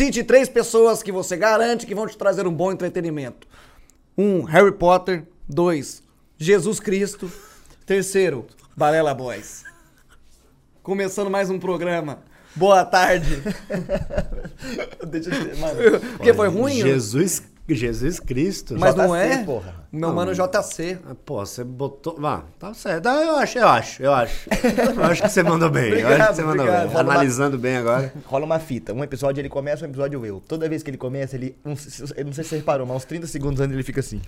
Cite três pessoas que você garante que vão te trazer um bom entretenimento. Um, Harry Potter. Dois, Jesus Cristo. Terceiro, Balela Boys. Começando mais um programa. Boa tarde. Deixa eu mano. Porque foi ruim? Jesus, Jesus Cristo. Mas não JC, é? porra. Meu mano JC. Ah, Pô, você botou. Ah, tá certo. Ah, eu acho, eu acho, eu acho. Eu acho que você mandou bem. eu acho que você mandou Obrigado, bem. obrigado. Analisando bem agora. Rola uma fita. Um episódio ele começa, um episódio eu. Toda vez que ele começa, ele. um- eu não sei se você reparou, mas uns 30 segundos antes ele fica assim.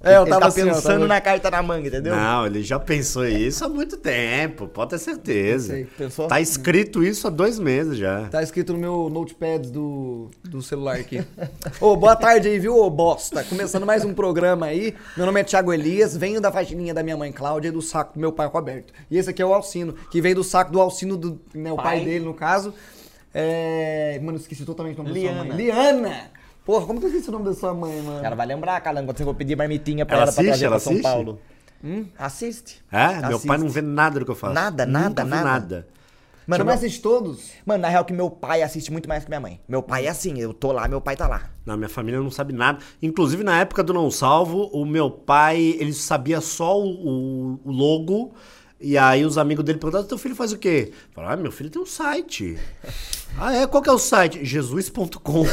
É, eu ele tava tá assim, pensando tava- na carta na manga, entendeu? Não, ele já pensou isso há muito tempo, pode ter certeza. Sei, pensou? Tá escrito isso há dois meses já. Tá escrito no meu notepad do, do celular aqui. Ô, boa tarde aí, viu, ô bosta? Começando mais um programa aí. Meu nome é Thiago Elias, venho da faxininha da minha mãe Cláudia e do saco do meu pai Roberto. E esse aqui é o Alcino, que veio do saco do Alcino do né, o pai, Pai. dele, no caso. É... Mano, esqueci totalmente o nome da sua Liana. mãe. Liana! Porra, como que eu esqueci o nome da sua mãe, mano? Ela vai lembrar, Calango, quando você for pedir marmitinha pra Ela ela, pra assiste? trazer Ela pra São assiste? Paulo. Assiste. É? Meu Assiste. pai não vê nada do que eu faço. Nada, nada, nada. nada. Mano, mas meu- assiste todos? Mano, na real que meu pai assiste muito mais que minha mãe. Meu pai é assim, eu tô lá, meu pai tá lá. Na minha família não sabe nada. Inclusive, na época do Não Salvo, o meu pai, ele sabia só o- o logo. E aí os amigos dele perguntaram, teu filho faz o quê? Falaram, ah, meu filho tem um site. ah, é? Qual que é o site? Jesus.com.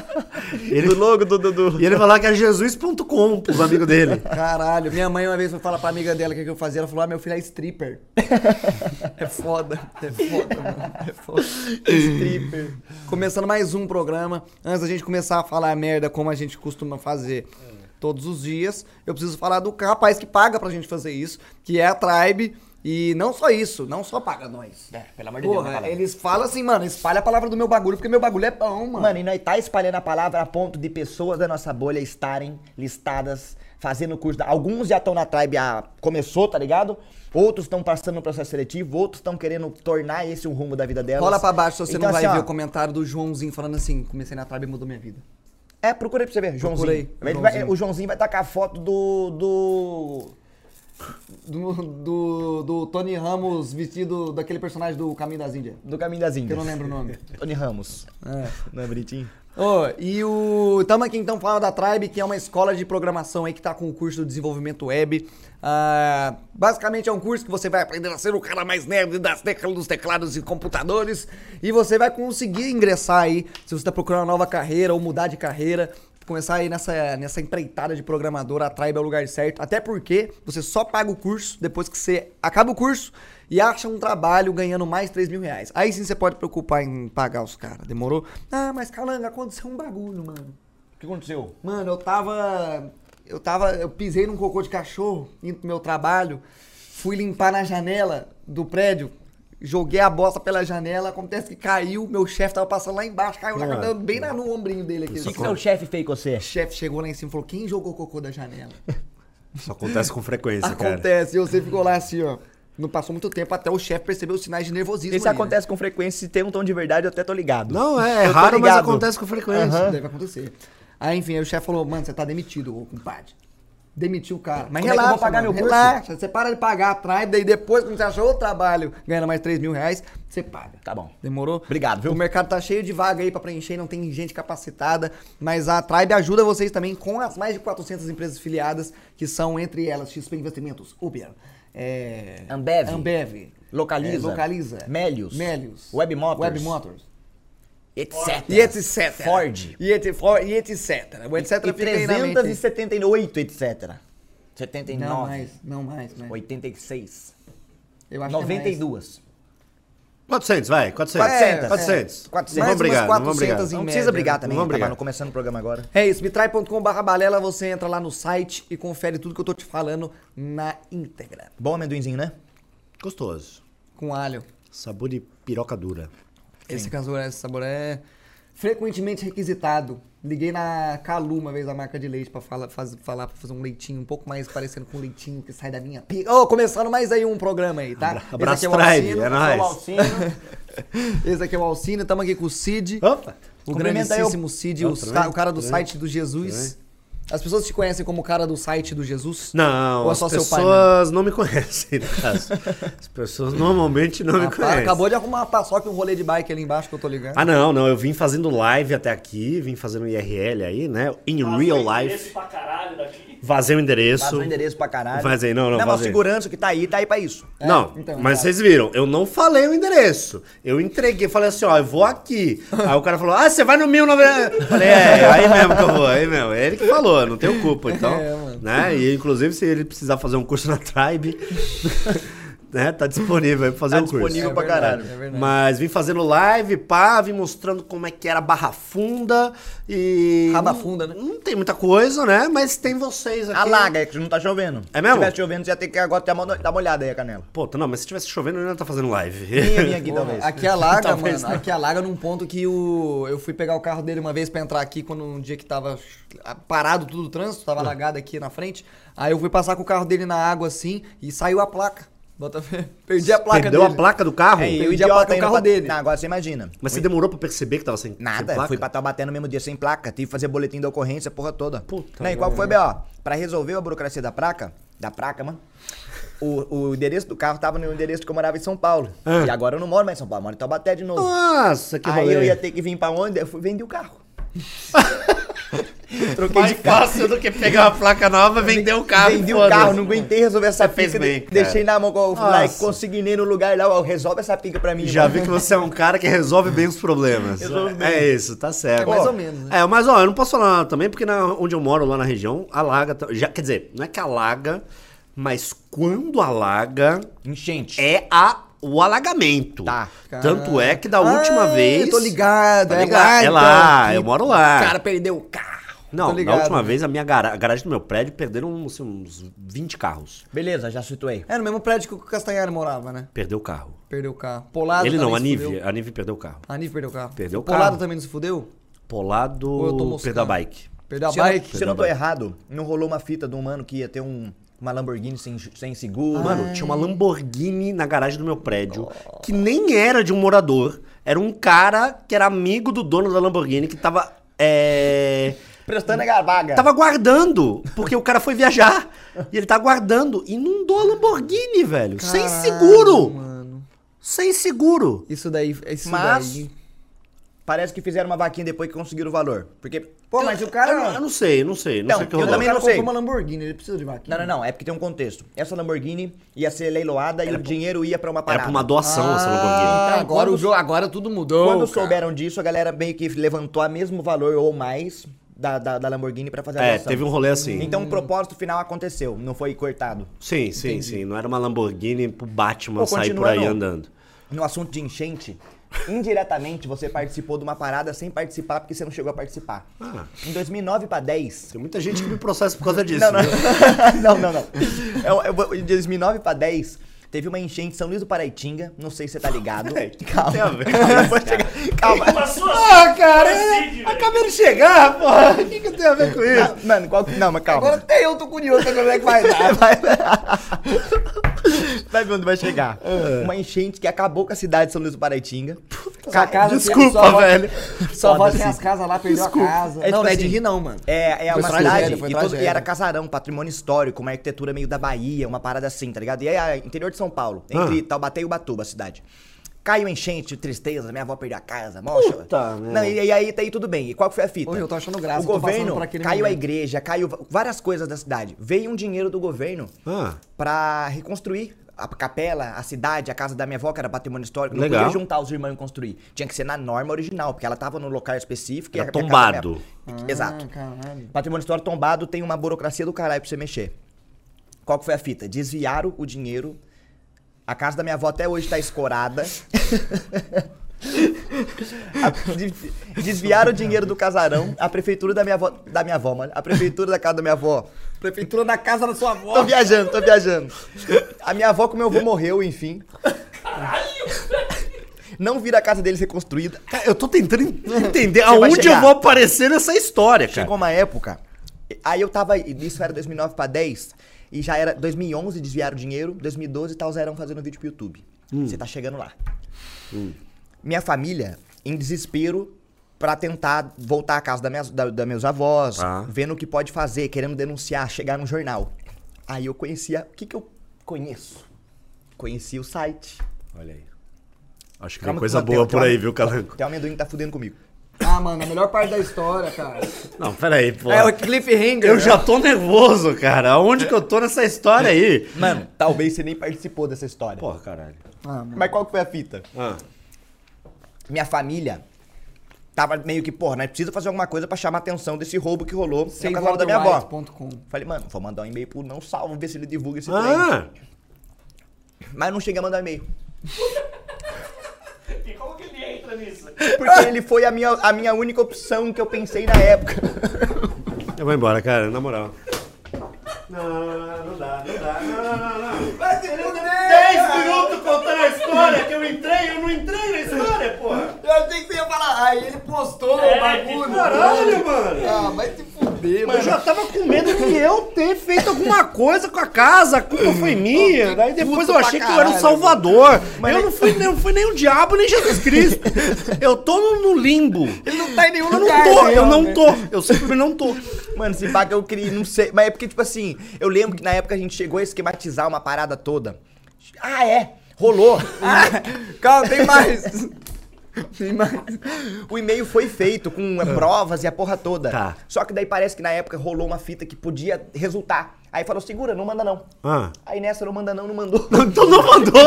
ele, Do logo do Dudu. e ele falava que era Jesus.com pros amigos dele. Caralho, minha mãe uma vez foi falar pra amiga dela o que, que eu fazia. Ela falou: Ah, meu filho é stripper. é foda, é foda, mano. É foda. stripper. Começando mais um programa. Antes da gente começar a falar merda como a gente costuma fazer todos os dias, eu preciso falar do rapaz que paga pra gente fazer isso, que é a Tribe. E não só isso, não só paga nós. É, pelo amor de Deus, né, Porra, Calango? eles falam assim, mano, espalha a palavra do meu bagulho, porque meu bagulho é bom, mano. Mano, e nós tá espalhando a palavra a ponto de pessoas da nossa bolha estarem listadas, fazendo curso. da- Alguns já estão na Tribe, a... começou, tá ligado? Outros estão passando no processo seletivo, outros estão querendo tornar esse o rumo da vida delas. Rola pra baixo se você Então, não vai assim, ver ó, o comentário do Joãozinho falando assim: comecei na Tribe e mudou minha vida. É, procura aí pra você ver, Joãozinho. aí, Ele vai- Joãozinho. o Joãozinho vai tacar a foto do. do. Do, do, do Tony Ramos vestido daquele personagem do Caminho das Índias. do Caminho das Índias. Que eu não lembro o nome. Tony Ramos. É. Não é bonitinho? Ô, e o. Tamo aqui então falando da Tribe, que é uma escola de programação aí que tá com o curso de desenvolvimento web. Ah, basicamente é um curso que você vai aprender a ser o cara mais nerd das teclas, dos teclados e computadores. E você vai conseguir ingressar aí, se você tá procurando uma nova carreira ou mudar de carreira. Começar aí nessa, nessa empreitada de programador, a Tribe é o lugar certo. Até porque você só paga o curso depois que você acaba o curso e acha um trabalho ganhando mais 3 mil reais. Aí sim você pode preocupar em pagar os caras. Demorou? Ah, mas Calanga, aconteceu um bagulho, mano. O que aconteceu? Mano, eu tava. Eu tava. Eu pisei num cocô de cachorro indo pro meu trabalho. Fui limpar na janela do prédio. Joguei a bosta pela janela. Acontece que caiu. Meu chefe tava passando lá embaixo. Caiu lá, Ah. bem na, no ombrinho dele aqui. O que, que seu chefe fez com você? O chefe chegou lá em cima e falou: Quem jogou cocô da janela? Isso acontece com frequência, cara. Acontece. E você ficou lá assim, ó. Não passou muito tempo até o chefe perceber os sinais de nervosismo. Isso ali, né? acontece com frequência, se tem um tom de verdade, eu até tô ligado. Não, é, é raro, mas acontece com frequência. Deve acontecer. Aí, enfim, aí o chefe falou, mano, você tá demitido, ô compadre. Demitiu o cara. Mas Como é eu relaxa, vou pagar mano, meu curso? relaxa. Você para de pagar a Tribe, daí depois, quando você achou outro trabalho, ganhando mais 3 mil reais, você paga. Tá bom. Demorou? Obrigado, viu? O mercado tá cheio de vaga aí pra preencher, não tem gente capacitada, mas a Tribe ajuda vocês também com as mais de 400 empresas filiadas, que são, entre elas, XP Investimentos, Uber, é... Ambev. Ambev. Localiza. é, Localiza. Melios. Melios. Web Motors. Web Motors. Etc. E etc. Ford. E, et, for, e etc. O etc E mente. 378, etc. 79. Não mais, não mais, né? 86. Eu acho que é 92. 400, vai, 400. É, 400. 400. Não Mais vamos brigar, umas não vamos 400 brigar. Não média, precisa brigar né? também, Vamos tá, brigar. mano? Começando o programa agora. É isso, mitrai.com.br balela, você entra lá no site e confere tudo que eu tô te falando na íntegra. Bom amendoinzinho, né? Gostoso. Com alho. Sabor de piroca dura. Esse casor, esse sabor é frequentemente requisitado. Liguei na Calu uma vez, a marca de leite, pra falar, faz, falar pra fazer um leitinho um pouco mais parecendo com o leitinho que sai da minha pica. Ô, começando mais aí um programa aí, tá? Abraço, Esse aqui é o Alcino, é nóis. Esse aqui é o Alcino, tamo aqui com o Cid. Opa! O aí grandíssimo Cid, o, Oh, o cara do site do Jesus. As pessoas te conhecem como o cara do site do Jesus? Não, Ou é as só seu pai pessoas não me conhecem, no caso. As pessoas normalmente não me Ah, para, conhecem. acabou de arrumar uma paçoca e um rolê de bike ali embaixo que eu tô ligando. Ah, não, não. Eu vim fazendo live até aqui, vim fazendo IRL aí, né? In real life. Pra caralho daqui. Vazei o endereço. Faz o endereço pra caralho. Vazei, não, não, Não, mas o vazei. segurança que tá aí, tá aí pra isso. É, não, então, mas tá. vocês viram, eu não falei o endereço. Eu entreguei, falei assim, ó, eu vou aqui. Aí o cara falou, ah, você vai no 1900. Eu Falei, é, aí mesmo que eu vou, aí mesmo. É ele que falou, não tenho culpa, então. É, mano. né? E inclusive, se ele precisar fazer um curso na Tribe, né, tá disponível aí pra fazer Tá o curso. disponível É pra verdade, caralho. é. Mas vim fazendo live, pá, vim mostrando como é que era Barra Funda e. Raba não- funda, né? Não tem muita coisa, né? Mas tem vocês aqui. Alaga, é que não tá chovendo. É mesmo? Se tivesse chovendo, você ia ter que agora dar uma, dar uma olhada aí, a canela. Pô, não, mas se tivesse chovendo, eu não ia estar fazendo live. Vinha, vinha aqui, Porra, talvez. Aqui alaga, Talvez mano. não. Aqui alaga num ponto que o... eu fui pegar o carro dele uma vez pra entrar aqui, quando um dia que tava parado tudo o trânsito, tava alagado aqui na frente. Aí eu fui passar com o carro dele na água assim e saiu a placa. Bota fé. Perdi a placa Perdeu dele. a placa do carro? É, perdi a placa do carro pra- dele. Não, agora você imagina. Mas você demorou pra perceber que tava sem, sem Nada, placa? fui pra Taubaté no mesmo dia sem placa, tive que fazer boletim da ocorrência, porra toda. Puta Não, e qual foi, B.O.? Pra resolver a burocracia da placa, da placa, mano, o, o endereço do carro tava no endereço que eu morava em São Paulo. Ah. E agora eu não moro mais em São Paulo, moro em Taubaté de novo. Nossa, que Aí rolê. eu ia ter que vir pra onde? Eu fui vender o carro. Troquei Mais de carro. fácil do que pegar uma placa nova e vender o carro. Vendi o foda-se. carro, não aguentei resolver essa Você fez pica. bem, deixei na mão com o e Nossa. consignei no lugar lá. ó, Resolve essa pica pra mim. Já irmão. vi que você é um cara que resolve bem os problemas. Resolve bem. É isso, tá certo. É mais Ó, ou menos, né? É, mas ó, eu não posso falar nada também, porque na- onde eu moro, lá na região, alaga. Já, quer dizer, não é que alaga, mas quando alaga, Enchente. é a, o alagamento. Tá. Tanto é que da última Ah, vez. Tô ligado, Tá é ligado? lá. É lá, que eu moro lá. O cara perdeu o carro. Não, ligado. última vez a minha a garagem do meu prédio perderam assim, uns 20 carros. Beleza, já situei. É no mesmo prédio que o Castanhari morava, né? Perdeu o carro. Perdeu o carro. Polado Ele não, a Nive. A Nive perdeu o carro. A Nive perdeu o carro. Perdeu o Polado carro. também não se fudeu? Ou eu tô Polado perdeu a bike. Perdeu a se, eu bike? se eu não tô errado, não rolou uma fita de um mano que ia ter um, uma Lamborghini sem, sem seguro. Mano, tinha uma Lamborghini na garagem do meu prédio, que nem era de um morador. Era um cara que era amigo do dono da Lamborghini, que tava. É. Prestando a. Tava guardando, porque o cara foi viajar. E ele tá guardando. Inundou a Lamborghini, velho. sem Caralho, seguro. Mano. Sem seguro. Isso daí, isso Mas- daí. Parece que fizeram uma vaquinha depois que conseguiram o valor. Porque. Pô, mas o cara... Eu, não- eu não sei, não sei. Não Não, sei o que eu também não sei. uma Lamborghini, ele precisa de vaquinha. Não, não, não. É porque tem um contexto. Essa Lamborghini ia ser leiloada e o dinheiro ia pra uma Era parada. pra uma doação essa Lamborghini. Ah, Então, agora quando- o jogo, agora tudo mudou. Quando cara. souberam disso, a galera meio que levantou a mesmo valor ou mais da, da, da Lamborghini pra fazer a É, teve um rolê assim. Então o propósito final aconteceu, não foi cortado. Sim, sim, sim. Não era uma Lamborghini pro Batman Pô, sair por aí andando. No assunto de enchente, indiretamente você participou de uma parada sem participar porque você não chegou a participar. Ah. Em 2009 pra 10. Tem muita gente que me processa por causa disso. Não, não. não, não, não. Eu, eu em 2009 pra 10, teve uma enchente em São Luís do Paraitinga. Não sei se você tá ligado. Calma. tem a ver com calma, eu. Calma. A Ah, cara, é- velho. acabei de chegar, porra. O que, que tem a ver com isso? Não, Mano, qual que. Não, mas calma. Agora até eu tô curioso como é que vai dar. Vai, vai ver onde vai chegar. Uma enchente que acabou com a cidade de São Luís do Paraitinga. Sua casa, Desculpa, avó- velho. Avó Foda-se. tem as casas lá, perdeu Desculpa. a casa. É não, tipo não é de assim, rir não, mano. É, é Foi uma cidade foi e, todo- e era casarão, patrimônio histórico, uma arquitetura meio da Bahia, uma parada assim, tá ligado? E é interior de São Paulo, entre Ah. Taubaté e Ubatuba, a cidade. Caiu enchente, tristeza, minha avó perdeu a casa, mó Puta. Não, e, e aí, tá aí tudo bem. E qual que foi a fita? Ô, eu tô achando graça, O governo caiu a momento. igreja, caiu várias coisas da cidade. Veio um dinheiro do governo Ah, pra reconstruir a capela, a cidade, a casa da minha avó, que era patrimônio histórico. Não Legal. podia juntar os irmãos e construir. Tinha que ser na norma original, porque ela tava no local específico. e Era a minha tombado. minha- Exato. Ah, caralho. Patrimônio histórico tombado tem uma burocracia do caralho pra você mexer. Qual que foi a fita? Desviaram o dinheiro. A casa da minha avó até hoje tá escorada. Desviaram o dinheiro do casarão. A prefeitura da minha avó. Da minha avó, mano. A prefeitura da casa da minha avó. Prefeitura da casa da sua avó. Tô viajando, tô viajando. A minha avó com meu avô morreu, enfim. Não vira a casa deles reconstruída. cara, eu tô tentando en- entender aonde eu vou aparecer nessa história, cara. Chegou uma época, aí eu tava, isso era 2009 pra 10, e já era 2011 desviaram o dinheiro, 2012 tal zerão fazendo vídeo pro YouTube. Você tá chegando lá. Minha família, em desespero, pra tentar voltar à casa da minhas, da, da meus avós, Tá. vendo o que pode fazer, querendo denunciar, chegar no jornal. Aí eu conhecia. O que que eu conheço? Conheci o site. Olha aí. Acho que tem coisa tem- boa tem por um- aí, viu, Calanco? Tem um amendoim que tá fudendo comigo. Ah, mano, a melhor parte da história, cara. Não, peraí, pô. É o cliffhanger. Eu né? já tô nervoso, cara. Aonde que eu tô nessa história aí? Mano, talvez você nem participou dessa história. Porra, caralho. Ah, mano. Mas qual que foi a fita? Ah, Minha família tava meio que, porra, nós precisamos fazer alguma coisa pra chamar a atenção desse roubo que rolou no casal da minha avó. Falei, mano, vou mandar um e-mail pro Não Salvo, ver se ele divulga esse trem. ah. Mas não cheguei a mandar e-mail. E como que ele entra nisso? Porque ele foi a minha, a minha única opção que eu pensei na época. Eu vou embora, cara, na moral. Não, não dá, não dá. Não, não, não, não. Fuder! 10 minutos contando a história que eu entrei, eu não entrei na porra. Eu achei que você ia falar. Aí ele postou o bagulho. Caralho, mano. Ah, vai se fuder, Eu mano. já tava com medo de eu ter feito alguma coisa com a casa, a culpa foi minha. Daí depois eu achei que eu era o caralho, Salvador. eu não fui, não fui nem o diabo, nem Jesus Cristo. Eu tô no, limbo. Ele não tá em nenhum Eu lugar. não tô, né, eu não tô. Eu simplesmente não tô. Mano, se pá que eu queria, não sei. Mas é porque, tipo assim, eu lembro que na época a gente chegou a esquematizar uma parada toda. Ah, é? Rolou. Ah, calma, tem mais. O e-mail foi feito com eh, provas e a porra toda. Tá. Só que daí parece que na época rolou uma fita que podia resultar. Aí falou, segura, não manda não. Ah. Aí nessa não manda não, não mandou. Então não mandou.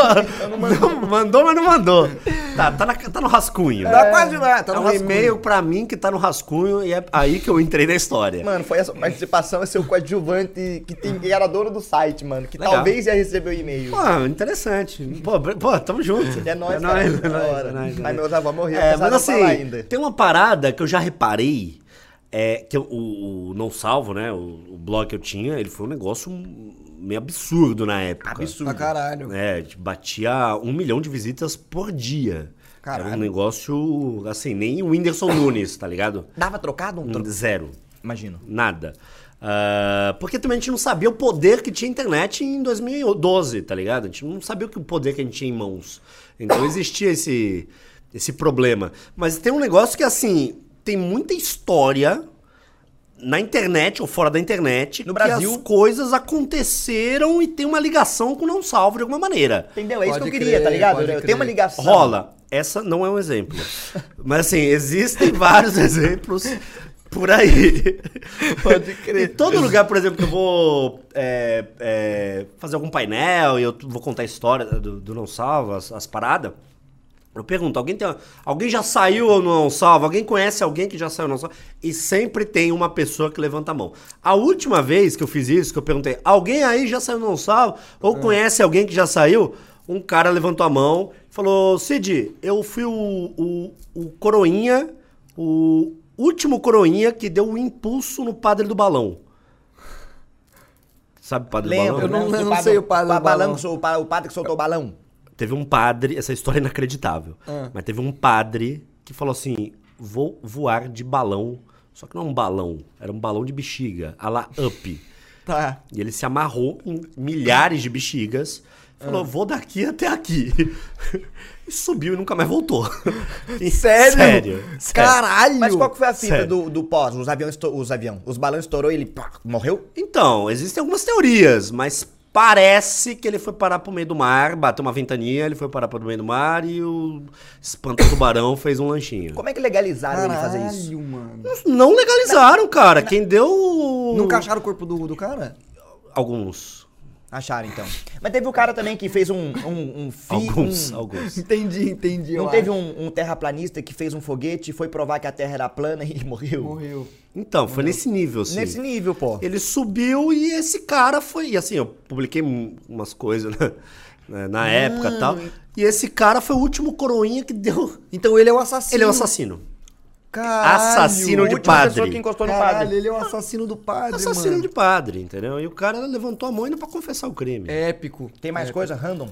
Não mandou, mas não mandou. Tá, tá, na- tá no rascunho. Tá quase lá, tá é no um rascunho. e-mail pra mim que tá no rascunho e é aí que eu entrei na história. Mano, foi essa participação, é seu coadjuvante que, tem, que era dono do site, mano. Que Legal. talvez ia receber o e-mail. Pô, interessante. Pô, pô tamo junto. É nóis, é cara. nóis, é nóis, hora. é nóis, é Mas meus avós morreram, É, mas não assim, ainda. tem uma parada que eu já reparei, é, que eu- o, o Não Salvo, né, o, o blog que eu tinha, ele foi um negócio meio absurdo na época. Absurdo. Pra caralho. É, tipo, batia um milhão de visitas por dia. Era Caralho. um negócio, assim, nem o Whindersson Nunes, tá ligado? Dava trocado um tro... Zero. Imagino. Nada. Ah, porque também a gente não sabia o poder que tinha a internet em 2012, tá ligado? A gente não sabia o que o poder que a gente tinha em mãos. Então existia esse, esse problema. Mas tem um negócio que, assim, tem muita história na internet ou fora da internet No que Brasil. as coisas aconteceram e tem uma ligação com o não salvo de alguma maneira. Entendeu? É isso que Pode eu queria, crer, tá ligado? pode Eu tenho uma ligação. Rola. Essa não é um exemplo. Mas assim, existem vários exemplos por aí. Pode crer. Em todo lugar, por exemplo, que eu vou é, é, fazer algum painel e eu vou contar a história do, do Não Salva, as, as paradas. Eu pergunto, alguém, tem, alguém já saiu ou não salva? Alguém conhece alguém que já saiu ou não salva? E sempre tem uma pessoa que levanta a mão. A última vez que eu fiz isso, que eu perguntei, alguém aí já saiu ou não salva? Ou conhece alguém que já saiu? Um cara levantou a mão e falou, Cid, eu fui o, o, o coroinha, o último coroinha que deu o impulso no padre do balão. Sabe o padre do balão? Eu não- né? eu não sei o padre do ba- balão o padre que soltou o balão. Teve um padre, essa história é inacreditável, Ah. mas teve um padre que falou assim: vou voar de balão, só que não é um balão, era um balão de bexiga, a la up. Tá. E ele se amarrou em milhares de bexigas, falou: Ah. vou daqui até aqui. E subiu e nunca mais voltou. Sério? Sério. Caralho! Mas qual que foi a fita Sério. do, do pós? Os aviões, os avião, os balões estourou e ele pá, morreu? Então, existem algumas teorias, mas parece que ele foi parar pro meio do mar, bateu uma ventania, ele foi parar pro meio do mar e o espanta-tubarão fez um lanchinho. Como é que legalizaram ele fazer isso? Caralho, mano. Não legalizaram, cara. Quem deu. Nunca acharam o corpo do, do cara? Alguns. Acharam, então. Mas teve o cara também que fez um... um, um fi- Alguns, um- alguns. Entendi, entendi. Não teve um, um terraplanista que fez um foguete e foi provar que a Terra era plana e morreu? Morreu. Então, foi nesse nível, assim. Nesse nível, pô. Ele subiu e esse cara foi. E assim, eu publiquei um- umas coisas né, né, na época e tal. E esse cara foi o último coroinha que deu. Então ele é o assassino. Ele é o assassino. Caralho. Assassino de padre. pessoa que encostou no Caralho, padre. ele é o assassino do padre, Assassino mano. de padre, entendeu? E o cara levantou a mão indo pra confessar o crime. Épico. Tem mais Épico. coisa? Random?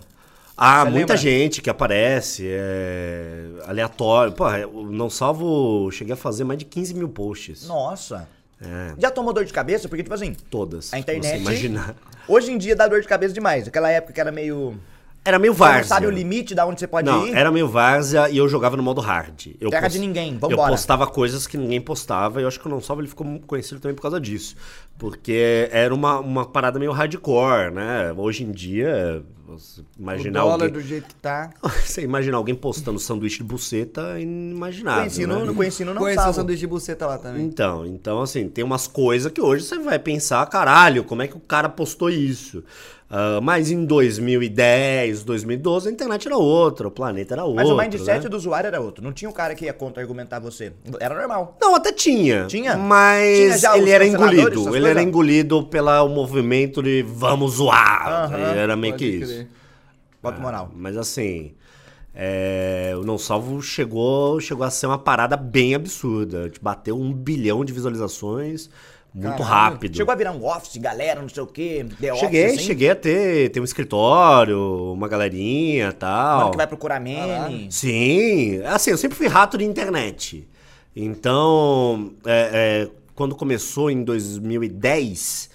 Ah, Você muita lembra? gente que aparece, é aleatório. Pô, eu não salvo. Cheguei a fazer mais de 15 mil posts. Nossa. É, Já tomou dor de cabeça? Porque, tipo assim, todas. a internet... Você imaginar. Hoje em dia dá dor de cabeça demais. Aquela época que era meio... Era meio Você várzea. não sabe o limite da onde você pode Não, ir? era meio várzea e eu jogava no modo hard. Eu Terra de ninguém, Eu vambora. postava coisas que ninguém postava e eu acho que o Não Salvo ele ficou conhecido também por causa disso. Porque era uma, uma parada meio hardcore, né? Hoje em dia, você O imaginar dólar alguém... do jeito que tá. Você imaginar alguém postando sanduíche de buceta é inimaginável, Conheci né? no, conheci no não Conheci o sanduíche de buceta lá também. Então, então assim, tem umas coisas que hoje você vai pensar, caralho, como é que o cara postou isso? Ah, mas em 2010, 2012, a internet era outra, o planeta era outro. Mas o mindset né? do usuário era outro. Não tinha um cara que ia contra-argumentar você. Era normal. Não, até tinha. Tinha? Mas Tinha ele era engolido. Ele era coisas? engolido pelo movimento de vamos zoar. Aham, era meio que crer. isso. Bota moral. Mas assim, é, o Não Salvo chegou, chegou a ser uma parada bem absurda. Bateu um bilhão de visualizações muito Caralho. rápido. Chegou a virar um office, galera, não sei o quê. The Cheguei, office, assim? cheguei a ter, ter um escritório, uma galerinha e tal. Mano que vai procurar meme. Sim, assim, eu sempre fui rato de internet. Então, é, é, quando começou em 2010,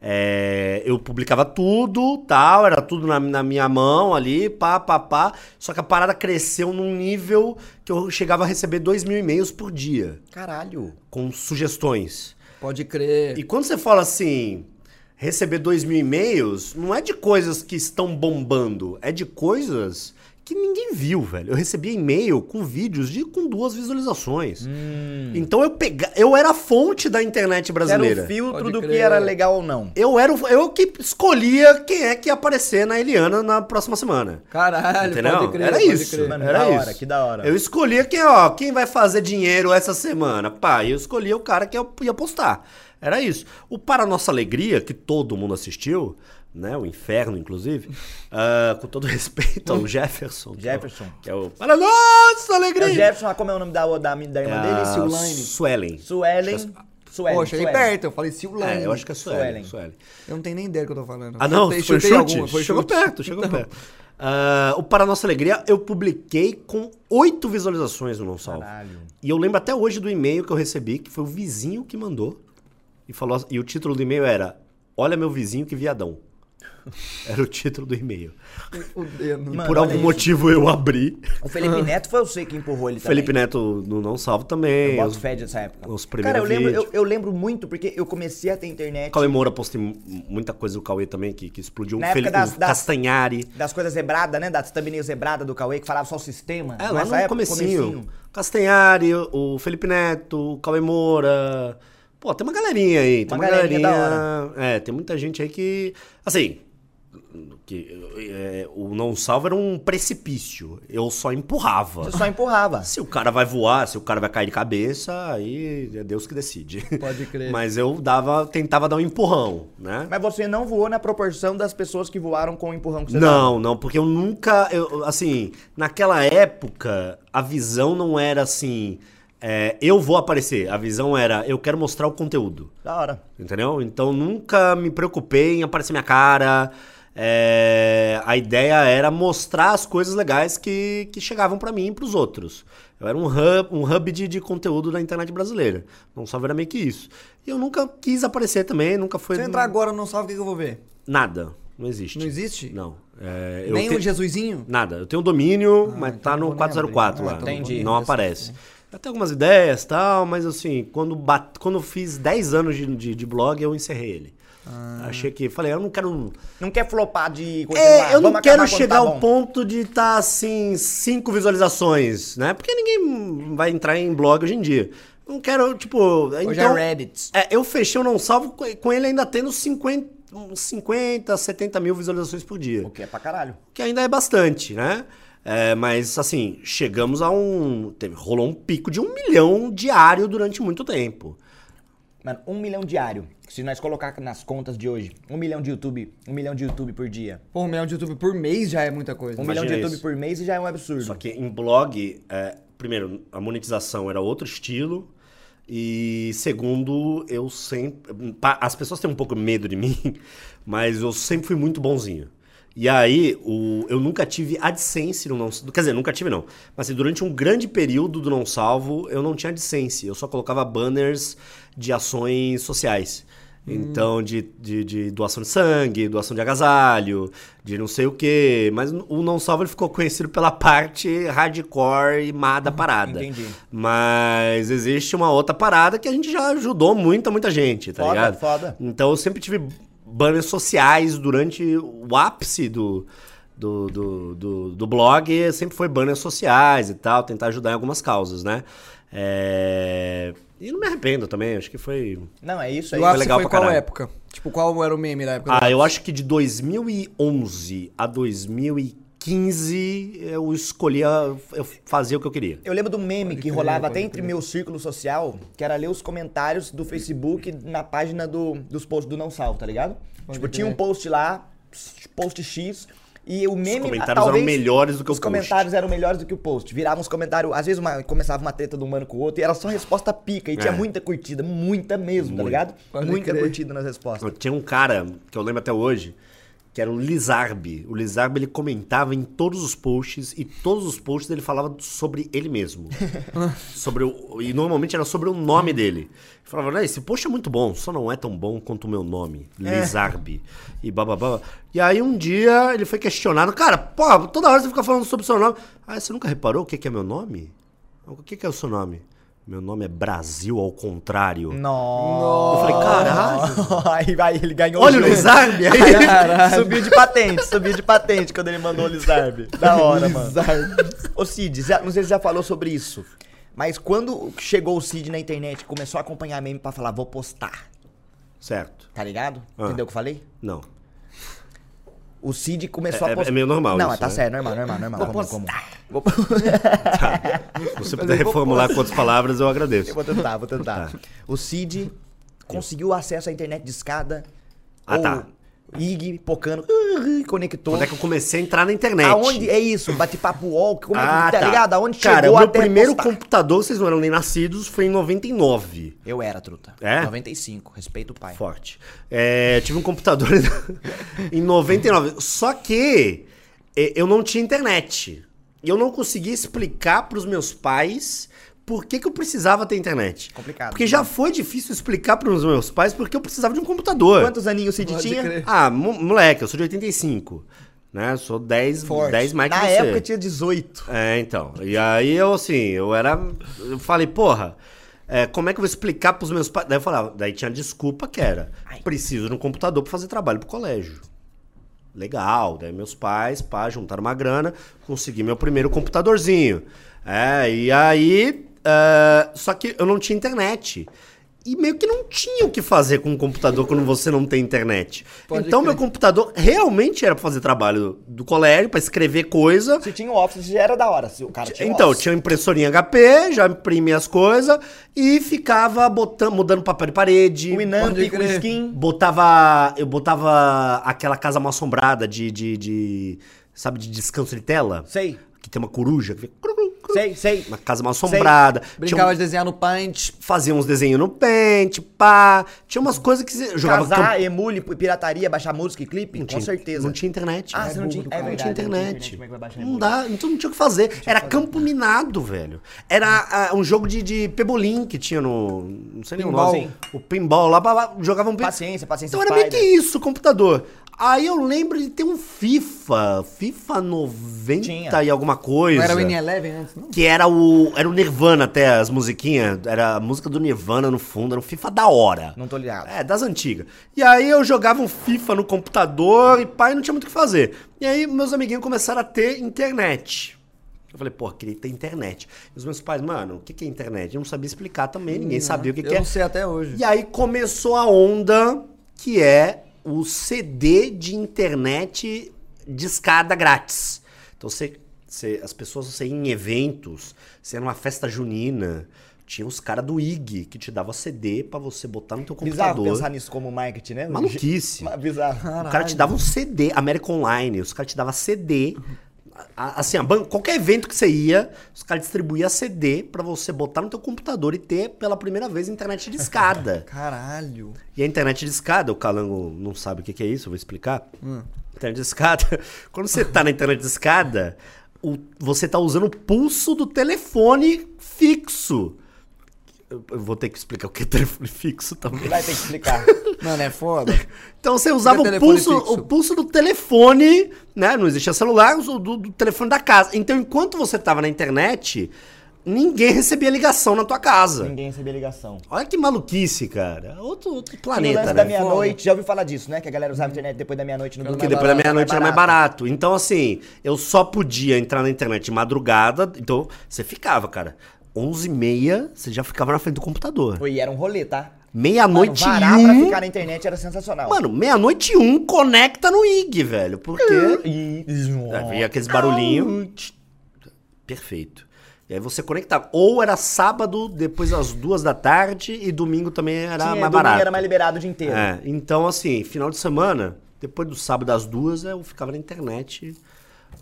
é, eu publicava tudo, tal, era tudo na, na minha mão ali, pá, pá, pá. Só que a parada cresceu num nível que eu chegava a receber 2 mil e-mails por dia, Caralho. com sugestões. Pode crer. E quando você fala assim, receber dois mil e-mails, não é de coisas que estão bombando, é de coisas que ninguém viu, velho. Eu recebia e-mail com vídeos de com duas visualizações. Então eu pega, eu era a fonte da internet Era brasileira. o filtro Pode do que era legal ou não. Eu era o- eu que escolhia quem é que ia aparecer na Eliana na próxima semana. Caralho, Entendeu? pode crer. Era pode isso. crer. Mano, Era da isso. hora, que da hora. Eu escolhia quem, ó, quem vai fazer dinheiro essa semana. Pá, eu escolhia o cara que eu ia postar. Era isso. O Para Nossa Alegria, que todo mundo assistiu, né? O Inferno, inclusive. ah, com todo respeito ao Jefferson. é Jefferson. Que é o Para Nossa É Alegria. o Jefferson, ah, como é o nome da, da, da irmã É dele? Silane. Suelen. Suelen. Suelen. Pô, cheguei Suelen. perto, eu falei Silane. É, eu acho que é Suelen. Suelen. Suelen. Eu não tenho nem ideia do que eu tô falando. Ah, não? Chutei- foi chutei chute? alguma, foi chegou chute. perto, chegou Então, perto. Ah, o Para Nossa Alegria, eu publiquei com oito visualizações no Não Salvo. Caralho. E eu lembro até hoje do e-mail que eu recebi, que foi o vizinho que mandou. E, falou, e o título do e-mail era Olha meu vizinho que viadão. Era o título do e-mail. Mano, Por algum motivo eu abri. O Felipe Neto foi você que empurrou ele também. Felipe Neto no Não Salvo também. Eu boto fé dessa época. os primeiros Cara, eu lembro, eu, eu lembro muito porque eu comecei a ter internet Cauê Moura postei mu- muita coisa do Cauê também, que, que explodiu. Na época Felipe das- das- Castanhari. das coisas zebradas, né? Das thumbnail zebrada do Cauê, que falava só o sistema. É, lá Nessa no época, comecinho. Castanhari, o Felipe Neto, o Cauê Moura. Pô, tem uma galerinha aí. Tem Uma uma, galerinha galerinha. É, tem muita gente aí que. Assim. Que, é, o não salvo era um precipício. Eu só empurrava. Você só empurrava. Se o cara vai voar, se o cara vai cair de cabeça, aí é Deus que decide. Pode crer. Mas eu dava, tentava dar um empurrão, né? Mas você não voou na proporção das pessoas que voaram com o empurrão que você dava. Não, não, porque eu nunca. Eu, assim, naquela época, a visão não era assim. É, eu vou aparecer. A visão era eu quero mostrar o conteúdo. Da hora. Entendeu? Então nunca me preocupei em aparecer minha cara. É, a ideia era mostrar as coisas legais que, que chegavam pra mim e pros outros. Eu era um hub, um hub de, de conteúdo da internet brasileira. Não só era meio que isso. E eu nunca quis aparecer também, nunca foi. Se eu entrar agora não sabe o que que eu vou ver. Nada. Não existe. Não existe? Não. É, eu Nem te- o Jesusinho? Nada. Eu tenho domínio, mas então tá no vou nem 404 abrir. lá. Ah, entendi. Não aparece. Eu tenho algumas ideias e tal, mas assim, quando, bat... quando eu fiz 10 anos de, de, de blog, eu encerrei ele. Ah. Achei que. Falei, eu não quero. Não quer flopar de continuar. É, eu não quero chegar tá ao ponto de estar assim, cinco visualizações, né? Porque ninguém vai entrar em blog hoje em dia. Não quero, tipo. Hoje então, é Reddit. é, eu fechei o Não Salvo com ele ainda tendo 50, uns 50, 70 mil visualizações por dia. O que é pra caralho. Que ainda é bastante, né? É, mas, assim, chegamos a um. Teve, rolou um pico de um milhão diário durante muito tempo. Mano, um milhão diário. Se nós colocar nas contas de hoje, um milhão de YouTube, um milhão de YouTube por dia. Pô, um milhão de YouTube por mês já é muita coisa. Um Imagina milhão de YouTube isso. por mês já é um absurdo. Só que em blog, é, primeiro, a monetização era outro estilo. E segundo, eu sempre. As pessoas têm um pouco medo de mim, mas eu sempre fui muito bonzinho. E aí, o, eu nunca tive AdSense no não. Quer dizer, nunca tive, não. Mas assim, durante um grande período do não salvo, eu não tinha AdSense. Eu só colocava banners de ações sociais. Então, de, de, de doação de sangue, doação de agasalho, de não sei o quê. Mas o Não Salvo ele ficou conhecido pela parte hardcore e má da parada. Entendi. Mas existe uma outra parada que a gente já ajudou muita, muita gente, tá Foda, ligado? foda. Então eu sempre tive banners sociais durante o ápice do, do, do, do, do blog, sempre foi banners sociais e tal, tentar ajudar em algumas causas, né? É... E não me arrependo também, acho que foi. Não, é isso aí. o ápice legal foi pra qual caralho. época? Tipo, qual era o meme da época? Ah, eu acho que de 2011 a 2015 eu escolhia, eu fazia o que eu queria. Eu lembro do meme que crer, rolava pode até entre crer. meu círculo social, que era ler os comentários do Facebook na página do, dos posts do Não Salvo, tá ligado? tipo, tinha um crer. post lá, post X, e o meme. comentários talvez, eram melhores do que o Os post. comentários eram melhores do que o post. Viravam uns comentários, às vezes uma, começava uma treta de um mano com o outro, e era só resposta pica, e tinha É. muita curtida, muita mesmo, tá Muito. ligado? Pode muita crer. curtida nas respostas. Tinha um cara que eu lembro até hoje, que era o Lizarbe. O Lizarbe ele comentava em todos os posts e todos os posts ele falava sobre ele mesmo. sobre o, e normalmente era sobre o nome dele. Ele falava, né, esse post é muito bom, só não é tão bom quanto o meu nome, Lizarbe. E bababá. E aí um dia ele foi questionado, cara, pô, toda hora você fica falando sobre o seu nome. Ah, você nunca reparou o que que é meu nome? O que que é o seu nome? Meu nome é Brasil ao contrário. Nossa. Eu falei, caralho. aí vai, ele ganhou Olha o. Lizarbe aí. Subiu de patente, subiu de patente quando ele mandou o Lizarbe. Da hora, mano. Ô Cid, já- não sei se você já falou sobre isso, mas quando chegou o Cid na internet, começou a acompanhar meme pra falar, vou postar, Certo. tá ligado? Ah. Entendeu o que eu falei? Não. O Cid começou É- a postar. é meio normal Não, isso, tá né? certo, normal, normal, normal. Vou postar. Vou... Se você puder reformular com outras palavras, eu agradeço. Eu vou tentar, vou tentar. Tá. O Cid conseguiu acesso à internet de escada. Ah, ou tá. IG, pocando, uh, conectou. Quando é que eu comecei a entrar na internet? Aonde é isso? Bate-papo UOL? Como é que Ah, tá, tá. ligado? Aonde Cara, chegou o meu até primeiro postar? computador, vocês não eram nem nascidos, foi em 99. Eu era, truta. É? 95, respeito o pai. Forte. É, tive um computador em 99. Só que é, eu não tinha internet. E eu não conseguia explicar pros meus pais por que, que eu precisava ter internet. Complicado. Porque já foi difícil explicar pros meus pais porque eu precisava de um computador. Quantos aninhos o Cid tinha? crer. Ah, mo- moleque, eu sou de 85. Né? Sou 10, Forte. 10 mais que Na você. época tinha 18. É, então. E aí eu, assim, eu era. Eu falei, porra, é, como é que eu vou explicar pros meus pais? Daí eu falava, daí tinha a desculpa que era: preciso de um computador pra fazer trabalho pro colégio. Legal. Daí meus pais, pá, juntaram uma grana, consegui meu primeiro computadorzinho. É, e aí. É, só que eu não tinha internet. E meio que não tinha o que fazer com um computador quando você não tem internet. Pode então, crer. meu computador realmente era pra fazer trabalho do colégio, pra escrever coisa. Se tinha o Office, já era da hora. Se o cara tinha Então, Office. tinha impressorinha HP, já imprimia as coisas e ficava botando, mudando papel de parede. o Inamp Pode com skin. Botava. Eu botava aquela casa mal assombrada de, de, de- Sabe, de descanso de tela? Sei, Que tem uma coruja que fica. sei, sei. Uma casa mal assombrada. Tinha Brincava um- de desenhar no Paint. Fazia uns desenhos no pente, pá. Tinha umas coisas que você jogava Casar, camp- emule, pirataria, baixar música e clipe? Não com tinha, certeza. Não tinha internet. Ah, você não tinha- é caralho. verdade, Não tinha não tinha internet. é que vai baixar Não dá, então não tinha o que fazer. Era campo minado, velho. Era ah, um jogo de, de pebolim que tinha no. Não sei nem o Pinball. nome. O pinball lá, blá, blá, jogavam um pin- Paciência, paciência Então era meio que Spider. isso, computador. Aí eu lembro de ter um FIFA, FIFA 90 Tinha. e alguma coisa. Não era o Win Eleven antes, não? Que era o. Era o Nirvana até, as musiquinhas. Era a música do Nirvana no fundo, era um FIFA da hora. Não tô ligado. É, das antigas. E aí eu jogava um FIFA no computador e pai não tinha muito o que fazer. E aí meus amiguinhos começaram a ter internet. Eu falei, pô, queria ter internet. E os meus pais, mano, o que que é internet? Eu não sabia explicar também, ninguém sabia o que, Eu que é. não sei até hoje. E aí começou a onda que é o CD de internet de escada grátis. Então você, você- as pessoas você em eventos, você numa festa junina, tinha os caras do IG que te dava CD pra você botar no teu Bizarro computador. pensar nisso como marketing, né? Maluquice. Ma- Bizarro. O cara te dava um CD, American Online, os caras te davam CD. Assim, a ban- qualquer evento que você ia, os caras distribuíam CD pra você botar no teu computador e ter pela primeira vez internet de escada. Caralho. E a internet de escada, o Calango não sabe o que que é isso, eu vou explicar. Hum. Internet de escada, quando você tá na internet de escada, o- você tá usando o pulso do telefone fixo. Eu vou ter que explicar o que é telefone fixo também. Vai ter que explicar. Mano, é foda. Então você usava é o pulso, fixo? o pulso do telefone, né? Não existia celular, o do, do telefone da casa. Então, enquanto você tava na internet, ninguém recebia ligação na tua casa. Ninguém recebia ligação. Olha que maluquice, cara. Outro, outro planeta, lance né? da meia-noite, já ouviu falar disso, né? Que a galera usava a internet depois da meia-noite no Porque depois da barato, meia-noite era mais barato. Então, assim, eu só podia entrar na internet de madrugada. Então, você ficava, cara. 11h30, você já ficava na frente do computador. E era um rolê, tá? Meia-noite e varar pra um. ficar na internet era sensacional. Mano, meia-noite e um conecta no IG, velho. Porque. E... Vinha aqueles barulhinhos. Perfeito. E aí você conectava. Ou era sábado, depois das duas da tarde, e domingo também era Tinha, mais domingo barato. era mais liberado o dia inteiro. É, então, assim, final de semana, depois do sábado às duas, eu ficava na internet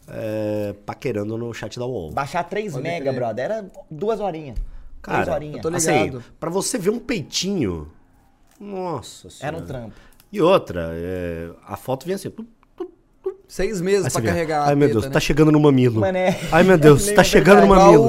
é, paquerando no chat da UOL. Baixar 3 Pode mega, crer. brother, era duas horinhas. três Cara, horinhas. eu tô assim, ligado. pra você ver um peitinho, nossa senhora. Era um trampo. E outra, é, a foto vinha assim, tup, Seis meses Aí pra carregar Ai, a meu Deus, né? tá chegando no mamilo. Mano, é- Ai, meu Deus, tá é chegando no. Igual mamilo.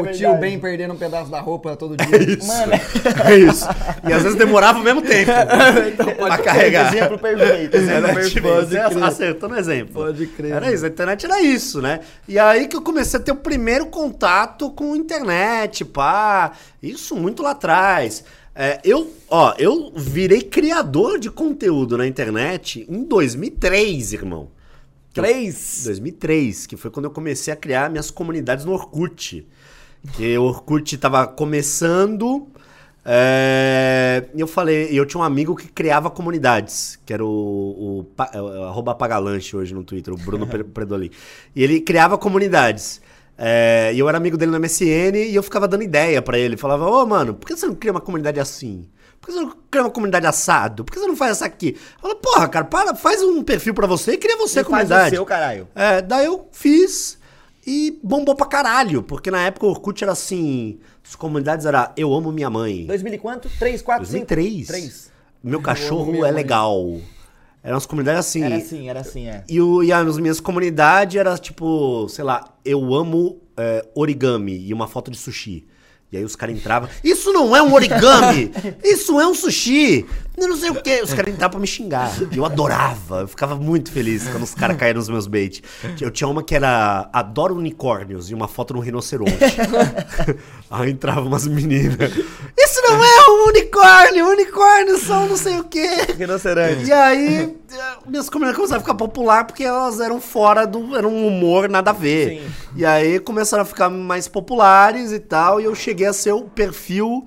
o É tio verdade. Ben perdendo um pedaço da roupa todo dia. Isso. Mano, É isso. E às vezes demorava o mesmo tempo pra carregar. exemplo perfeito. Era, perfeito. Pode crer. acertou no exemplo. Pode crer. Era isso, a internet era isso, né? E aí que eu comecei a ter o primeiro contato com internet, pá. Isso muito lá atrás. É, eu, ó, eu virei criador de conteúdo na internet em 2003, irmão. Três? 2003, que foi quando eu comecei a criar minhas comunidades no Orkut. Que o Orkut tava começando. é, E eu falei, eu tinha um amigo que criava comunidades, que era o, o, é, arroba Pagalanche hoje no Twitter, o Bruno Pre- Predolin. E ele criava comunidades. É, e eu era amigo dele no MSN e eu ficava dando ideia pra ele. Falava, ô mano, por que você não cria uma comunidade assim? Por que você não cria uma comunidade assado? Por que você não faz essa aqui? Falei, porra, cara, para, faz um perfil pra você e cria você a Você faz comunidade. o seu, caralho. É, daí eu fiz e bombou pra caralho, porque na época o Orkut era assim, as comunidades era eu amo minha mãe. 2000 e quanto? 3, 4, 5? 2003. 3. Meu cachorro é legal. Eram as comunidades assim. Era assim, era assim, é. E, o, e as minhas comunidades era tipo, sei lá, eu amo é, origami e uma foto de sushi. E aí os caras entravam, isso não é um origami, isso é um sushi, não sei o quê. Os caras entravam pra me xingar. Eu adorava, eu ficava muito feliz quando os caras caíram nos meus bait. Eu tinha uma que era adoro unicórnios e uma foto de um rinoceronte. aí entravam umas meninas, isso não é um unicórnio, unicórnios são não sei o quê. Rinoceronte. E aí, minhas comunidades começaram a ficar popular porque elas eram fora do. Era um humor nada a ver. Sim. E aí começaram a ficar mais populares e tal. E eu cheguei a ser o perfil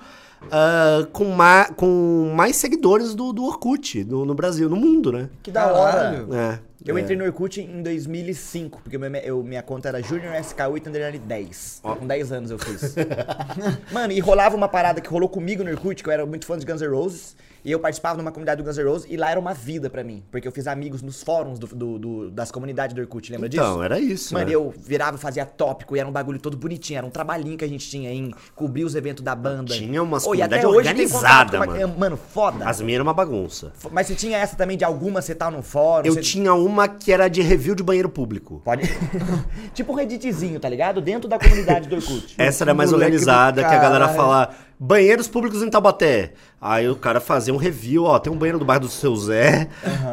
ah, com, ma com mais seguidores do, do Orkut no, no Brasil, no mundo, né? Que da hora. É. Eu é. entrei no Orkut em 2005, porque meu- eu- minha conta era Junior SK8 underline 10. Com 10 anos eu fiz. Mano, e rolava uma parada que rolou comigo no Orkut, que eu era muito fã de Guns N' Roses, e eu participava numa comunidade do Guns N' Roses, e lá era uma vida pra mim, porque eu fiz amigos nos fóruns do- do- do- das comunidades do Orkut, lembra disso? Então, era isso. Mano, né? eu virava, fazia tópico, e era um bagulho todo bonitinho, era um trabalhinho que a gente tinha em cobrir os eventos da banda. Tinha umas Ô, e até comunidade hoje tem contato organizada, com uma- mano. Mano, foda. As minhas eram uma bagunça. Mas você tinha essa também de alguma, você tá num fórum? Eu você... tinha uma que era de review de banheiro público. Pode. tipo um Redditzinho, tá ligado? Dentro da comunidade do Orkut. Essa era mais Moleque organizada, que a galera fala banheiros públicos em Taubaté. Aí o cara fazia um review, ó, tem um banheiro do bairro do seu Zé,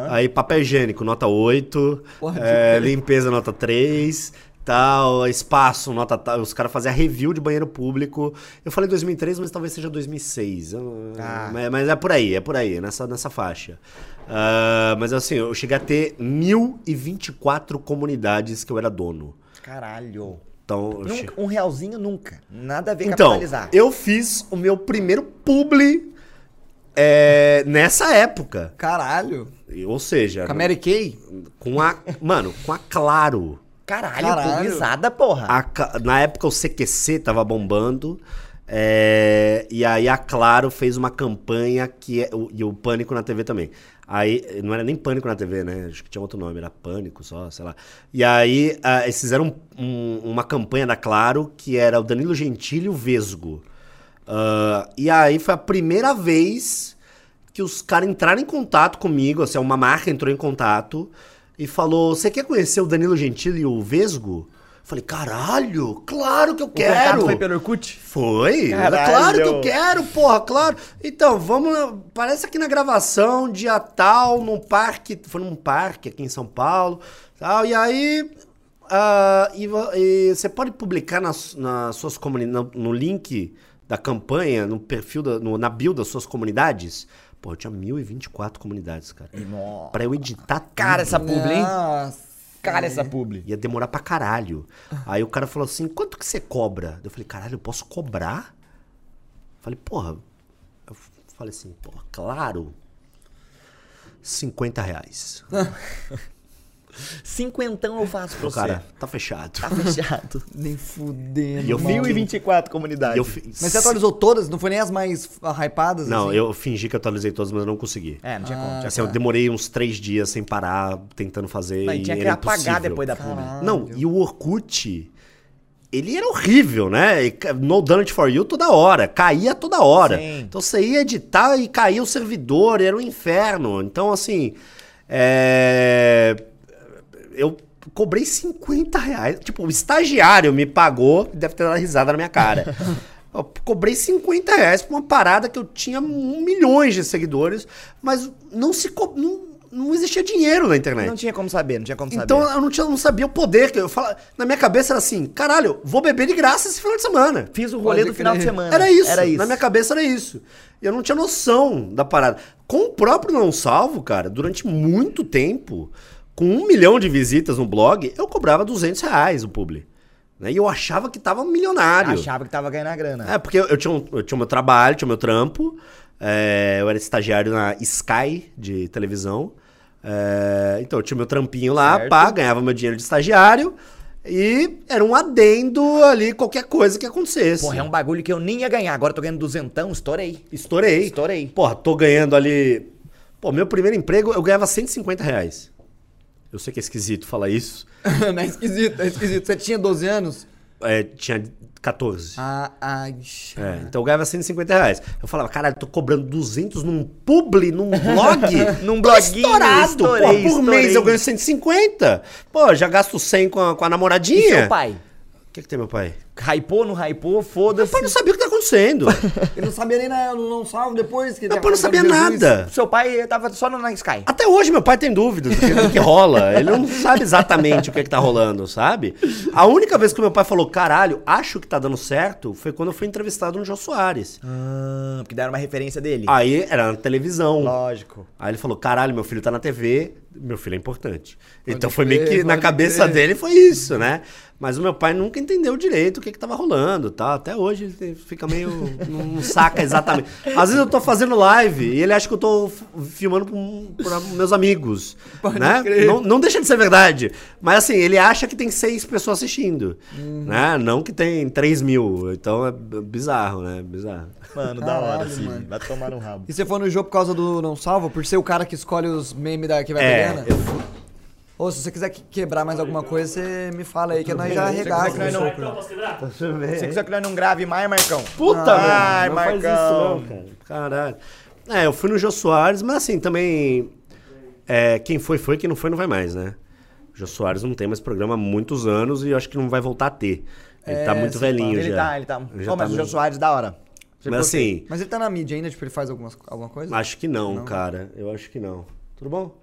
aí papel higiênico, nota 8, Pode é, limpeza, nota 3, tal, espaço, nota tal. Os caras faziam review de banheiro público. Eu falei 2003, mas talvez seja 2006. Eu- Ah. mas, mas é por aí, é por aí, nessa, nessa faixa. Ah, mas assim, eu cheguei a ter 1024 comunidades que eu era dono. Caralho. Então, Nunca, um realzinho nunca. Nada a ver então, capitalizar. eu fiz o meu primeiro publi é, nessa época. Caralho. Ou seja, Com a Mary Kay? com a. Mano, com a Claro. Caralho, Caralho. publizada, porra. A na época o CQC tava bombando. é, e aí a Claro fez uma campanha que é, o- e o Pânico na TV também. Aí não era nem Pânico na TV, né? Acho que tinha outro nome, era Pânico só, sei lá. E aí eles fizeram um- um- uma campanha da Claro que era o Danilo Gentili e o Vesgo. Ah, e aí foi a primeira vez que os caras entraram em contato comigo, assim, uma marca entrou em contato e falou: Você quer conhecer o Danilo Gentili e o Vesgo? Falei, caralho, claro que eu O quero. foi pelo Orkut? Foi, Caralho. claro que eu quero, porra, claro. Então, vamos, parece aqui na gravação, dia tal, num parque, foi num parque aqui em São Paulo, tal, e aí, ah, e, e você pode publicar nas, nas suas comunidades, no, no link da campanha, no perfil, da, no- na bio das suas comunidades, pô, eu tinha 1024 comunidades, cara. Nossa. Pra eu editar tudo. Cara, essa publi, hein? Nossa. Cara, essa publi. Ia demorar pra caralho. Aí o cara falou assim: quanto que você cobra? Eu falei, caralho, eu posso cobrar? Falei, porra. Eu falei assim, porra, claro. 50 reais. Cinquentão eu faço pra você. cara, tá fechado. Tá fechado. Nem fudendo. E eu mano. 1024 comunidades. E eu fi- Mas você atualizou todas? Não foi nem as mais ah, hypadas? Não, assim? eu fingi que atualizei todas, mas eu não consegui. É, não tinha como. Tinha Assim, eu demorei uns três dias sem parar, tentando fazer. Não, e tinha que era apagar impossível. depois da publi. Não, e o Orkut, ele era horrível, né? No Done It For You toda hora, caía toda hora. Sim. Então você ia editar e caía o servidor, era um inferno. Então, assim, é... eu cobrei 50 reais. Tipo, o estagiário me pagou, deve ter dado risada na minha cara. Eu cobrei 50 reais por uma parada que eu tinha um milhões de seguidores, mas não se co... não, não existia dinheiro na internet. Não tinha como saber, não tinha como saber. Então eu não, tinha, não sabia o poder. que Eu fala, na minha cabeça era assim: caralho, vou beber de graça esse final de semana. Fiz o rolê Pode do final de semana. Era isso. Era isso. Na minha cabeça era isso. E eu não tinha noção da parada. Com o próprio Não Salvo, cara, durante muito tempo, com um milhão de visitas no blog, eu cobrava 200 reais o publi. Né? E eu achava que tava milionário. Achava que tava ganhando a grana. É, porque eu, eu tinha um, eu tinha o meu trabalho, tinha o meu trampo. é, eu era estagiário na Sky de televisão. é, então eu tinha meu trampinho lá, Certo. pá, ganhava meu dinheiro de estagiário. E era um adendo ali, qualquer coisa que acontecesse. Porra, é um bagulho que eu nem ia ganhar. Agora eu tô ganhando duzentão, estourei. Estourei. Estourei. Porra, tô ganhando ali. Pô, meu primeiro emprego eu ganhava 150 reais. Eu sei que é esquisito falar isso. não é esquisito, é esquisito. Você tinha 12 anos? É, tinha 14. Ah, ai. É, então eu ganhava 150 reais. Eu falava, caralho, tô cobrando 200 num publi, num blog? Num bloguinho, estourado, estourei, pô, por estourei. mês eu ganho 150. Pô, já gasto 100 com a, com a namoradinha. E seu pai? O que, que tem meu pai? Hypou, não hypou, Meu foda-se. pai não sabia o que tá acontecendo. Ele não sabia nem na, no Não Salvo depois que... meu pai não sabia nada. Seu pai tava só no na Sky. Até hoje meu pai tem dúvidas do que, do que rola. Ele não sabe exatamente o que, que tá rolando, sabe? A única vez que meu pai falou, caralho, acho que tá dando certo, foi quando eu fui entrevistado no Jô Soares. Ah, porque deram uma referência dele. Aí era na televisão. Lógico. Aí ele falou: caralho, meu filho tá na TV, meu filho é importante. então Pode foi meio que na cabeça crer. dele foi isso, né? Mas o meu pai nunca entendeu direito o que que tava rolando, tá? Até hoje ele fica meio. não, saca exatamente. Às vezes eu tô fazendo live e ele acha que eu tô filmando pra meus amigos. né? crer. Não, não deixa de ser verdade. Mas assim, ele acha que tem seis pessoas assistindo. Uhum. Né? Não que tem 3 mil. Então é bizarro, né? Bizarro. Mano, da hora, Caralho, Cid. mano. Vai tomar no rabo. E você foi no jogo por causa do Não Salvo? Por ser o cara que escolhe os memes da que vai É, eu fui. Ou se você quiser que- quebrar mais alguma coisa, você me fala aí que nós já Se você arregaça. quiser que nós não grave mais, Marcão. Puta, Ai, não faz Marcão. isso não, cara. Caralho. É, eu fui no Jô Soares, mas assim, também... é, quem foi, foi. Quem não foi, não vai mais, né? O Jô Soares não tem mais programa há muitos anos e eu acho que não vai voltar a ter. Ele É, tá muito se velhinho Ele já. tá, ele tá. Ele já Ô, mas tá o Jô Soares, da hora. Mas assim, Mas ele tá na mídia ainda, tipo, ele faz algumas, alguma coisa? acho que não, cara. Eu acho que não. Tudo bom?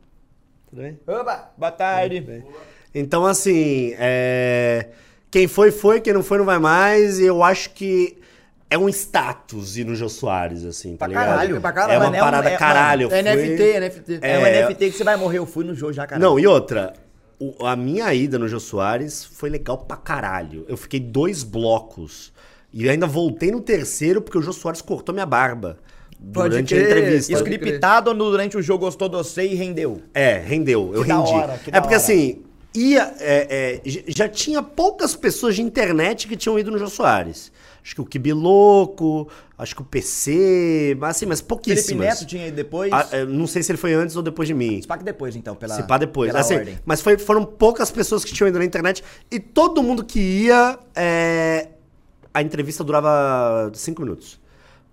Tudo bem? Opa! Boa tarde. Então, assim, é, quem foi, foi, quem não foi, não vai mais. E eu acho que é um status ir no Jô Soares, assim, tá Pra ligado? caralho, pra caralho. É uma Mano, é um- parada é- caralho. É eu fui- NFT, NFT. É, um É. NFT que você vai morrer. Eu fui no jogo já, cara. Não, e outra, o- a minha ida no Jô Soares foi legal pra caralho. Eu fiquei dois blocos. E ainda voltei no terceiro porque o Jô Soares cortou minha barba. Pode Durante a crer. entrevista. Pode Scriptado ou durante o jogo gostou de você e rendeu? É, rendeu. Eu Que da rendi. hora, que é da porque hora. assim, ia, é, é, já tinha poucas pessoas de internet que tinham ido no Jô Soares. Acho que o Kibiloco, acho que o PC, mas assim, mas Felipe pouquíssimas. Neto tinha ido depois. Ah, é, não sei se ele foi antes ou depois de mim. Se pá que depois, então, pela, Se pá depois. pela Assim, ordem. mas foi- foram poucas pessoas que tinham ido na internet e todo mundo que ia, é, a entrevista durava cinco minutos.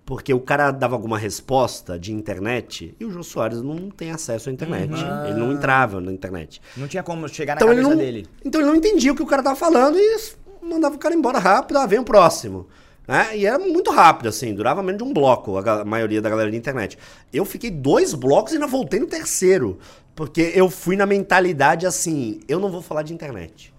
Porque o cara dava alguma resposta de internet e o Jô Soares não tem acesso à internet. Ele não entrava na internet. Não tinha como chegar na Então cabeça não, dele. então ele não entendia o que o cara tava falando e mandava o cara embora rápido, ah, vem o próximo. Né? E era muito rápido, assim, durava menos de um bloco a, a maioria da galera de internet. Eu fiquei dois blocos e ainda voltei no terceiro. Porque eu fui na mentalidade assim, eu não vou falar de internet.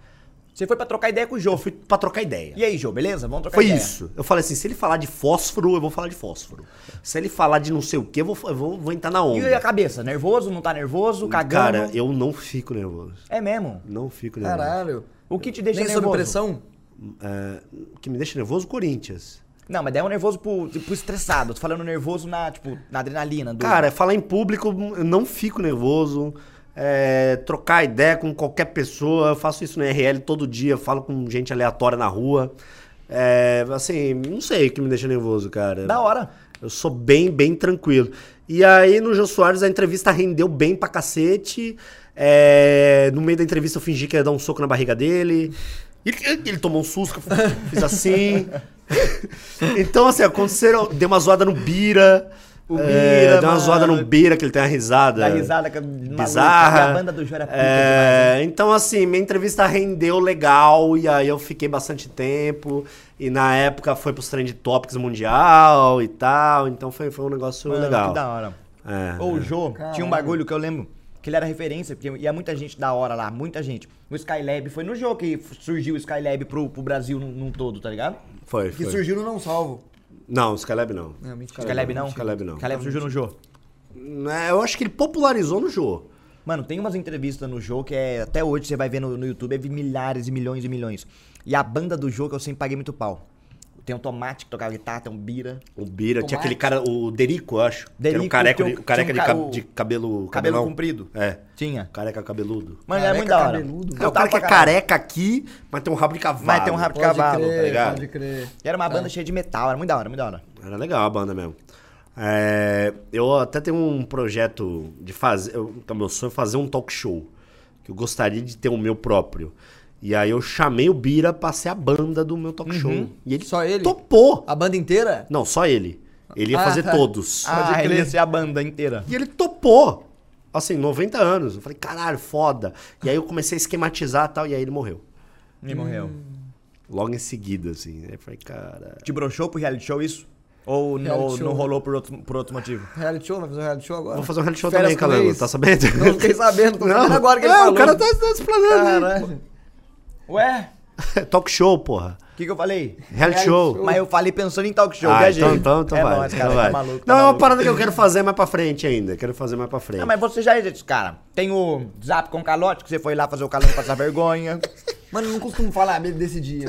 Você foi pra trocar ideia com o Jô. Eu fui pra trocar ideia. E aí, Jô, beleza? Vamos trocar Foi ideia. isso. Eu falei assim, se ele falar de fósforo, eu vou falar de fósforo. Se ele falar de não sei o que, eu vou, eu vou, vou entrar na E onda. a cabeça? Nervoso? Não tá nervoso? Cagando? Cara, eu não fico nervoso. É mesmo. Não fico nervoso. Caralho. O que te deixa Nem nervoso? sob pressão? É, o que me deixa nervoso, Corinthians. Não, mas daí é um nervoso pro, pro estressado. Tô falando nervoso na, tipo, na adrenalina. Do... Cara, falar em público, eu não fico nervoso. É, trocar ideia com qualquer pessoa. Eu faço isso no RL todo dia, falo com gente aleatória na rua. É, assim, não sei o que me deixa nervoso, cara. Da hora. Eu sou bem, bem tranquilo. E aí, no Jô Soares, a entrevista rendeu bem pra cacete. É, no meio da entrevista, eu fingi que ia dar um soco na barriga dele. Ele, ele tomou um susto, fiz assim. então, assim, aconteceram. Deu uma zoada no Bira. O é, Bira, deu uma mano. zoada no Bira, que ele tem uma risada. Dá risada com- maluca. Bizarra. E a banda do Jô era pica É, demais, hein? então, assim, minha entrevista rendeu legal, e aí eu fiquei bastante tempo. E na época foi pros Trend Topics Mundial e tal. Então foi, foi um negócio Mano, legal. Que da hora. É, Ô, o é. Jô, tinha um bagulho que eu lembro que ele era referência, porque ia muita gente da hora lá, muita gente. O Skylab, foi no Jô que surgiu o Skylab pro, pro Brasil num, num todo, tá ligado? Foi, Que foi. surgiu no Não Salvo. Não, o Skylab não. Não, mentira. Skylab não? Skylab não. Skylab surgiu no Jô. É, eu acho que ele popularizou no jogo. Mano, tem umas entrevistas no Jô que é. Até hoje você vai ver no, no YouTube, é milhares e milhões e milhões. E a banda do Jô que eu sempre paguei muito pau. Tem um Tomate que tocava guitarra, tem um Bira. O Bira, tinha Tomate. aquele cara, o Derico, eu acho. que era Derico, um careca, tinha de, um- careca tinha um de, ca- o- de cabelo... Cabelo cabelão. comprido. É. Tinha. Careca cabeludo. Mano, era Careca muito da hora. cabeludo. É, o cara que é careca aqui, mas tem um rabo de cavalo. Mas tem um rabo de Pode cavalo, crer, tá ligado? Pode crer. E era uma banda cheia de metal, era muito da hora, muito da hora. Era legal a banda mesmo. É, eu até tenho um projeto de fazer. Eu, então, meu sonho é fazer um talk show. Que eu gostaria de ter o meu próprio. E aí eu chamei o Bira pra ser a banda do meu talk show. E ele Só ele? topou. A banda inteira? Não, só ele. Ele ia Ah, fazer tá. todos. Ah, ele crer. ia ser a banda inteira. E ele topou. Assim, 90 anos. Eu falei, caralho, foda. E aí eu comecei a esquematizar e tal, e aí ele morreu. E morreu. Logo em seguida, assim. Aí eu falei, cara. Te broxou pro reality show isso? Ou não, não rolou por outro, por outro motivo? Reality show? Vai fazer um reality show agora? Vou fazer um reality show Férias também, Calango. Tá sabendo? Não fiquei sabendo, tô sabendo agora que ele é, falou. o cara tá, tá explanando. aí. Caralho. Ué? Talk show, porra. O que, que eu falei? Reality Reality show. show. Mas eu falei pensando em talk show, Ah, viajei. então, então, então é vai. nóis, então cara, vai. tá maluco, tá não, é uma maluco. parada que eu quero fazer mais pra frente ainda. Quero fazer mais pra frente. Não, mas você já é desse cara. Tem o zap com calote, que você foi lá fazer o calão passar vergonha. Mano, eu não costumo falar desse dia.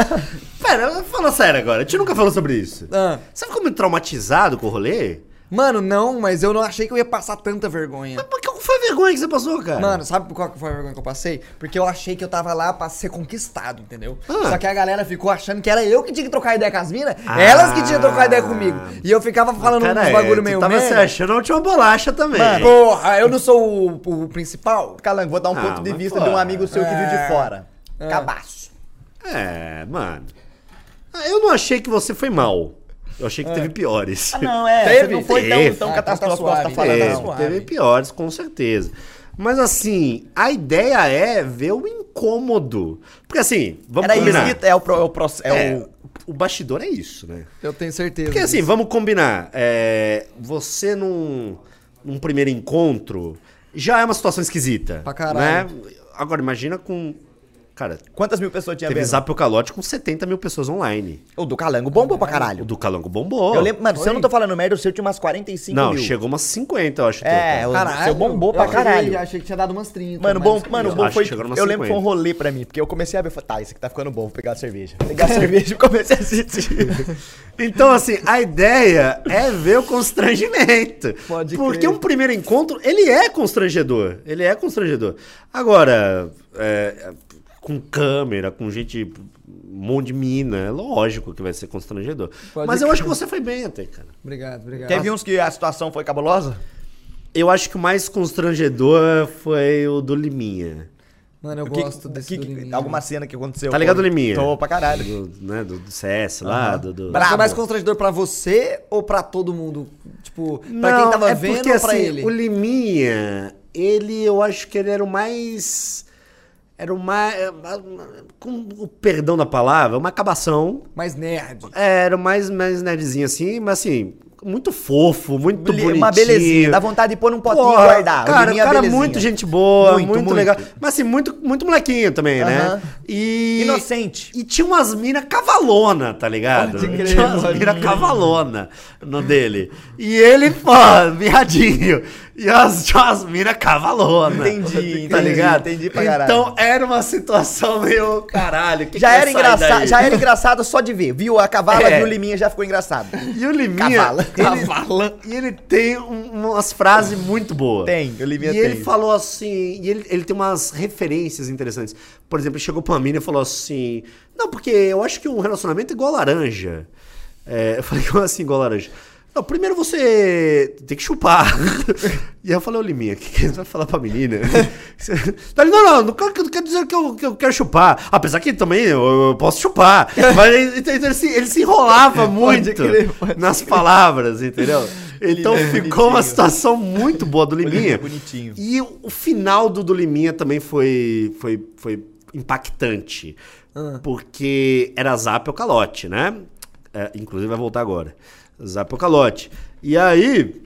Pera, fala sério agora. A gente nunca falou sobre isso. Ah. Você ficou muito traumatizado com o rolê? Mano, não, mas eu não achei que eu ia passar tanta vergonha. Mas qual foi a vergonha que você passou, cara? Mano, sabe por qual que foi a vergonha que eu passei? Porque eu achei que eu tava lá pra ser conquistado, entendeu? Ah. Só que a galera ficou achando que era eu que tinha que trocar ideia com as minas, Ah. elas que tinham que trocar ideia comigo. E eu ficava falando Pera uns aí, bagulho tu meio tava se merda. achando a última bolacha também. Mano, porra, eu não sou o, o principal? Calango, vou dar um Ah, ponto de mas vista pô. de um amigo seu que viu de É. fora. É. Cabaço. É, mano. Ah, Eu não achei que você foi mal. Eu achei que teve piores. Ah, não, é. Teve? Não foi tão, Teve. tão Ah, catastrófico tá você tá falando, Teve, não. suave. teve piores, com certeza. Mas assim, a ideia é ver o incômodo. Porque assim, vamos Era combinar. isso, é o, pro, é o, proce- é É, o o bastidor é isso, né? Eu tenho certeza. Porque assim, disso. vamos combinar. é, você num, num primeiro encontro já é uma situação esquisita. Pra caralho. Né? Agora, imagina com. Cara, Quantas mil pessoas tinha teve? Zap o Calote com 70 mil pessoas online. O do Calango bombou pra O caralho. do Calango bombou. Eu lembro, mano, se eu não tô falando merda, o seu tinha umas 45 Não, mil. chegou umas 50, eu acho. É, teu, o cara. Caralho, seu bombou eu pra achei- caralho. Achei que tinha dado umas 30. Mano, bom, mano, eu bom foi. Eu lembro que foi um 50. rolê pra mim, porque eu comecei a ver, falei, tá, esse aqui tá ficando bom, vou pegar a cerveja. Pegar a cerveja e comecei a assistir. Então, assim, a ideia é ver o constrangimento. Pode Porque crer. um primeiro encontro, ele é constrangedor. Ele é constrangedor. Agora, é, com câmera, com gente, um monte de mina, é lógico que vai ser constrangedor. Pode Mas eu crer. acho que você foi bem até, cara. Obrigado, obrigado. Teve uns que a situação foi cabulosa? Eu acho que o mais constrangedor foi o do Liminha. Mano, eu que- gosto desse que- do Liminha. Alguma cena que aconteceu. Tá ligado, Liminha? Tô pra caralho. Do, né, do, do CS lá, do... do- Mas foi mais constrangedor pra você ou pra todo mundo? Tipo, pra Não, quem tava é vendo porque, ou pra assim, ele? O Liminha, ele, eu acho que ele era o mais... Era o mais... Com o perdão da palavra, uma acabação. Mais nerd. É, Era o mais, mais nerdzinho assim, mas assim, muito fofo, muito Li- bonitinho. Uma belezinha. Dá vontade de pôr num potinho e Porra, guardar. O Cara, Liminha, cara belezinha. muito gente boa, Muito, muito, muito. legal. Mas assim, muito, muito molequinho também, Aham. né? E... Inocente. E tinha umas minas cavalona, tá ligado? Crer, tinha umas minas cavalona no dele. E ele, pô, miadinho. E as, minas cavalona. Entendi, Tá entendi, ligado? entendi pra caralho. Então era uma situação meio caralho. que Já que era, engraçado, já era engraçado só de ver. Viu a cavala, É. viu o Liminha, já ficou engraçado. E o Liminha. Cavala. Ele, Cavala. E ele tem um- umas frases muito boas. Tem, o Liminha E ele tem. falou assim. E ele, ele tem umas referências interessantes. Por exemplo, ele chegou pra uma mina e falou assim: Não, porque eu acho que um relacionamento é igual laranja. É, eu falei, como assim, igual laranja? Não, primeiro você tem que chupar. e aí eu falei, ô Liminha, o que, que você vai falar pra menina? Ele, não, não, não quer, não quer dizer que eu, que eu quero chupar. Apesar que também eu, eu posso chupar. Mas ele, então, ele se, ele se enrolava muito crer, nas palavras, entendeu? Então é ficou uma situação muito boa do Liminha. bonitinho. E o o final do, do Liminha também foi, foi, foi impactante. Ah. Porque era Zap ou Calote, né? É, inclusive vai voltar agora. Zap ou Calote. E aí,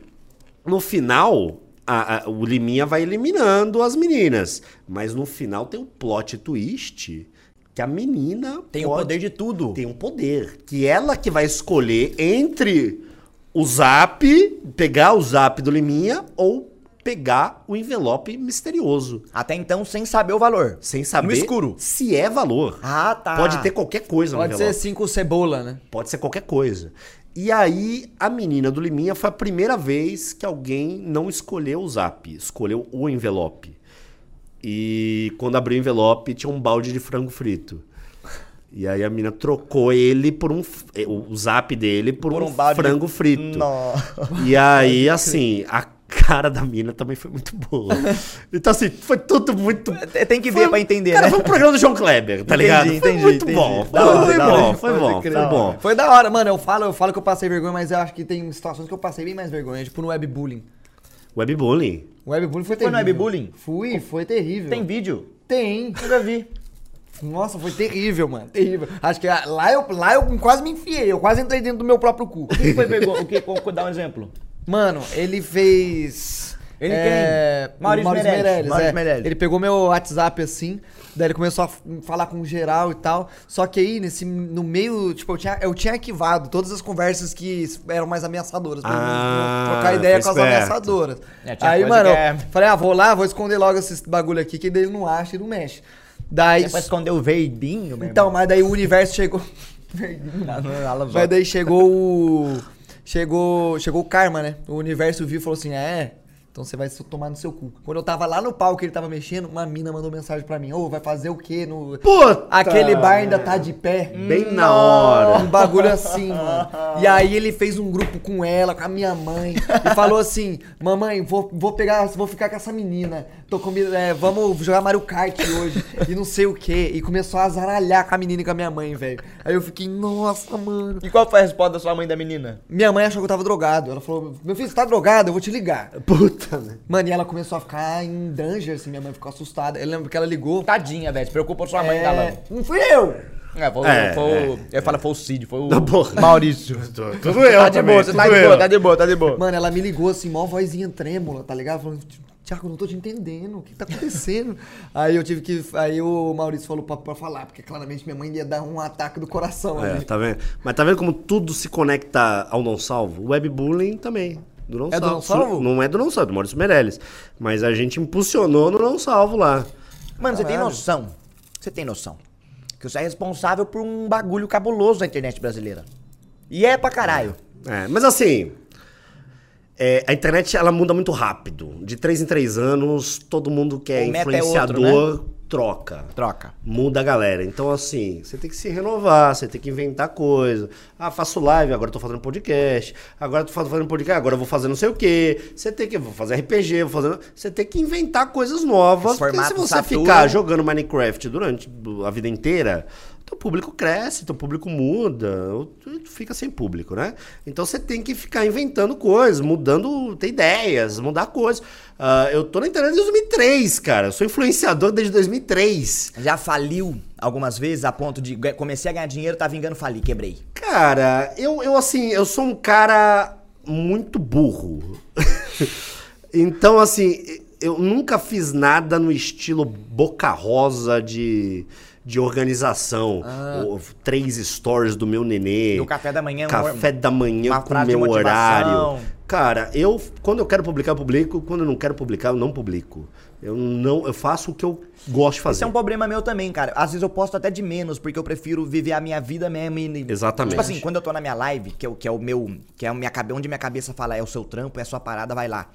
no final, a- a- o Liminha vai eliminando as meninas. Mas no final tem um plot twist que a menina Tem o pode- poder de tudo. tem um poder. Que ela que vai escolher entre o zap, pegar o zap do Liminha ou pegar o envelope misterioso. Até então, sem saber o valor. Sem saber No escuro. se é valor. Ah, tá. Pode ter qualquer coisa Pode no ser cinco cebola, né? Pode ser qualquer coisa. E aí, a menina do Liminha foi a primeira vez que alguém não escolheu o zap, escolheu o envelope. E quando abriu o envelope, tinha um balde de frango frito. E aí a mina trocou ele por um. eh, O zap dele por, Por um, um frango frito. E aí, assim, a cara da mina também foi muito boa. Então, assim, foi tudo muito. Tem que Foi- ver pra entender, Cara, né? foi um programa do João Kleber, tá Entendi, ligado? foi entendi, muito entendi. bom. Foi, hora, foi da bom, hora. foi bom, foi bom. Foi da hora, mano. Eu falo, eu falo que eu passei vergonha, mas eu acho que tem situações que eu passei bem mais vergonha. Tipo no webbullying. Webbullying. Webbullying foi Foi no terrível. webbullying? Fui, foi terrível. Tem vídeo? Tem. Nunca vi. Nossa, foi terrível, mano. Terrível. Acho que lá eu, lá eu quase me enfiei. Eu quase entrei dentro do meu próprio cu. O que foi vergonha? O que? Dá um exemplo. Mano, ele fez. Ele é, quem? Maurício o Meirelles. Maurício é. Meirelles. Ele pegou meu WhatsApp assim, daí ele começou a falar com geral e tal. Só que aí, nesse, no meio, tipo, eu tinha, eu tinha arquivado todas as conversas que eram mais ameaçadoras. Pra Ah, mim, trocar ideia com as ameaçadoras. É, aí, mano, que é- eu falei, ah, vou lá, vou esconder logo esse bagulho aqui, que daí ele não acha e não mexe. Daí. É pra esconder o verdinho, meu Então, irmão. mas daí o universo chegou. Não, não, ela Mas daí chegou o. Chegou. Chegou o karma, né? O universo viu e falou assim: é. Então você vai tomar no seu cu. Quando eu tava lá no palco que ele tava mexendo, uma mina mandou mensagem pra mim: Ô, vai fazer o quê? No... Puta! Aquele bar ainda tá de pé. Bem na hora. Um bagulho assim, mano. E aí ele fez um grupo com ela, com a minha mãe, e falou assim: Mamãe, vou, vou pegar, vou ficar com essa menina. Tô comigo, é, vamos jogar Mario Kart hoje. E não sei o quê. E começou a azaralhar com a menina e com a minha mãe, velho. Aí eu fiquei, nossa, mano. E qual foi a resposta da sua mãe e da menina? Minha mãe achou que eu tava drogado. Ela falou: Meu filho, você tá drogado? Eu vou te ligar. Puta, né? Mano, e ela começou a ficar em danger, assim. Minha mãe ficou assustada. Eu lembro que ela ligou. Tadinha, velho. Se preocupa sua mãe, É, Galão. Não fui eu! É, foi, É, foi o- Eu falo, foi o Cid, foi o Da porra. Maurício. Tudo eu Tá de boa, tá de boa, tá de boa, tá de boa. Mano, ela me ligou assim, mó vozinha trêmula, tá ligado? Falando, Tiago, eu não tô te entendendo, o que tá acontecendo? aí eu tive que. Aí o Maurício falou pra, pra falar, porque claramente minha mãe ia dar um ataque do coração É, ali. tá vendo? Mas tá vendo como tudo se conecta ao não salvo? O webbullying também. Do não É do salvo. não salvo? Não é do não salvo, é do Maurício Meirelles. Mas a gente impulsionou no não salvo lá. Mano, você tem noção? Você tem noção? Que você é responsável por um bagulho cabuloso da internet brasileira. E é pra caralho. É, mas assim, é, a internet ela muda muito rápido. De três em três anos, todo mundo que é O meta é influenciador outro, troca. Troca. Muda a galera. Então, assim, você tem que se renovar, você tem que inventar coisa. Ah, faço live, agora tô fazendo podcast. Agora tô fazendo podcast, agora eu vou fazer não sei o quê. Você tem que. Vou fazer RPG, vou fazer. Você tem que inventar coisas novas. Porque se você satura. ficar jogando Minecraft durante a vida inteira, teu público cresce, teu público muda, tu fica sem público, né? Então você tem que ficar inventando coisas, mudando, ter ideias, mudar coisas. Ah, eu tô na internet desde 2003, cara. Eu sou influenciador desde 2003. Já faliu algumas vezes a ponto de comecei a ganhar dinheiro, tá vingando falir, quebrei. Cara, eu, eu assim, eu sou um cara muito burro. então, assim, eu nunca fiz nada no estilo boca rosa de, de organização. Ou três stories do meu nenê. E o café da manhã, Café da manhã com de meu horário. Cara, eu quando eu quero publicar, eu publico. Quando eu não quero publicar, eu não publico. Eu não, eu faço o que eu gosto de fazer. Isso é um problema meu também, cara. Às vezes eu posto até de menos, porque eu prefiro viver a minha vida mesmo. E... Exatamente. Tipo assim, quando eu tô na minha live, que é o, que é o meu. Que é a minha, onde minha cabeça fala, é o seu trampo, é a sua parada, vai lá.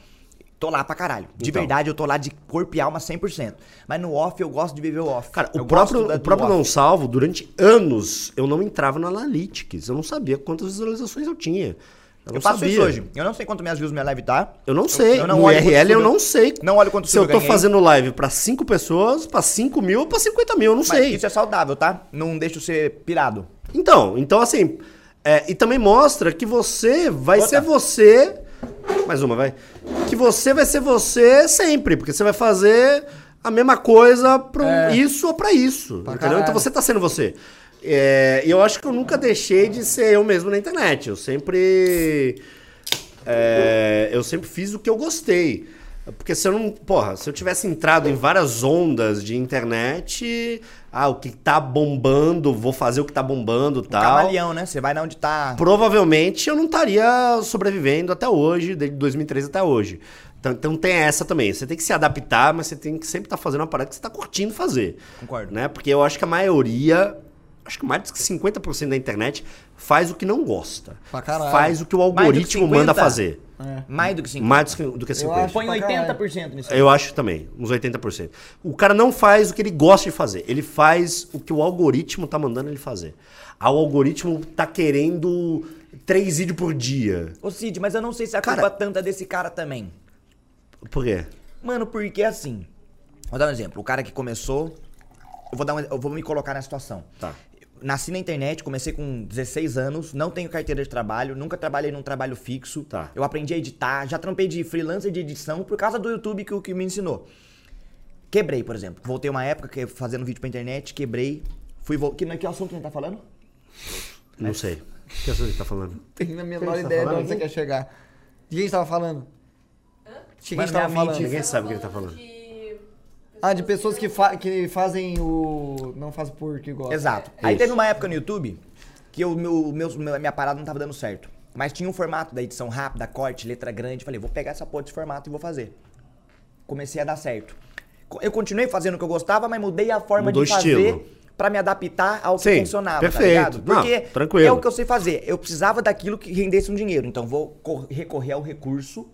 Tô lá pra caralho. De Então. verdade, eu tô lá de corpo e alma 100%. Mas no off, eu gosto de viver o off. Cara, Eu o próprio, da- o próprio off. Não Salvo, durante anos, eu não entrava no Analytics. Eu não sabia quantas visualizações eu tinha. Eu, Eu não faço sabia. isso hoje. Eu não sei quanto minhas views minha live tá. Eu não sei. eu não no eu eu- não sei. Não olho quanto Se eu tô eu ganhei. fazendo live pra 5 pessoas, pra 5 mil ou pra 50 mil, eu não Mas sei. isso é saudável, tá? Não deixa eu ser pirado. Então, então assim, é, e também mostra que você vai Outra. ser você. Mais uma, vai. Que você vai ser você sempre, porque você vai fazer a mesma coisa pra isso ou pra isso. Pra entendeu? caralho. Então você tá sendo você. É, E eu acho que eu nunca deixei de ser eu mesmo na internet. Eu sempre. é, eu sempre fiz o que eu gostei. Porque se eu não. Porra, se eu tivesse entrado em várias ondas de internet. Ah, o que tá bombando, vou fazer o que tá bombando e tal. Camaleão, né? Você vai na onde tá. Provavelmente eu não estaria sobrevivendo até hoje, desde 2013 até hoje. Então, então tem essa também. Você tem que se adaptar, mas você tem que sempre estar fazendo uma parada que você está curtindo fazer. Concordo. Né? Porque eu acho que a maioria, acho que mais de 50% da internet faz o que não gosta. Pra caralho. Faz o que o que algoritmo 50? manda fazer. Mais do que 50. Mais do que- do que 50. acho- Põe pra 80% nisso aí. Eu acho também, uns 80%. O cara não faz o que ele gosta de fazer. Ele faz o que o algoritmo tá mandando ele fazer. Ah, o algoritmo tá querendo três vídeos por dia. Ô Cid, mas eu não sei se a Cara- culpa tanta é desse cara também. Por quê? Mano, porque assim. Vou dar um exemplo. O cara que começou. Eu vou, dar um, eu vou me colocar na situação. Tá. Nasci na internet, comecei com 16 anos, não tenho carteira de trabalho, nunca trabalhei num trabalho fixo. Tá. Eu aprendi a editar, já trampei de freelancer de edição por causa do YouTube que o que me ensinou. Quebrei, por exemplo. Voltei uma época que fazendo vídeo pra internet, quebrei. Fui vol... que, que assunto que a gente tá falando? Não sei. O que você tá falando? Tenho a menor Quem você tá ideia de onde você quer chegar. De quem a gente tava falando? De quem a gente Mas tava falando? Ninguém sabe o que ele tá falando. De Ah, de pessoas que, fa que fazem o. Não fazem porque gostam. Exato. Aí Isso. teve uma época no YouTube que o meu, meu- minha parada não tava dando certo. Mas tinha um formato da edição rápida, corte, letra grande. Falei, vou pegar essa porra desse formato e vou fazer. Comecei a dar certo. Eu continuei fazendo o que eu gostava, mas mudei a forma Mudou de fazer estilo. pra me adaptar ao que Sim, funcionava, perfeito. tá ligado? Não, Porque tranquilo. é o que eu sei fazer. Eu precisava daquilo que rendesse um dinheiro. Então vou cor- recorrer ao recurso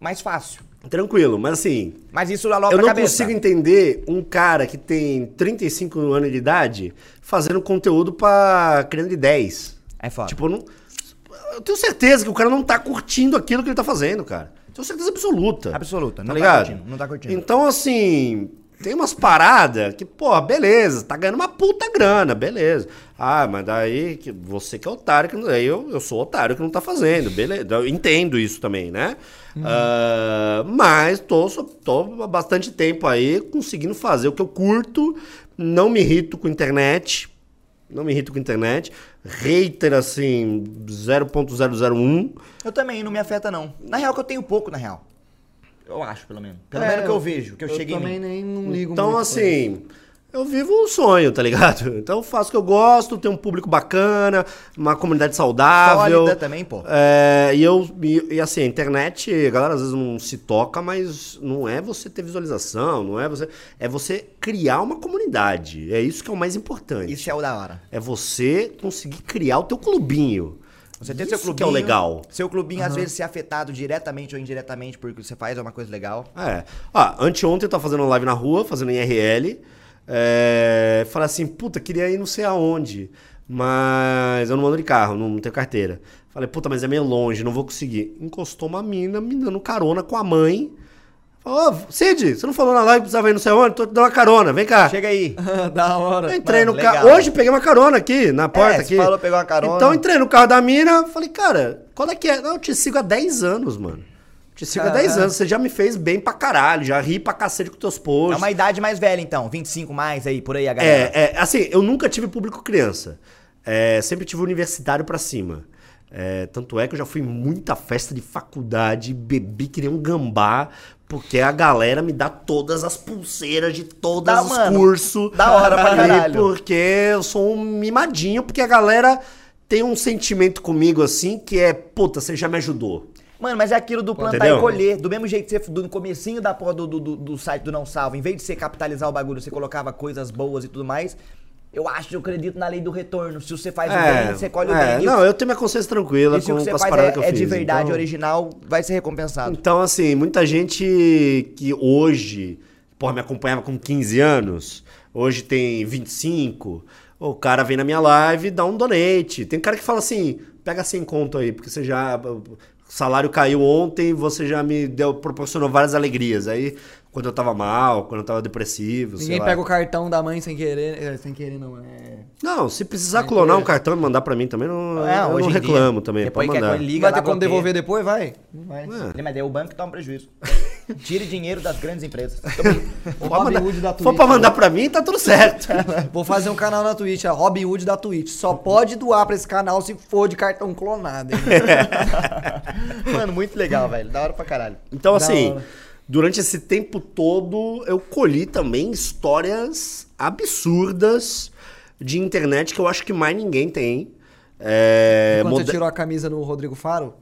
mais fácil. Tranquilo, mas assim, Mas isso aloca eu a não cabeça. consigo entender um cara que tem 35 anos de idade fazendo conteúdo pra criança de 10. É foda. Tipo, eu, não, eu tenho certeza que o cara não tá curtindo aquilo que ele tá fazendo, cara. Tenho certeza absoluta. Absoluta, não tá tá ligado? curtindo, não tá curtindo. Então, assim, tem umas paradas que, pô, beleza, tá ganhando uma puta grana, beleza. Ah, mas daí que você que é otário, que não, eu, eu sou otário que não tá fazendo, beleza. Eu entendo isso também, né? Ah, mas tô, tô há bastante tempo aí conseguindo fazer o que eu curto, não me irrito com internet, não me irrito com internet. Hater, assim, 0.001. Eu também, não me afeta não. Na real que eu tenho pouco, na real. Eu acho, pelo menos. Pelo É, menos que eu vejo, que eu, cheguei em também mim. nem não ligo Então, muito pra assim, eu vivo um sonho, tá ligado? Então eu faço o que eu gosto, tenho um público bacana, uma comunidade saudável. Sólida também, pô. É, e eu, e, e assim, a internet, a galera às vezes não se toca, mas não é você ter visualização, não é você. É você criar uma comunidade. É isso que é o mais importante. Isso é o da hora. É você conseguir criar o teu clubinho. Você Isso seu clubinho. que é o legal. Seu clubinho, às vezes, ser afetado diretamente ou indiretamente porque você faz é uma coisa legal. É. Ah, anteontem eu tava fazendo live na rua, fazendo IRL. É, falei assim, puta, queria ir não sei aonde, mas eu não ando de carro, não tenho carteira. Falei, puta, mas é meio longe, não vou conseguir. Encostou uma mina me dando carona com a mãe. Ô, Cid, você não falou na live que precisava ir não sei onde? Tô te dando uma carona, vem cá. Chega aí. da hora. Eu entrei Mano, no carro. Hoje peguei uma carona aqui, na porta É, você aqui. falou, pegou uma carona. Então entrei no carro da mina, falei, cara, qual é que é? Não, eu te sigo há 10 anos, mano. Te sigo há 10 anos, você já me fez bem pra caralho, já ri pra cacete com teus É posts. uma idade mais velha, então. 25 mais aí, por aí, a galera. É, é, assim, eu nunca tive público criança. É, sempre tive universitário pra cima. É, tanto é que eu já fui em muita festa de faculdade, bebi que nem um gambá, porque a galera me dá todas as pulseiras de todos Dá, os mano. cursos. Da hora pra caralho. Porque eu sou um mimadinho, porque a galera tem um sentimento comigo assim que é, puta, você já me ajudou. Mano, mas é aquilo do plantar Entendeu? e colher. Do mesmo jeito que você, do comecinho da porra do, do, do- site do Não Salvo, em vez de você capitalizar o bagulho, você colocava coisas boas e tudo mais. Eu acho, eu acredito na lei do retorno. Se você faz o bem, você colhe o é, bem. não, eu tenho minha consciência tranquila com, com as faz paradas é, que eu é fiz. de verdade, então- original, vai ser recompensado. Então, assim, muita gente que hoje, porra, me acompanhava com 15 anos, hoje tem 25, o cara vem na minha live e dá um donate. Tem cara que fala assim, pega 100 conto aí, porque você já... Salário caiu ontem, você já me deu, proporcionou várias alegrias. Aí, quando eu tava mal, quando eu tava depressivo, sei Ninguém lá. pega o cartão da mãe sem querer. é, Sem querer, não. É... Não, se precisar clonar um cartão e mandar pra mim também, não, É, eu hoje não em dia, reclamo também, depois pode que a mandar. coisa liga Vai ter como devolver depois? Vai. Vai. É. Mas daí o banco toma prejuízo. Tire dinheiro das grandes empresas. O Robin Hood da Se for Twitch. pra mandar pra mim, tá tudo certo. Vou fazer um canal na Twitch, a Robin Hood da Twitch. Só pode doar pra esse canal se for de cartão clonado. hein? Mano, muito legal, velho. Da hora pra caralho. Então, Da assim, hora. Durante esse tempo todo, eu colhi também histórias absurdas de internet que eu acho que mais ninguém tem. É, Quando você tirou a camisa no Rodrigo Faro?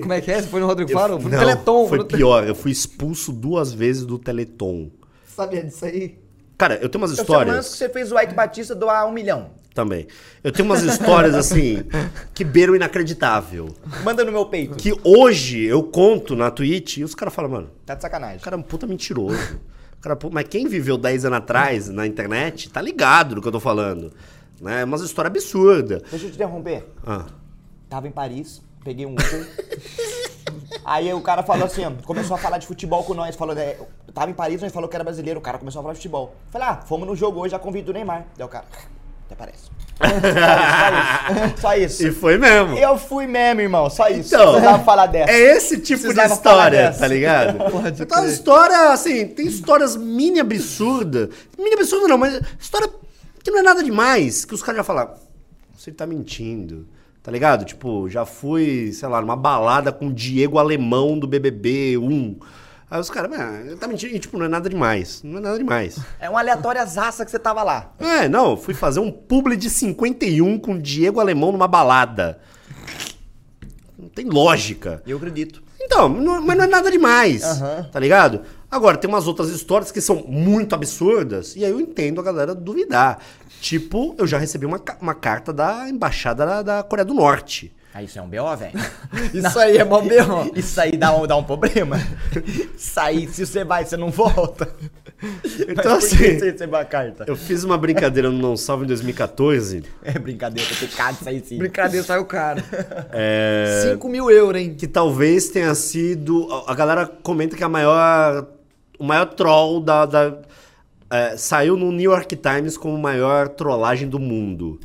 Como é que é? Você foi no Rodrigo Eu- Faro? Foi no Não, Teleton. Foi no- pior, eu fui expulso duas vezes do Teleton. Sabia disso aí? Cara, eu tenho umas Eu sei histórias lance que você fez o White Batista doar um milhão. Também. Eu tenho umas histórias assim que beiram inacreditável. Manda no meu peito. Que hoje eu conto na Twitch e os caras falam, mano, Tá de sacanagem. O cara é um puta mentiroso. O cara, mas quem viveu 10 anos atrás na internet tá ligado no que eu tô falando. Né? É umas histórias absurdas. Deixa eu te interromper. Ah. Tava em Paris, peguei um Uber. Aí o cara falou assim, começou a falar de futebol com nós. Falou, é, tava em Paris, nós falou que era brasileiro. O cara começou a falar de futebol. Falei, ah, fomos no jogo hoje, já convido o Neymar. Daí o cara, até parece. Só isso. Só isso. E foi mesmo. Eu fui mesmo, irmão. Só isso. Então, Precisava falar dessa. É esse tipo de Precisava falar história, tá ligado? Pode Então, história, assim, tem histórias mini absurda. Mini absurda não, mas história que não é nada demais. Que os caras já falam, você tá mentindo. Tá ligado? Tipo, já fui, sei lá, numa balada com o Diego Alemão do BBB 1. Aí os caras, "Ah, tá mentindo. E, tipo, não é nada demais. Não é nada demais. É uma aleatória zaça que você tava lá. É, não, fui fazer um publi de 51 com Diego Alemão numa balada. Não tem lógica. Eu acredito. Então, não- mas não é nada demais, Aham. tá ligado? Agora, tem umas outras histórias que são muito absurdas, e aí eu entendo a galera duvidar. Tipo, eu já recebi uma, uma carta da embaixada da, da Coreia do Norte. Ah, isso é um B.O., velho? Isso aí é mó B.O. Isso aí dá um, dá um problema. Isso aí, se você vai, você não volta. Então, Mas por que assim, você recebeu a carta? Eu fiz uma brincadeira no Não Salvo em 2014. É brincadeira, tem pecado isso aí sim. Brincadeira, saiu caro. É, 5 mil euros, hein? que talvez tenha sido. a- galera comenta que a maior. O maior troll da. da- é, saiu no New York Times como maior trollagem do mundo.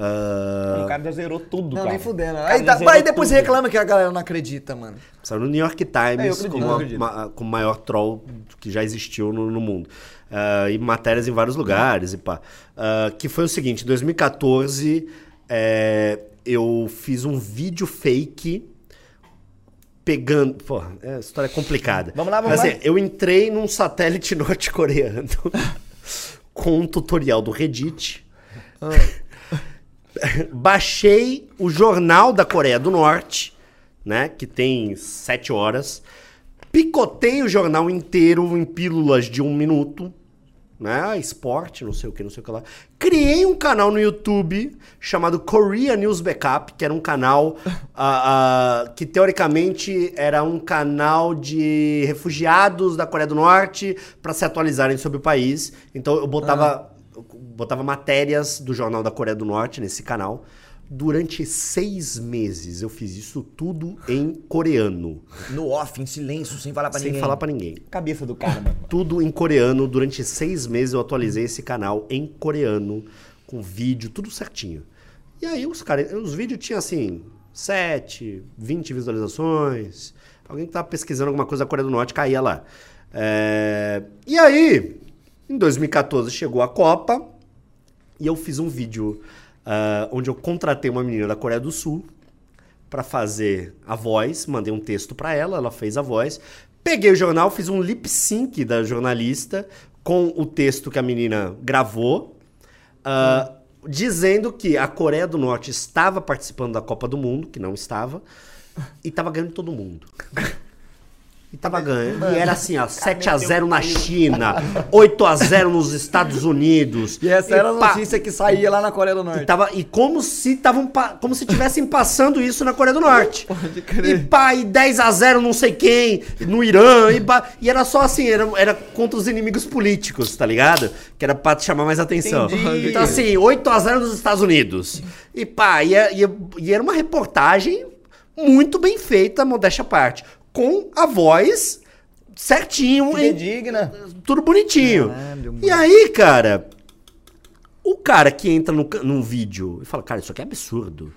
Ah, O cara já zerou tudo, Não, cara. nem fudendo. Aí, tá- aí depois tudo. reclama que a galera não acredita, mano. Saiu no New York É, Times acredito, como, o maior troll que já existiu no, no mundo. Ah, e matérias em vários lugares e pá. Ah, que foi o seguinte, em 2014 é, eu fiz um vídeo fake pegando... Pô, é, a história é complicada. Vamos lá, vamos Mas, lá. assim, eu entrei num satélite norte-coreano com um tutorial do Reddit. Baixei o jornal da Coreia do Norte, né? Que tem sete horas. Picotei o jornal inteiro em pílulas de um minuto. né? Esporte, não sei o que, não sei o que lá. Criei um canal no YouTube chamado Korea News Backup, que era um canal ah, ah, que teoricamente era um canal de refugiados da Coreia do Norte para se atualizarem sobre o país. Então eu botava, botava matérias do Jornal da Coreia do Norte nesse canal. Durante seis meses eu fiz isso tudo em coreano, No off, em silêncio, sem falar pra sem ninguém. falar pra ninguém. Cabeça do cara, mano. Tudo em coreano. Durante seis meses eu atualizei esse canal em coreano, com vídeo, tudo certinho. E aí os caras, os vídeos tinham assim, 7, 20 visualizações. Alguém que tava pesquisando alguma coisa da Coreia do Norte caía lá. É, E aí, em 2014 chegou a Copa e eu fiz um vídeo ah, onde eu contratei uma menina da Coreia do Sul para fazer a voz, mandei um texto para ela, ela fez a voz. Peguei o jornal, fiz um lip sync da jornalista com o texto que a menina gravou, ah, dizendo que a Coreia do Norte estava participando da Copa do Mundo, que não estava, e estava ganhando todo mundo. E tava ganhando. E era assim, ó, 7x0 na China, 8x0 nos Estados Unidos. E essa era a notícia que saía lá na Coreia do e, Norte. tava, e como se estavam como se tivessem passando isso na Coreia do Norte. Pode crer. E pá, e 10 a 0 não sei quem, no Irã, e, pá, e era só assim, era, era contra os inimigos políticos, tá ligado? Que era pra te chamar mais atenção. Entendi. Então assim, 8 a 0 nos Estados Unidos. E pá, e, é- e, é- e era uma reportagem muito bem feita, modéstia à parte, com a voz certinho, em- Indigna. tudo bonitinho. Caralho, e aí, cara, o cara que entra no, num vídeo e fala, cara, isso aqui é absurdo.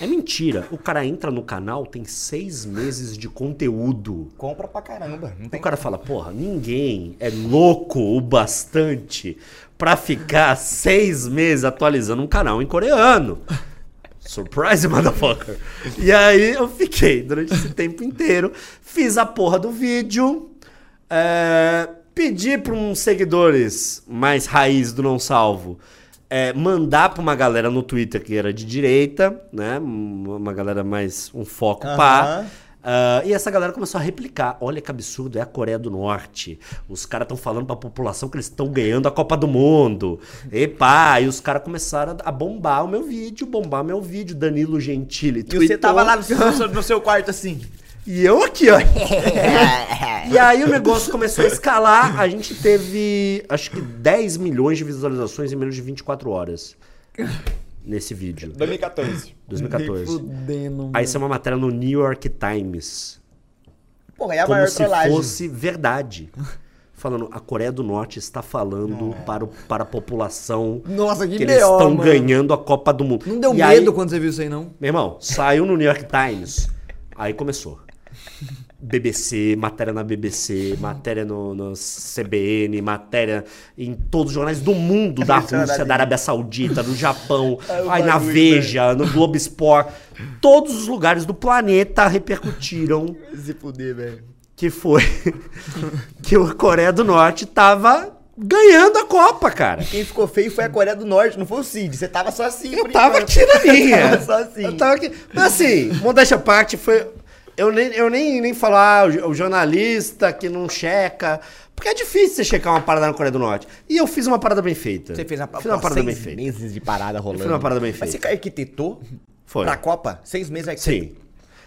É mentira. O cara entra no canal, tem seis meses de conteúdo. Compra pra caramba. O cara fala, porra, ninguém é louco o bastante pra ficar seis meses atualizando um canal em coreano. Surprise, motherfucker. E aí eu fiquei durante esse tempo inteiro, fiz a porra do vídeo, é, pedi pra uns seguidores mais raiz do Não Salvo é, mandar pra uma galera no Twitter que era de direita, né? Uma galera mais um foco pá. Ah, e essa galera começou a replicar. Olha que absurdo, é a Coreia do Norte. Os caras estão falando pra população que eles estão ganhando a Copa do Mundo. E pá, e os caras começaram a bombar o meu vídeo, bombar meu vídeo. Danilo Gentili. E você tava lá no seu, no seu quarto assim. E eu aqui, ó. e aí o negócio começou a escalar. A gente teve, acho que 10 milhões de visualizações em menos de 24 horas. Nesse vídeo. 2014. 2014. Fudendo, Aí isso é uma matéria no New York Times. Porra, é a como maior se trollagem. fosse verdade. Falando, a Coreia do Norte está falando para, o- para a população Nossa, que que eles estão mano. ganhando a Copa do Mundo. Não deu E medo aí, quando você viu isso aí, não? Meu irmão, saiu no New York Times. Aí começou. BBC, matéria na BBC, matéria no, no CBN, matéria em todos os jornais do mundo, da Rússia, da Arábia Saudita, do Japão, aí na Veja, no Globo Sport. Todos os lugares do planeta repercutiram Se fuder, velho. que foi que a Coreia do Norte tava ganhando a Copa, cara. Quem ficou feio foi a Coreia do Norte, não foi o Cid. Você tava só assim. Eu tava enquanto. aqui na minha. Tava só assim. Eu tava aqui. Mas assim, modéstia à parte, foi. Eu nem, eu nem, nem falar o, o jornalista que não checa. Porque é difícil você checar uma parada na Coreia do Norte. E eu fiz uma parada bem feita. Você fez uma, fiz uma parada seis bem feita. meses de parada rolando. fiz uma parada bem Mas feita. você arquitetou Foi. pra Copa? Seis meses que Sim.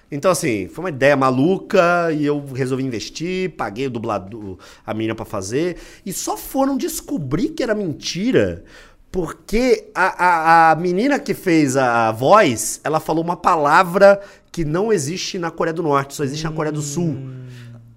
Então, assim, foi uma ideia maluca e eu resolvi investir, paguei o dublador, a menina pra fazer. E só foram descobrir que era mentira porque a, a, a menina que fez a voz, ela falou uma palavra que não existe na Coreia do Norte, só existe na Coreia do Sul.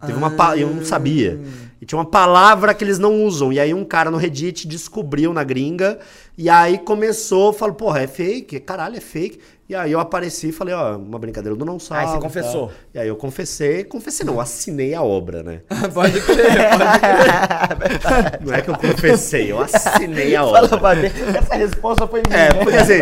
Teve uma. Eu não sabia. E tinha uma palavra que eles não usam. E aí um cara no Reddit descobriu na gringa. E aí começou, falou, porra, é fake? Caralho, é fake. E aí eu apareci e falei, ó, uma brincadeira do não salvo. Aí você confessou. E aí eu confessei, confessei não, assinei a obra, né? Pode crer, pode crer. Não é que eu confessei, eu assinei a obra. Fala. Essa resposta foi minha. É, porque assim,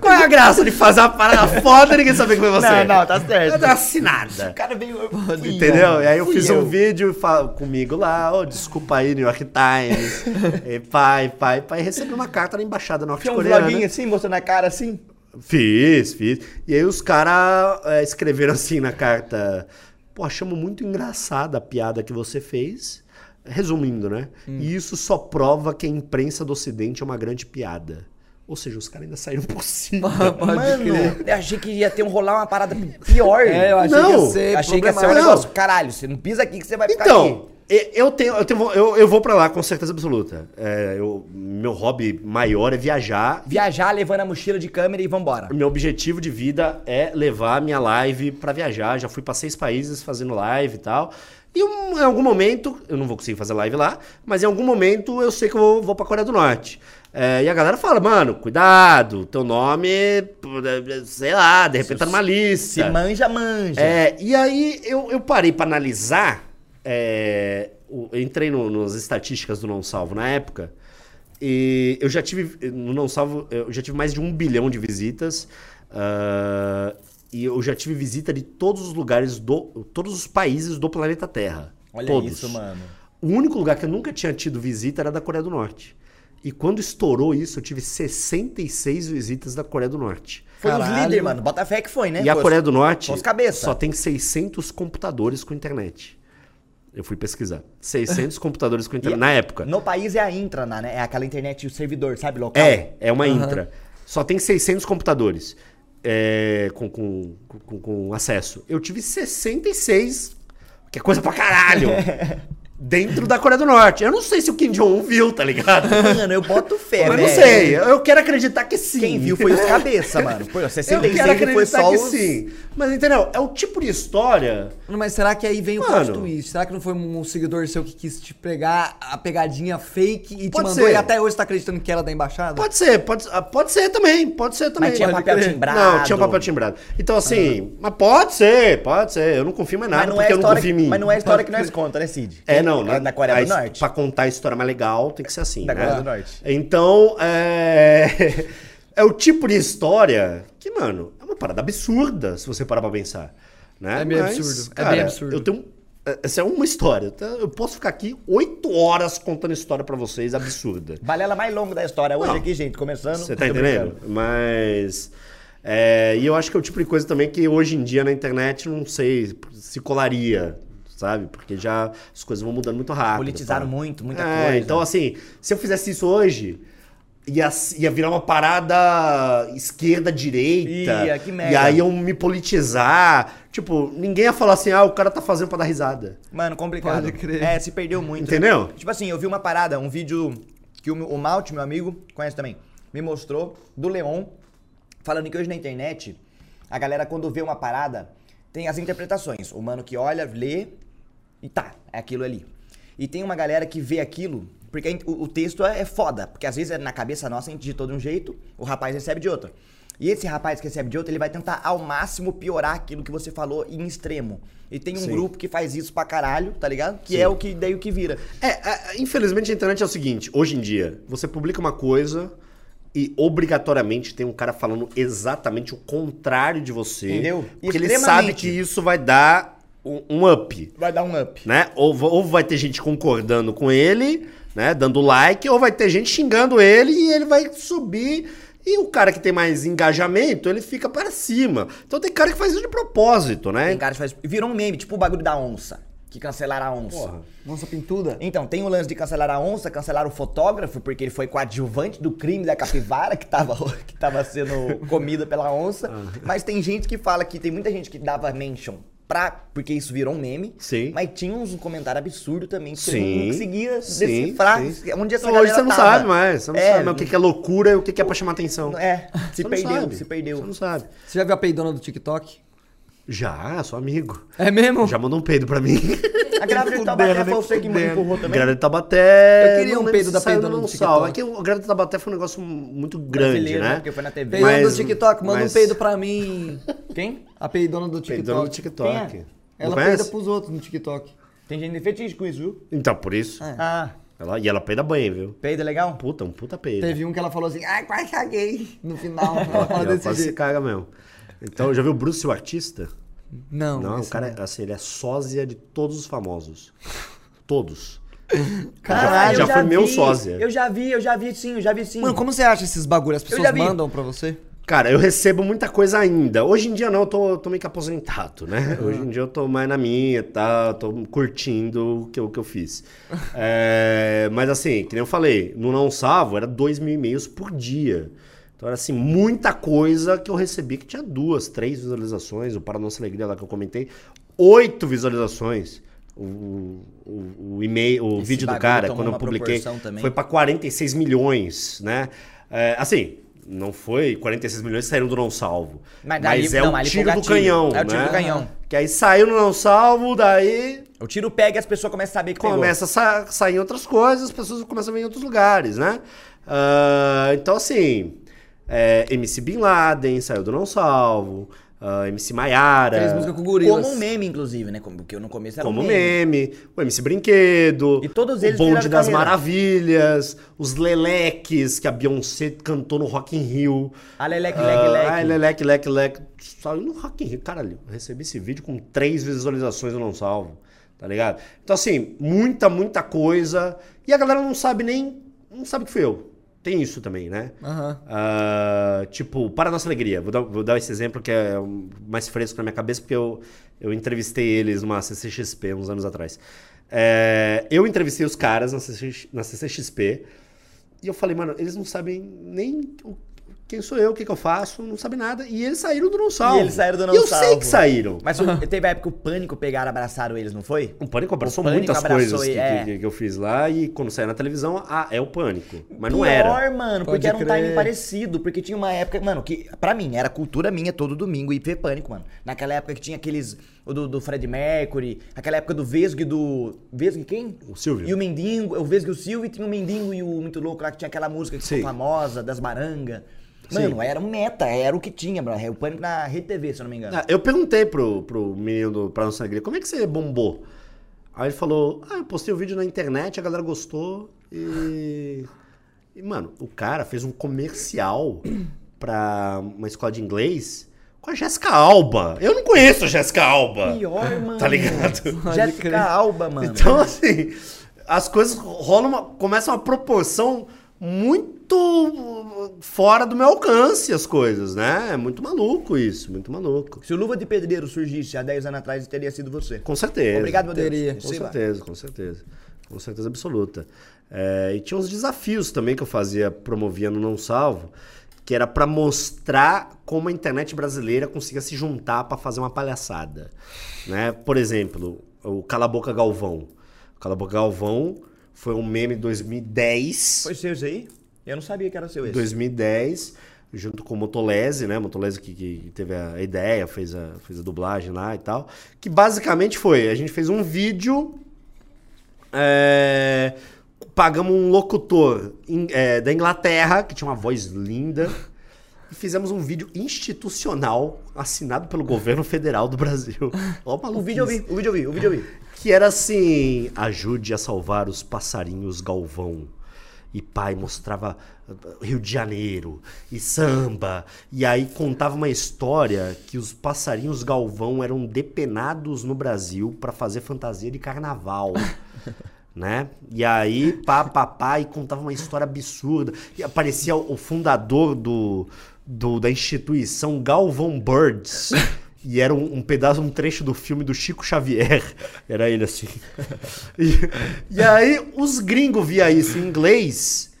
qual é a graça de fazer uma parada foda e ninguém saber que foi você? Não, não, tá certo. É assinada. O cara veio. fui Entendeu? eu, E aí eu fiz eu. um vídeo comigo lá, ô, desculpa aí, New York Times. e pai, pai, pai. Recebi uma carta da embaixada Fez um norte-coreana. vloguinho assim, mostrando a cara assim. Fiz, fiz. E aí os caras escreveram assim na carta: Pô, achamos muito engraçada a piada que você fez. Resumindo, né? Hum. E isso só prova que a imprensa do Ocidente é uma grande piada. Ou seja, os caras ainda saíram por cima. Pode Mano, crer. eu achei que ia ter um rolar uma parada pior. É, eu achei Não, que ia ser achei que ia ser um negócio. Caralho, você não pisa aqui que você vai ficar Então, aqui. Eu tenho, eu, tenho, eu, eu vou pra lá com certeza absoluta. É, eu- meu hobby maior é viajar. Viajar levando a mochila de câmera e vambora. Meu objetivo de vida é levar minha live pra viajar. Já fui pra seis países fazendo live e tal. E um- em algum momento, eu não vou conseguir fazer live lá, mas em algum momento eu sei que eu vou, vou pra Coreia do Norte. É, e a galera fala, mano, cuidado, teu nome, sei lá, de repente tá numa lista. Se manja, manja. É, e aí eu, eu parei pra analisar. É, eu entrei no- nas estatísticas do Não Salvo na época. E eu já tive. No Não Salvo, eu já tive mais de um bilhão de visitas. ah, e eu já tive visita de todos os lugares do. todos os países do planeta Terra. Olha todos. isso, mano. O único lugar que eu nunca tinha tido visita era da Coreia do Norte. E quando estourou isso, eu tive 66 visitas da Coreia do Norte. Foi os Caralho. líderes, mano. Bota fé que foi, né? E a os- Coreia do Norte os só tem 600 computadores com internet. Eu fui pesquisar. 600 computadores com internet. E- Na época. No país é a intrana, né? É aquela internet, o servidor, sabe? Local. É, é uma intra. Só tem 600 computadores é, com, com, com, com acesso. Eu tive 66, que é coisa pra caralho, dentro da Coreia do Norte. Eu não sei se o Kim Jong-un viu, tá ligado? Mano, eu boto fé, Mas não velho. sei. Eu quero acreditar que sim. Quem viu foi os cabeça, mano. Pô, Eu 66 quero foi acreditar só que os... sim. Mas entendeu? É o tipo de história Mas será que aí vem o Mano. plot twist? Será que não foi um seguidor seu que quis te pegar a pegadinha fake e te mandou ser. e até hoje tá acreditando que era da embaixada? Pode ser, pode, ah, pode ser também, pode ser também. Mas tinha Pode papel crer. timbrado. Não, tinha papel timbrado. Então, assim, mas pode ser, pode ser. Eu não confio mais nada não, porque é eu não história, confio em mim. mas não é a história que nós conta, né, Cid? É, não, É na, da Coreia a do Norte. Pra contar a história mais legal, tem que ser assim, Da né? Coreia do Norte. Então, é... é o tipo de história que, mano, é uma parada absurda, se você parar pra pensar. Né? É meio absurdo, é cara, bem absurdo. Eu tenho... Essa é uma história. tá? Eu posso ficar aqui oito horas contando história pra vocês absurda. Balela mais longa da história hoje Não. aqui, gente. Começando. Você tá entendendo? brincando. Mas. é, e eu acho que é o tipo de coisa também que hoje em dia na internet não sei se colaria, sabe? Porque já as coisas vão mudando muito rápido. Politizaram tá? muito, muita É, coisa. Então, assim, se eu fizesse isso hoje. Ia, ia virar uma parada esquerda-direita. Ia, que merda. E aí iam me politizar. Tipo, ninguém ia falar assim, ah, o cara tá fazendo pra dar risada. Mano, complicado. Pode crer. É, se perdeu muito. Entendeu? Tipo assim, eu vi uma parada, um vídeo que o, o Malte, meu amigo, conhece também, me mostrou, do Leon, falando que hoje na internet, a galera quando vê uma parada, tem as interpretações. O mano que olha, lê e tá, é aquilo ali. E tem uma galera que vê aquilo, porque in- o, o texto é, é foda, porque às vezes é na cabeça nossa a gente digitou de um jeito, o rapaz recebe de outro. E esse rapaz que recebe de outro, ele vai tentar ao máximo piorar aquilo que você falou em extremo. E tem um Sim. grupo que faz isso pra caralho, tá ligado? Que Sim. é o que daí o que vira. É, é, infelizmente a internet é o seguinte, hoje em dia, você publica uma coisa e obrigatoriamente tem um cara falando exatamente o contrário de você. Entendeu? Porque ele sabe que isso vai dar um, up, Vai dar um up. né? Ou, ou vai ter gente concordando com ele, né, dando like, ou vai ter gente xingando ele e ele vai subir e o cara que tem mais engajamento, ele fica para cima. Então tem cara que faz isso de propósito, né? Tem cara que faz. Virou um meme, tipo o bagulho da onça. Que cancelaram a onça. Porra. Nossa pintuda? Então, tem o lance de cancelar a onça, cancelar o fotógrafo, porque ele foi coadjuvante do crime da capivara que tava, que tava sendo comida pela onça. Mas tem gente que fala que tem muita gente que dava mention pra. Porque isso virou um meme. Sim. Mas tinha uns comentários absurdos também que você Sim, não conseguia sim, decifrar sim. onde essa Então, hoje você não tava. sabe mais. Você não É, sabe mais o que que é loucura e o que que é pra chamar atenção. É, se Você perdeu, sabe. se perdeu. Você não sabe. Você já viu a peidona do TikTok? Já, sou amigo. É mesmo? Já mandou um peido pra mim. A grávida de Taubaté foi você que me empurrou também. Grávida de Tabaté. Eu queria não um peido da peidona no do Sal. TikTok. É que o Grávida de Tabaté foi um negócio muito grande, Brasileiro, né? Porque foi na TV. Peidona do TikTok, manda mas- um peido pra mim. Quem? A peidona do TikTok. Peidona do TikTok. Quem é? Ela conhece? peida pros outros no TikTok. Tem gente de fetiche com isso, viu? Então, por isso. É. Ah, Ela, e ela peida bem, viu? peida legal? Puta, um puta peido. Teve um que ela falou assim, ai, quase caguei. No final, ela fala Ela desse quase se jeito. caga mesmo. Então, já viu o Bruce, o artista? Não, Não, o cara, assim, ele é sósia de todos os famosos. Todos. Caralho, já eu foi meu vi, sósia. Eu já vi, eu já vi sim, eu já vi sim. Mano, como você acha esses bagulhos? As pessoas já mandam pra você? Cara, eu recebo muita coisa ainda. Hoje em dia não, eu tô, tô meio que aposentado, né? Hoje em dia eu tô mais na minha, tá? Tô curtindo o que, eu- o que eu fiz. É, mas assim, que nem eu falei, no Não Salvo era dois mil e-mails por dia. Então era assim, muita coisa que eu recebi que tinha duas, três visualizações. O Para Nossa Alegria lá que eu comentei, oito visualizações. O, o, o e-mail, o Esse vídeo do cara, quando eu publiquei, foi pra 46 milhões, né? É, assim, não foi 46 milhões saíram do não salvo. Mas Mas, daí- é não, o tiro do canhão. É o tiro né? do canhão. Que aí saiu no não salvo, daí O tiro pega e as pessoas começam a saber que pegou. começa a sa- sair outras coisas, as pessoas começam a ver em outros lugares, né? Ah, então, assim, é, MC Bin Laden saiu do não salvo, ah, MC Maiara. Fez música com gorilas. Como um meme, inclusive, né? Porque no começo era Como um meme. meme, o MC Brinquedo, E todos eles o Bonde das carreira. Maravilhas, os Leleques, que a Beyoncé cantou no Rock in Rio. Ah, leque, Ah, leque, leque. Ai, Leleque, Leque, Leque. Saiu no Rock in Rio. Caralho, eu recebi esse vídeo com três visualizações eu não salvo, tá ligado? Então, assim, muita, muita coisa. E a galera não sabe nem... Não sabe que fui eu. Tem isso também, né? Aham. Ah, tipo, para a nossa alegria. Vou dar, vou dar esse exemplo que é mais fresco na minha cabeça, porque eu, eu entrevistei eles numa CCXP uns anos atrás. É, eu entrevistei os caras na, CCX, na CCXP e eu falei, mano, eles não sabem nem o- quem sou eu, o que, que eu faço, não sabem nada. E eles saíram do não salvo. E eles saíram do Não E eu sei Salvo. que saíram. Mas o- teve a época que o Pânico pegaram, abraçaram eles, não foi? O Pânico abraçou O Pânico muitas abraçou coisas que, é. que- que eu fiz lá e quando saiu na televisão, ah, é o Pânico. Mas não Pior, era. mano, Pode porque era um crer. timing parecido. Porque tinha uma época, mano, que pra mim era cultura minha todo domingo e ver pânico, mano. Naquela época que tinha aqueles. O do, do Fred Mercury, aquela época do Vesgo e do. Vesgo e quem? O Silvio. E o Mendingo, o Vesgo e o Silvio, e tinha o Mendingo e o Muito Louco lá que tinha aquela música que ficou Sim. famosa, das Sim. Mano, era um meta, era o que tinha, bro. O pânico na Rede TV, se eu não me engano. Ah, eu perguntei pro, pro menino do Pra Nossa Alegria, como é que você bombou? Aí ele falou, ah, eu postei o vídeo na internet, a galera gostou e... E, mano, o cara fez um comercial pra uma escola de inglês com a Jéssica Alba. Eu não conheço a Jéssica Alba. Pior, mano. Tá ligado? Jéssica. Alba, mano. Então, assim, as coisas rolam uma, começam uma proporção muito fora do meu alcance, as coisas, né? É muito maluco isso, muito maluco. Se o Luva de Pedreiro surgisse há 10 anos atrás, teria sido você. Com certeza. Obrigado, meu Deus. Com Sei lá. certeza, com certeza. Com certeza absoluta. É, e tinha uns desafios também que eu fazia, promovia no Não Salvo, que era pra mostrar como a internet brasileira conseguia se juntar pra fazer uma palhaçada. Né? Por exemplo, o Cala a Boca Galvão. O Cala a Boca Galvão foi um meme de 2010. Foi seu isso aí? Eu não sabia que era seu esse. 2010, junto com o Motolese, né? Motolese que, que teve a ideia, fez a, fez a dublagem lá e tal. Que basicamente foi, a gente fez um vídeo, é, pagamos um locutor in- é, da Inglaterra, que tinha uma voz linda, e fizemos um vídeo institucional assinado pelo governo federal do Brasil. Ó, O vídeo eu vi, o vídeo eu vi, o vídeo eu vi. que era assim: ajude a salvar os passarinhos Galvão. E pai mostrava uh, Rio de Janeiro e samba. E aí contava uma história que os passarinhos Galvão eram depenados no Brasil para fazer fantasia de carnaval. né? E aí, pá, pá, pá, e contava uma história absurda. E aparecia o fundador do, do- da instituição Galvão Birds. E era um, um pedaço, um trecho do filme do Chico Xavier. Era ele assim. E, e aí, os gringos via isso em inglês.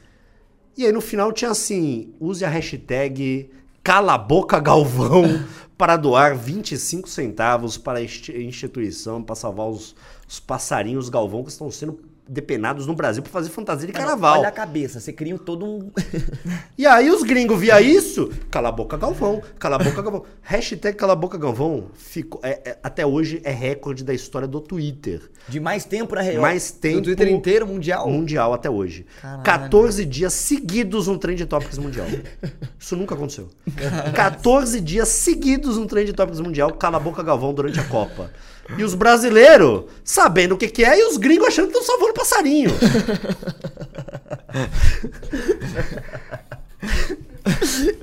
E aí, no final, tinha assim: use a hashtag Cala Boca Galvão para doar 25 centavos para a insti- instituição para salvar os, os passarinhos Galvão que estão sendo depenados no Brasil para fazer fantasia de carnaval. Olha a cabeça, você cria todo um. E aí os gringos via isso, cala a boca Galvão, cala a boca Galvão. Hashtag cala a boca Galvão ficou, é- é- até hoje é recorde da história do Twitter. De mais tempo na real. Mais tempo No Twitter inteiro, mundial. mundial até hoje. Caralho. 14 dias seguidos um Trend Topics mundial. Isso nunca aconteceu. 14 dias seguidos um Trend Topics mundial, cala a boca Galvão durante a Copa. E os brasileiros sabendo o que, que é e os gringos achando que estão salvando passarinho.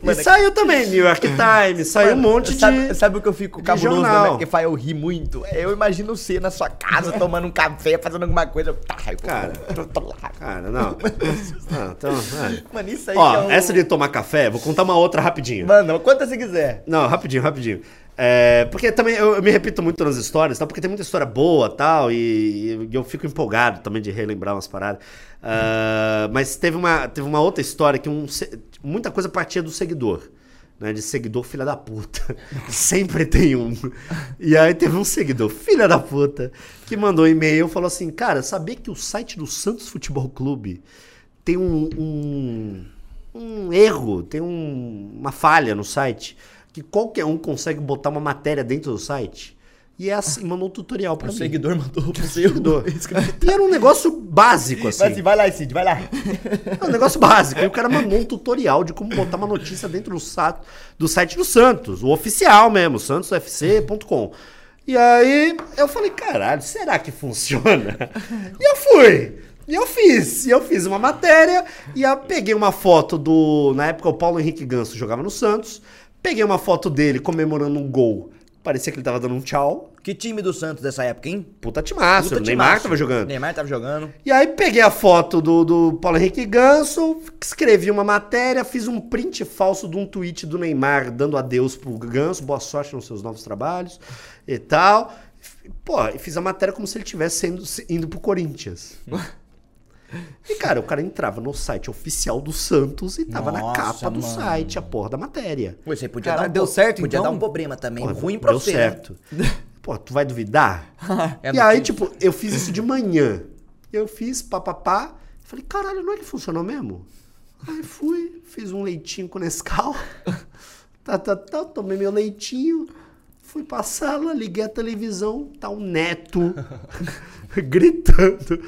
e saiu também New York Times, saiu um monte sabe, de. Sabe o que eu fico cabuloso jornal. faz eu rir muito? Eu imagino você na sua casa tomando um café, fazendo alguma coisa. Tá, Cara. tô- tô lá. Cara, não. não então, é. Mano, isso aí Ó, é o... essa de tomar café, vou contar uma outra rapidinho. Mano, quanta você quiser. Não, rapidinho, rapidinho. É, porque também eu, eu me repito muito nas histórias, tá? porque tem muita história boa tal, e, e eu fico empolgado também de relembrar umas paradas. Ah, mas teve uma, teve uma outra história que um, muita coisa partia do seguidor. Né, de seguidor filha da puta. Sempre tem um. E aí teve um seguidor, filha da puta, que mandou um e-mail e falou assim: Cara, sabia que o site do Santos Futebol Clube tem um, um, um erro, tem um- uma falha no site, que qualquer um consegue botar uma matéria dentro do site. E é assim, mandou um tutorial pra O mim. seguidor mandou pro Seguidor. seguidor. E era um negócio básico, assim. Vai, assim, vai lá, Cid, vai lá. É um negócio básico. E o cara mandou um tutorial de como botar uma notícia dentro do, do site do Santos, o oficial mesmo, santosfc.com. E aí eu falei, caralho, será que funciona? E eu fui. E eu fiz. E eu fiz uma matéria e eu peguei uma foto do. Na época o Paulo Henrique Ganso jogava no Santos. Peguei uma foto dele comemorando um gol. Parecia que ele tava dando um tchau. Que time do Santos dessa época, hein? Puta timaço. Puta o Neymar timaço. tava jogando. Neymar tava jogando. E aí peguei a foto do, do Paulo Henrique Ganso, escrevi uma matéria, fiz um print falso de um tweet do Neymar dando adeus pro Ganso, boa sorte nos seus novos trabalhos e tal. Pô, e fiz a matéria como se ele estivesse indo pro Corinthians. E, cara, o cara entrava no site oficial do Santos e tava na Nossa, capa do mano. site, a porra da matéria. Você podia Caralho, dar um deu po- certo, Podia então? dar um problema também. Pô, ruim pra deu você. né? certo. Pô, tu vai duvidar? É e aí, tipo, eu fiz isso de manhã. Eu fiz papapá. Falei, caralho, não é que funcionou mesmo? Aí fui, fiz um leitinho com Nescau. Tá, tá, tá, tomei meu leitinho. Fui pra sala, liguei a televisão, tá um neto gritando.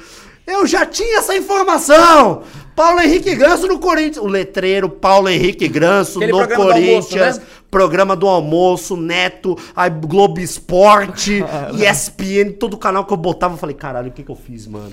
Eu já tinha essa informação! Paulo Henrique Ganso no Corinthians. O letreiro Paulo Henrique Ganso Aquele no programa do almoço, Corinthians. né? Programa do almoço, Neto, a Globo Esporte, ESPN, todo canal que eu botava, eu falei, caralho, o que que eu fiz, mano?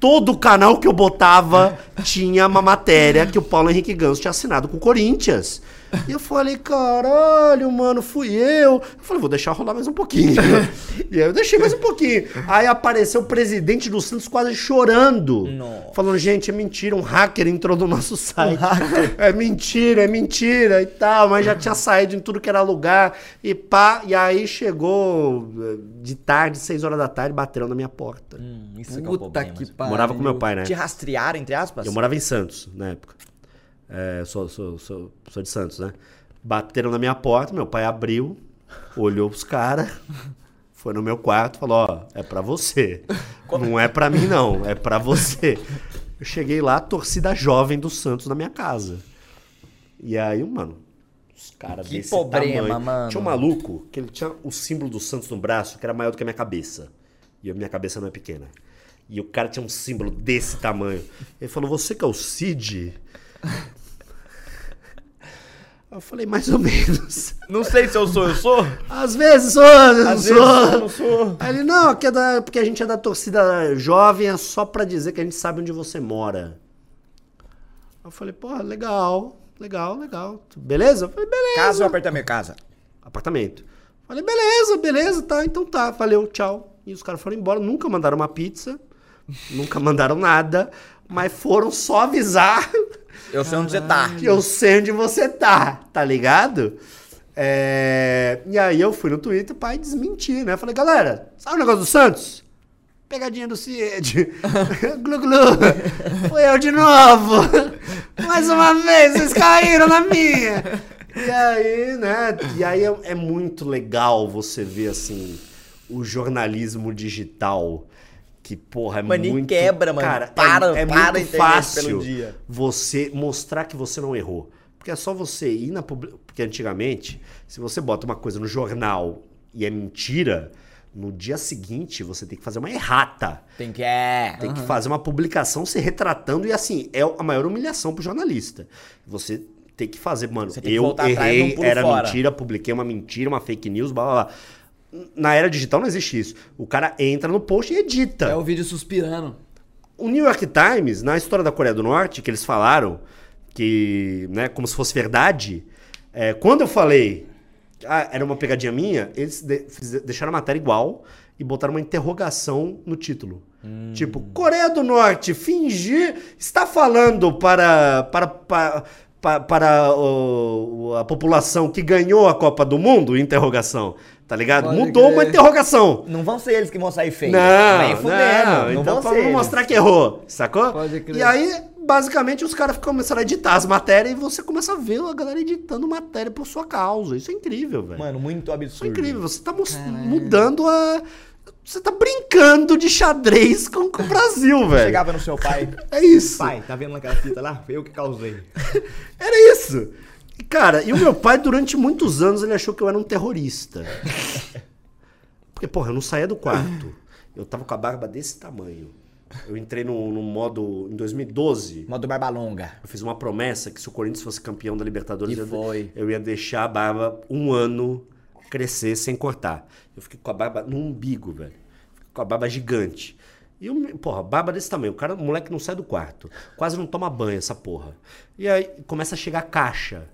Todo canal que eu botava tinha uma matéria que o Paulo Henrique Ganso tinha assinado com o Corinthians. E eu falei, caralho, mano, fui eu. Eu falei, vou deixar rolar mais um pouquinho. e aí eu deixei mais um pouquinho. Aí apareceu o presidente do Santos quase chorando. Nossa. Falando, gente, é mentira, um hacker entrou no nosso site. é mentira, é mentira e tal, mas já tinha saído em tudo que era lugar e pá. E aí chegou eh, de tarde, seis horas da tarde, bateram na minha porta. Hum, isso que é Puta problema. que pariu. Morava com meu pai, né? Te rastrearam, entre aspas? Eu morava em Santos na época. É, sou, sou, sou, sou de Santos, né? Bateram na minha porta, meu pai abriu, olhou pros caras, foi no meu quarto e falou: Ó, é pra você. Não é pra mim, não, é pra você. Eu cheguei lá, torcida jovem do Santos na minha casa. E aí, mano, os caras Que desse problema, tamanho. mano. Tinha um maluco que ele tinha o símbolo do Santos no braço, que era maior do que a minha cabeça. E a minha cabeça não é pequena. E o cara tinha um símbolo desse tamanho. Ele falou: Você que é o Cid? Eu falei, mais ou menos. Não sei se eu sou, eu sou? Às vezes sou, às vezes Às não vezes sou. eu não sou. Aí ele, não, que é da- porque a gente é da torcida jovem, é só pra dizer que a gente sabe onde você mora. Eu falei, porra, legal, legal, legal. Beleza? Eu falei, beleza. Casa ou apartamento? Casa. Apartamento. Falei, beleza, beleza, tá, então tá, valeu, tchau. E os caras foram embora, nunca mandaram uma pizza, nunca mandaram nada, mas foram só avisar Eu sei onde você tá. eu sei onde você tá, tá ligado? É, E aí eu fui no Twitter pra desmentir, né? Falei, galera, sabe o negócio do Santos? Pegadinha do Cid. glu glu. Foi eu de novo. Mais uma vez, vocês caíram na minha. E aí, né? E aí é, é muito legal você ver, assim, o jornalismo digital. Que, porra, é muito... quebra, mano. Cara, Para- é, é para muito fácil você mostrar que você não errou. Porque é só você ir na. Porque antigamente, se você bota uma coisa no jornal e é mentira, no dia seguinte você tem que fazer uma errata. Tem que é. Tem que fazer uma publicação se retratando e assim, é a maior humilhação pro jornalista. Você tem que fazer, mano, eu errei, era fora. mentira, publiquei uma mentira, uma fake news, blá blá blá. Na era digital não existe isso. O cara entra no post e edita. É o vídeo suspirando. O New York Times, na história da Coreia do Norte, que eles falaram que, né, como se fosse verdade, é, quando eu falei, ah, era uma pegadinha minha, eles de- deixaram a matéria igual e botaram uma interrogação no título. Tipo, Coreia do Norte fingir está falando para para para, pa- para o- a população que ganhou a Copa do Mundo? Interrogação. Tá ligado? Pode Mudou uma crer. interrogação. Não vão ser eles que vão sair feios. Não, Nem fudendo. não, Não, então vão pra não mostrar que errou, sacou? Pode crer. E aí, basicamente, os caras começaram a editar as matérias e você começa a ver a galera editando matéria por sua causa. Isso é incrível, velho. Mano, muito Isso é absurdo. incrível. Você tá mos- mudando a. Você tá brincando de xadrez com, com o Brasil, velho. Chegava no seu pai. É isso. Pai, tá vendo naquela fita lá? Foi eu que causei. Era isso. Cara, e o meu pai, durante muitos anos, ele achou que eu era um terrorista. Porque, porra, eu não saía do quarto. Eu tava com a barba desse tamanho. Eu entrei no, no modo. Em 2012, Modo barba longa. eu fiz uma promessa que se o Corinthians fosse campeão da Libertadores, eu, foi. eu ia deixar a barba um ano crescer sem cortar. Eu fiquei com a barba no umbigo, velho. Fiquei com a barba gigante. E eu, porra, barba desse tamanho. O cara, o moleque não sai do quarto. Quase não toma banho essa porra. E aí começa a chegar caixa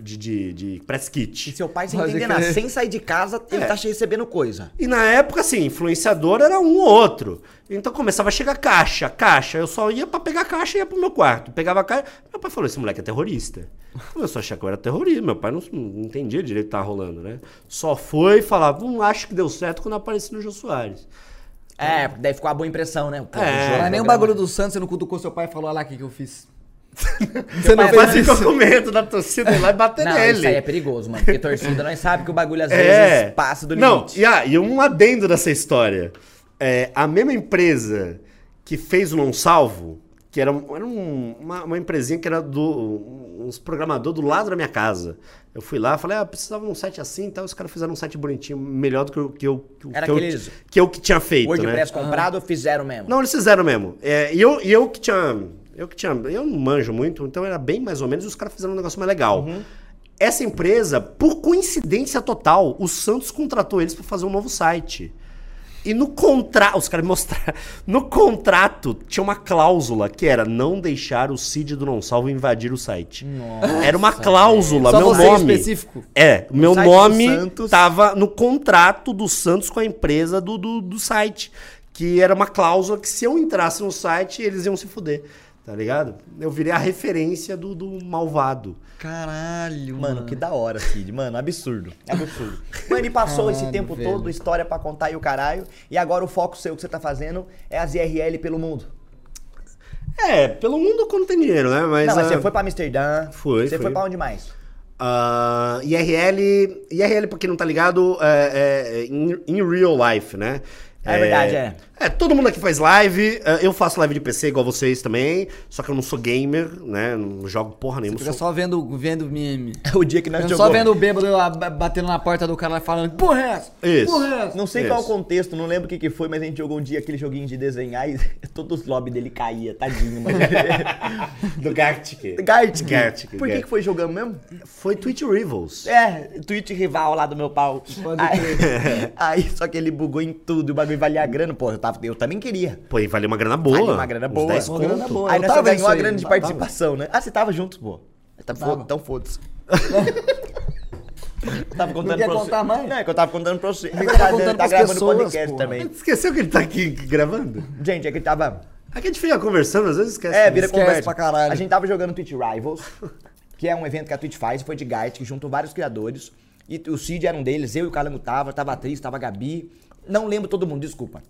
de, de, de press E kit. seu pai, sem entender nada, sem sair de casa, ele É. tá recebendo coisa. E na época, assim, influenciador era um ou outro. Então começava a chegar caixa, caixa. Eu só ia pra pegar caixa e ia pro meu quarto. Pegava a caixa. Meu pai falou: esse moleque é terrorista. Começou a achar que eu era terrorista. Meu pai não, não entendia direito o que tava rolando, né? Só foi falar, hum, acho que deu certo quando apareci no Jô Soares. É, daí ficou a boa impressão, né? Pô, É. o jogo, Mas nem o bagulho do Santos, você não cutucou seu pai e falou, olha lá o que, que eu fiz. Pai fez ficou isso. com medo da torcida ir lá e bater Não, nele. isso aí é perigoso, mano. Porque torcida nós sabe que o bagulho às vezes É. passa do Não, limite. e, ah, e um adendo dessa história. É, a mesma empresa que fez o Não Salvo, que era, um- era um- uma, uma empresinha que era do. uns programadores do lado da minha casa. Eu fui lá, falei, ah, precisava de um site assim, então os caras fizeram um site bonitinho, melhor do que eu que eu, que, Era que eu, aqueles que eu que tinha feito, WordPress né? comprado fizeram mesmo. Não, eles fizeram mesmo. É, e, eu, e eu que tinha. Eu que tinha. Eu não manjo muito, então era bem mais ou menos, e os caras fizeram um negócio mais legal. Uhum. Essa empresa, por coincidência total, o Santos contratou eles para fazer um novo site. E no contrato, os caras me mostraram, no contrato tinha uma cláusula que era não deixar o Cid do Não Salvo invadir o site. era uma cláusula, Só meu você nome. específico? É, o meu nome Santos. tava no contrato do Santos com a empresa do, do, do site. Que era uma cláusula que se eu entrasse no site, eles iam se fuder. Tá ligado? Eu virei a referência do, do malvado. Caralho, Mano, que da hora, Cid. Mano, absurdo. Absurdo. Mano, ele passou esse Caralho, tempo velho. todo, história pra contar e o caralho. E agora o foco seu que você tá fazendo é as IRL pelo mundo. É, pelo mundo quando tem dinheiro, né? Mas, Não, mas ah, você foi pra Amsterdã. Foi, Você foi. foi pra onde mais? ah, IRL, IRL, pra quem não tá ligado, é, é in, in real life, né? É verdade, é. É, todo mundo aqui faz live. é, Eu faço live de PC igual vocês também. Só que eu não sou gamer, né? Não jogo porra nenhuma. Fica sou- só vendo, vendo meme. O dia que nós Eu jogou. só vendo o bêbado lá, ba- batendo na porta do cara lá falando, porra é essa? Isso. Porra é essa? Não sei Isso. qual o contexto, não lembro o que, que foi, mas a gente jogou um dia aquele joguinho de desenhar e todos os lobbies dele caía, tadinho, mano. Do Gartic. Gartic. Gartic, Por que, Gartic. que foi jogando mesmo? Foi Twitch Rivals. É, tweet rival lá do meu pau. Aí, aí, só que ele bugou em tudo e o bagulho valia a grana. Pô, eu, tava, eu também queria. Pô, e valeu uma grana boa. Valia uma grana uns boa. 10 Uma grana boa. aí eu nós só tava ganhou a aí, grana de tava. participação, né? Ah, você tava junto, pô. Tá. Então foda-se. tava contando Não quer você. contar mais? Não, é que eu tava contando pra você. É verdade, tá contando Ele tá pras gravando pessoas, podcast pô. também. Esqueceu que ele tá aqui gravando? Gente, é que ele tava... Aqui a gente fica conversando, às vezes esquece. É, vira Esquece conversa. pra caralho. A gente tava jogando Twitch Rivals, que é um evento que a Twitch faz, foi de Gart, que juntou vários criadores. E o Cid era um deles, eu e o Calango tava, tava a atriz, tava a Gabi. Não lembro todo mundo, desculpa.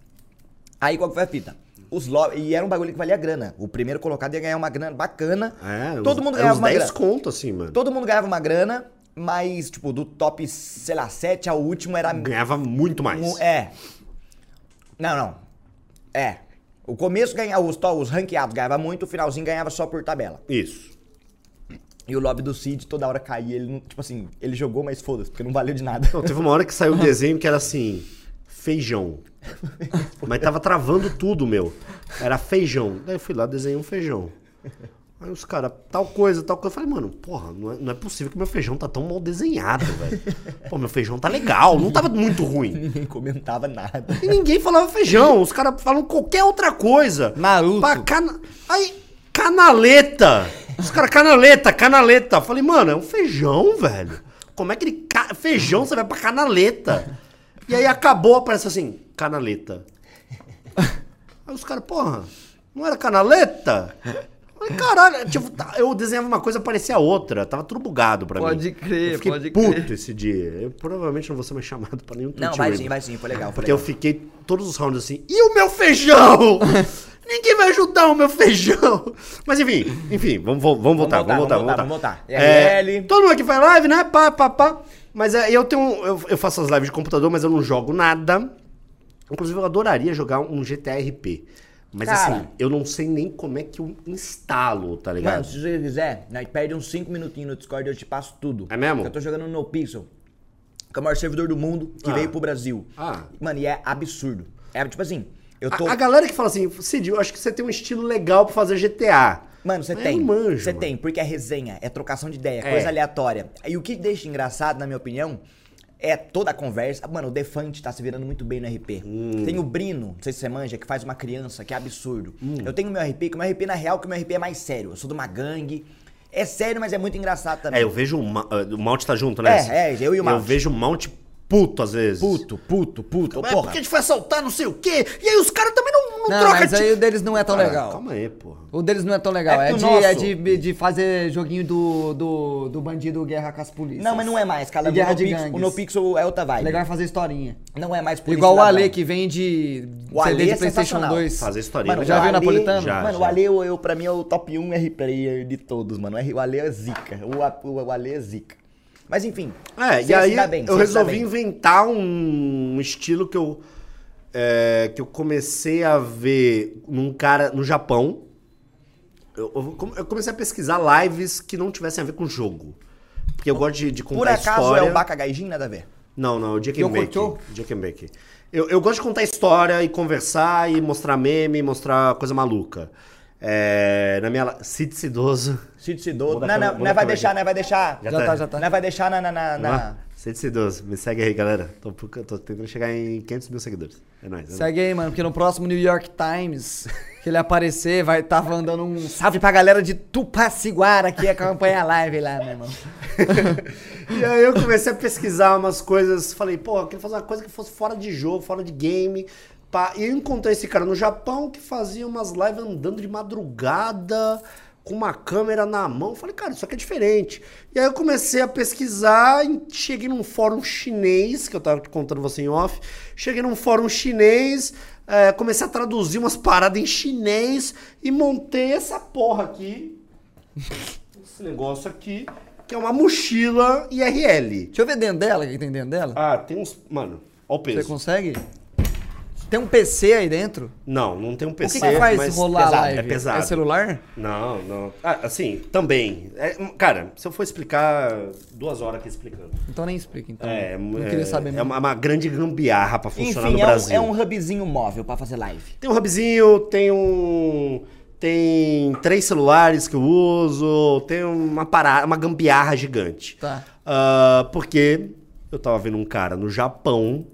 Aí qual que foi a fita? Os. E era um bagulho que valia grana. O primeiro colocado ia ganhar uma grana bacana. É, todo uns- mundo ganhava uns uma 10 grana. conto, assim, mano. Todo mundo ganhava uma grana, mas, tipo, do top, sei lá, 7 ao último era. Ganhava muito mais. Um- é. Não, não. É. O começo ganhava, os, os ranqueados ganhava muito, o finalzinho ganhava só por tabela. Isso. E o lobby do Cid toda hora caía. Ele tipo assim, ele jogou, mas foda-se, porque não valeu de nada. Não, teve uma hora que saiu um desenho que era assim, feijão. Mas tava travando tudo, meu. Era feijão. Daí eu fui lá, desenhei um feijão. Aí os caras, tal coisa, tal coisa. Eu falei, mano, porra, não é, não é possível que meu feijão tá tão mal desenhado, velho. Pô, meu feijão tá legal, não tava muito ruim. Ninguém comentava nada. E ninguém falava feijão, os caras falam qualquer outra coisa. Naruto. Pra cana... Aí, canaleta. Os caras, canaleta, canaleta. Eu falei, mano, é um feijão, velho. Como é que ele. ca- Feijão você vai pra canaleta? E aí acabou, aparece assim, canaleta. Aí os caras, porra, não era canaleta? Eu falei, caralho, tipo, tá- eu desenhava uma coisa, parecia outra. Tava tudo bugado pra Pode mim. crer, eu fiquei pode puto crer. esse dia. Eu provavelmente não vou ser mais chamado pra nenhum Não, vai sim, vai sim, foi legal. Foi Porque eu legal. fiquei todos os rounds assim, e o meu feijão? Ninguém vai ajudar o meu feijão. Mas enfim, enfim, vamos, vo- vamos voltar, vamos voltar, vamos voltar. vamos voltar. É, RL. todo mundo aqui faz live, né? Pá, pá, pá. Mas é, eu tenho. Eu, eu faço as lives de computador, mas eu não jogo nada. Inclusive, eu adoraria jogar um GTA RP. Mas Cara. assim, eu não sei nem como é que eu instalo, tá ligado? Mano, se você quiser, nós perde uns 5 minutinhos no Discord e eu te passo tudo. É mesmo? Eu tô jogando no NoPixel, que é o maior servidor do mundo, que Ah. veio pro Brasil. Ah. Mano, e é absurdo. É tipo assim, eu A- tô... A, galera que fala assim, Cid, eu acho que você tem um estilo legal pra fazer GTA. Mano, você Mas tem. eu Você tem, porque é resenha, é trocação de ideia, É. coisa aleatória. E o que deixa engraçado, na minha opinião, é toda a conversa. Mano, o Defante tá se virando muito bem no RP. Hum. Tem o Brino, não sei se você manja, que faz uma criança, que é absurdo. Hum. Eu tenho o meu RP, que o meu RP, na real, que o meu RP é mais sério. Eu sou de uma gangue. É sério, mas é muito engraçado também. É, eu vejo o, Ma- uh, o Mount tá junto, né? É, é, eu e o Eu Mount. vejo o Mount puto às vezes. Puto, puto, puto. Mas é Porra. porque a gente foi assaltar não sei o quê. E aí os caras também não, não, Não, trocam mas de- aí o deles não é tão Cara, legal. Calma aí, porra. O deles não é tão legal. É É, de, nosso- é de, de fazer joguinho do, do, do bandido guerra com as polícias. Não, mas não é mais, cara. Guerra o de gangues. O NoPixel é outra vibe. Legal é fazer historinha. Não é mais polícia Igual o. Ale que vende O Ale CD de é Playstation sensacional. 2. Fazer historinha. Mano, já viu Napolitano? Já, Mano, já. o Ale, eu, eu, pra mim, é o top 1 R player de todos, mano. O Ale é zica. O, o, o Ale é zica. Mas enfim. É, e aí bem, eu resolvi inventar um estilo que eu é, que eu comecei a ver num cara no Japão. Eu, eu come- eu comecei a pesquisar lives que não tivessem a ver com jogo. Porque eu gosto de, de contar Por acaso história. é o Baka Gaijin? Nada a ver. Não, não, o Jakenbake. Yokocho? Jakenbake. Eu, eu gosto de contar história e conversar e mostrar meme, mostrar coisa maluca. É, na minha... Cid Cidoso. Cid Cidoso. Não, não, não vai deixar, não vai deixar. Já Já tá. tá, já tá. Não vai deixar na... na, na, na- Cid Cidoso. Me segue aí, galera. Tô, tô tentando chegar em 500 mil seguidores. É nóis. É nóis. Segue aí, mano, porque no próximo New York Times que ele aparecer, vai estar mandando um salve pra galera de Tupaciguara que acompanha a live lá, meu irmão. E aí eu comecei a pesquisar umas coisas. Falei, pô, eu queria fazer uma coisa que fosse fora de jogo, fora de game. Pá. E eu encontrei esse cara no Japão que fazia umas lives andando de madrugada, com uma câmera na mão. Falei, cara, isso aqui é diferente. E aí eu comecei a pesquisar, e cheguei num fórum chinês, que eu tava contando você em off. Cheguei num fórum chinês, é, comecei a traduzir umas paradas em chinês e montei essa porra aqui. Esse negócio aqui, que é uma mochila IRL. Deixa eu ver dentro dela, o que tem dentro dela. Ah, tem uns. Mano, ó o Você peso. consegue? Tem um PC aí dentro? Não, não tem um O PC. que, que faz mas rolar pesado, a live? É pesado. É celular? Não, não. Ah, assim, também. É, cara, se eu for explicar, duas horas aqui explicando. Então nem explica, então. É, não é, queria saber é mesmo. uma, uma grande gambiarra pra funcionar Enfim, no é um, Brasil. é um hubzinho móvel pra fazer live. Tem um hubzinho, tem um. Tem três celulares que eu uso, tem uma parada, uma gambiarra gigante. Tá. Ah, porque eu tava vendo um cara no Japão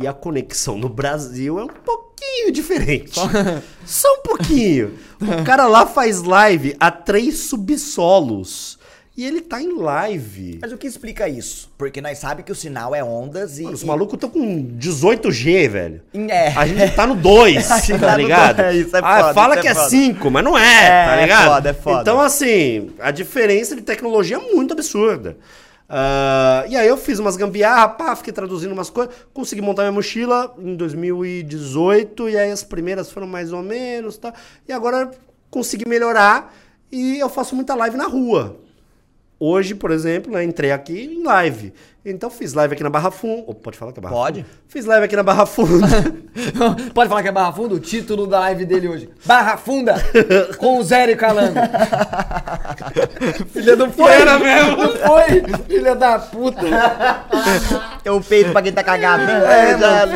e a conexão no Brasil é um pouquinho diferente. Só, um pouquinho. O cara lá faz live a três subsolos. E ele tá em live. Mas o que explica isso? Porque nós sabemos que o sinal é ondas e... Mano, os e- malucos estão com 18G, velho. É. A gente tá no 2, A gente tá tá no ligado? dois, isso é ah, foda, fala isso que é é foda. 5, mas não é, É, tá é ligado? foda, é foda. Então, assim, a diferença de tecnologia é muito absurda. Ah, e aí eu fiz umas gambiarra, pá, fiquei traduzindo umas coisas, consegui montar minha mochila em 2018, e aí as primeiras foram mais ou menos, tá? E agora consegui melhorar e eu faço muita live na rua. Hoje, por exemplo, né, entrei aqui em live. Então fiz live aqui na Barra Funda. Oh, pode falar que é Barra Pode. Funda? Fiz live aqui na Barra Funda. Pode falar que é Barra Funda? O título da live dele hoje. Barra Funda com o Zé e Calango. Filha do foi. Era mesmo. Não foi. Filha da puta. Tem um peito pra quem tá cagado, né? É, já,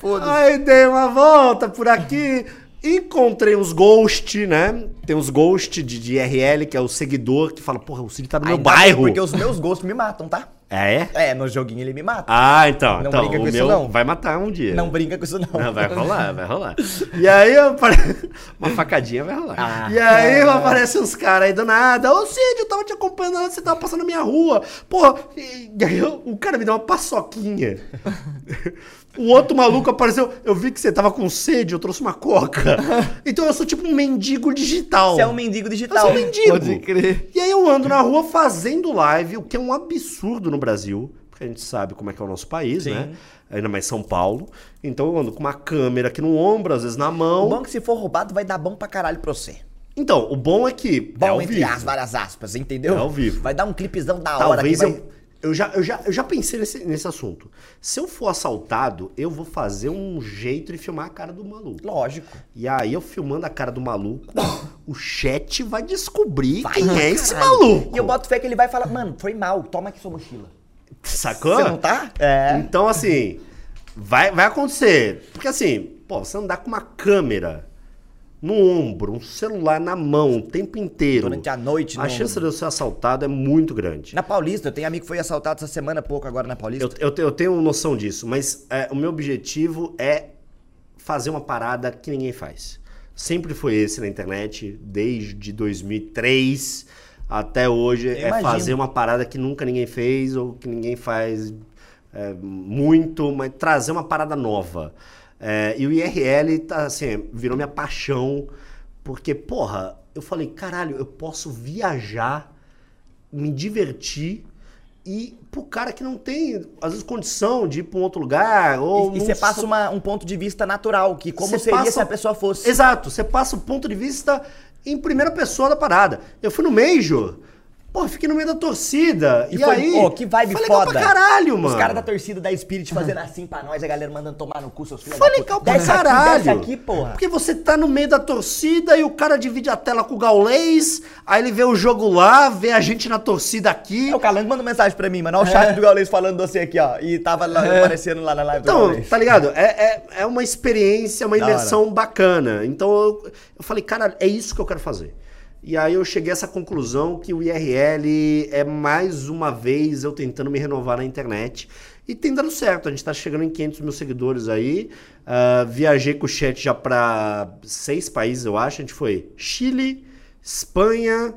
foda-se. Aí dei uma volta por aqui. Encontrei uns ghost, né? Tem uns ghost de, de IRL, que é o seguidor que fala, porra, o Cid tá no meu Ainda bairro. Porque os meus gostos me matam, tá? É? É, no joguinho ele me mata. Ah, então. Não então brinca com isso, não. vai matar um dia. Não brinca com isso, não. Não, vai rolar, vai rolar. E aí, apare- uma facadinha vai rolar. Ah. e aí aparecem uns caras aí do nada. Ô, Cid, eu tava te acompanhando, você tava passando na minha rua. Porra, e, aí o cara me deu uma paçoquinha. O outro maluco apareceu, eu vi que você tava com sede, eu trouxe uma coca. Então eu sou tipo um mendigo digital. Você é um mendigo Eu digital. sou um mendigo. Pode crer. E aí eu ando na rua fazendo live, o que é um absurdo no Brasil, porque a gente sabe como é que é o nosso país, Sim. né? Ainda mais São Paulo. Então eu ando com uma câmera aqui no ombro, às vezes na O mão. bom é que se for roubado vai dar bom pra caralho pra você. Então, o bom é que. Bom, é ao entre vivo. as várias aspas, entendeu? É ao vivo. Vai dar um clipezão da hora Talvez que vai... eu. Eu já, eu, já, eu já pensei nesse, nesse assunto. Se eu for assaltado, eu vou fazer um jeito de filmar a cara do maluco. Lógico. E aí, eu filmando a cara do maluco, o chat vai descobrir Vai, quem é caralho. esse maluco. E eu boto fé que ele vai falar, mano, foi mal, toma aqui sua mochila. Sacou? Você não tá? É. Então, assim, vai, vai acontecer. Porque, assim, pô, você andar com uma câmera no ombro, um celular na mão o tempo inteiro. Durante a noite, A no- chance de eu ser assaltado é muito grande. Na Paulista, eu tenho amigo que foi assaltado essa semana pouco agora na Paulista. Eu, eu, eu tenho noção disso, mas é, o meu objetivo é fazer uma parada que ninguém faz. Sempre foi esse na internet, desde 2003 até hoje. é imagino. fazer uma parada que nunca ninguém fez ou que ninguém faz é, muito, mas trazer uma parada nova. É, e o IRL, tá, assim, virou minha paixão, porque, porra, eu falei, caralho, eu posso viajar, me divertir e pro cara que não tem, às vezes, condição de ir pra um outro lugar. Ou E você passa uma- um ponto de vista natural, que como Você seria passa- se a pessoa fosse. Exato, você passa o ponto de vista em primeira pessoa da parada. Eu fui no Major, pô, fiquei no meio da torcida. E, E, foi, aí. Ô, que vibe foi legal foda. pra caralho, mano. Os caras da torcida da Spirit fazendo assim pra nós, a galera mandando tomar no cu, seus filhos Foi legal pra Desce aqui, caralho. desce aqui, porra. Porque você tá no meio da torcida e o cara divide a tela com o Gaulês, aí ele vê o jogo lá, vê a gente na torcida aqui. É, o Calango mandou mensagem pra mim, mano. Olha o chat do Gaules falando de você aqui, ó. E tava lá, aparecendo lá na live do Então, Gaules. tá ligado? É, é, é uma experiência, uma imersão bacana. Então eu, eu falei, cara, é isso que eu quero fazer. E aí eu cheguei a essa conclusão que o IRL é mais uma vez eu tentando me renovar na internet. E tem dado certo, a gente tá chegando em 500 mil seguidores aí. Ah, viajei com o chat já pra seis países, eu acho. A gente foi Chile, Espanha,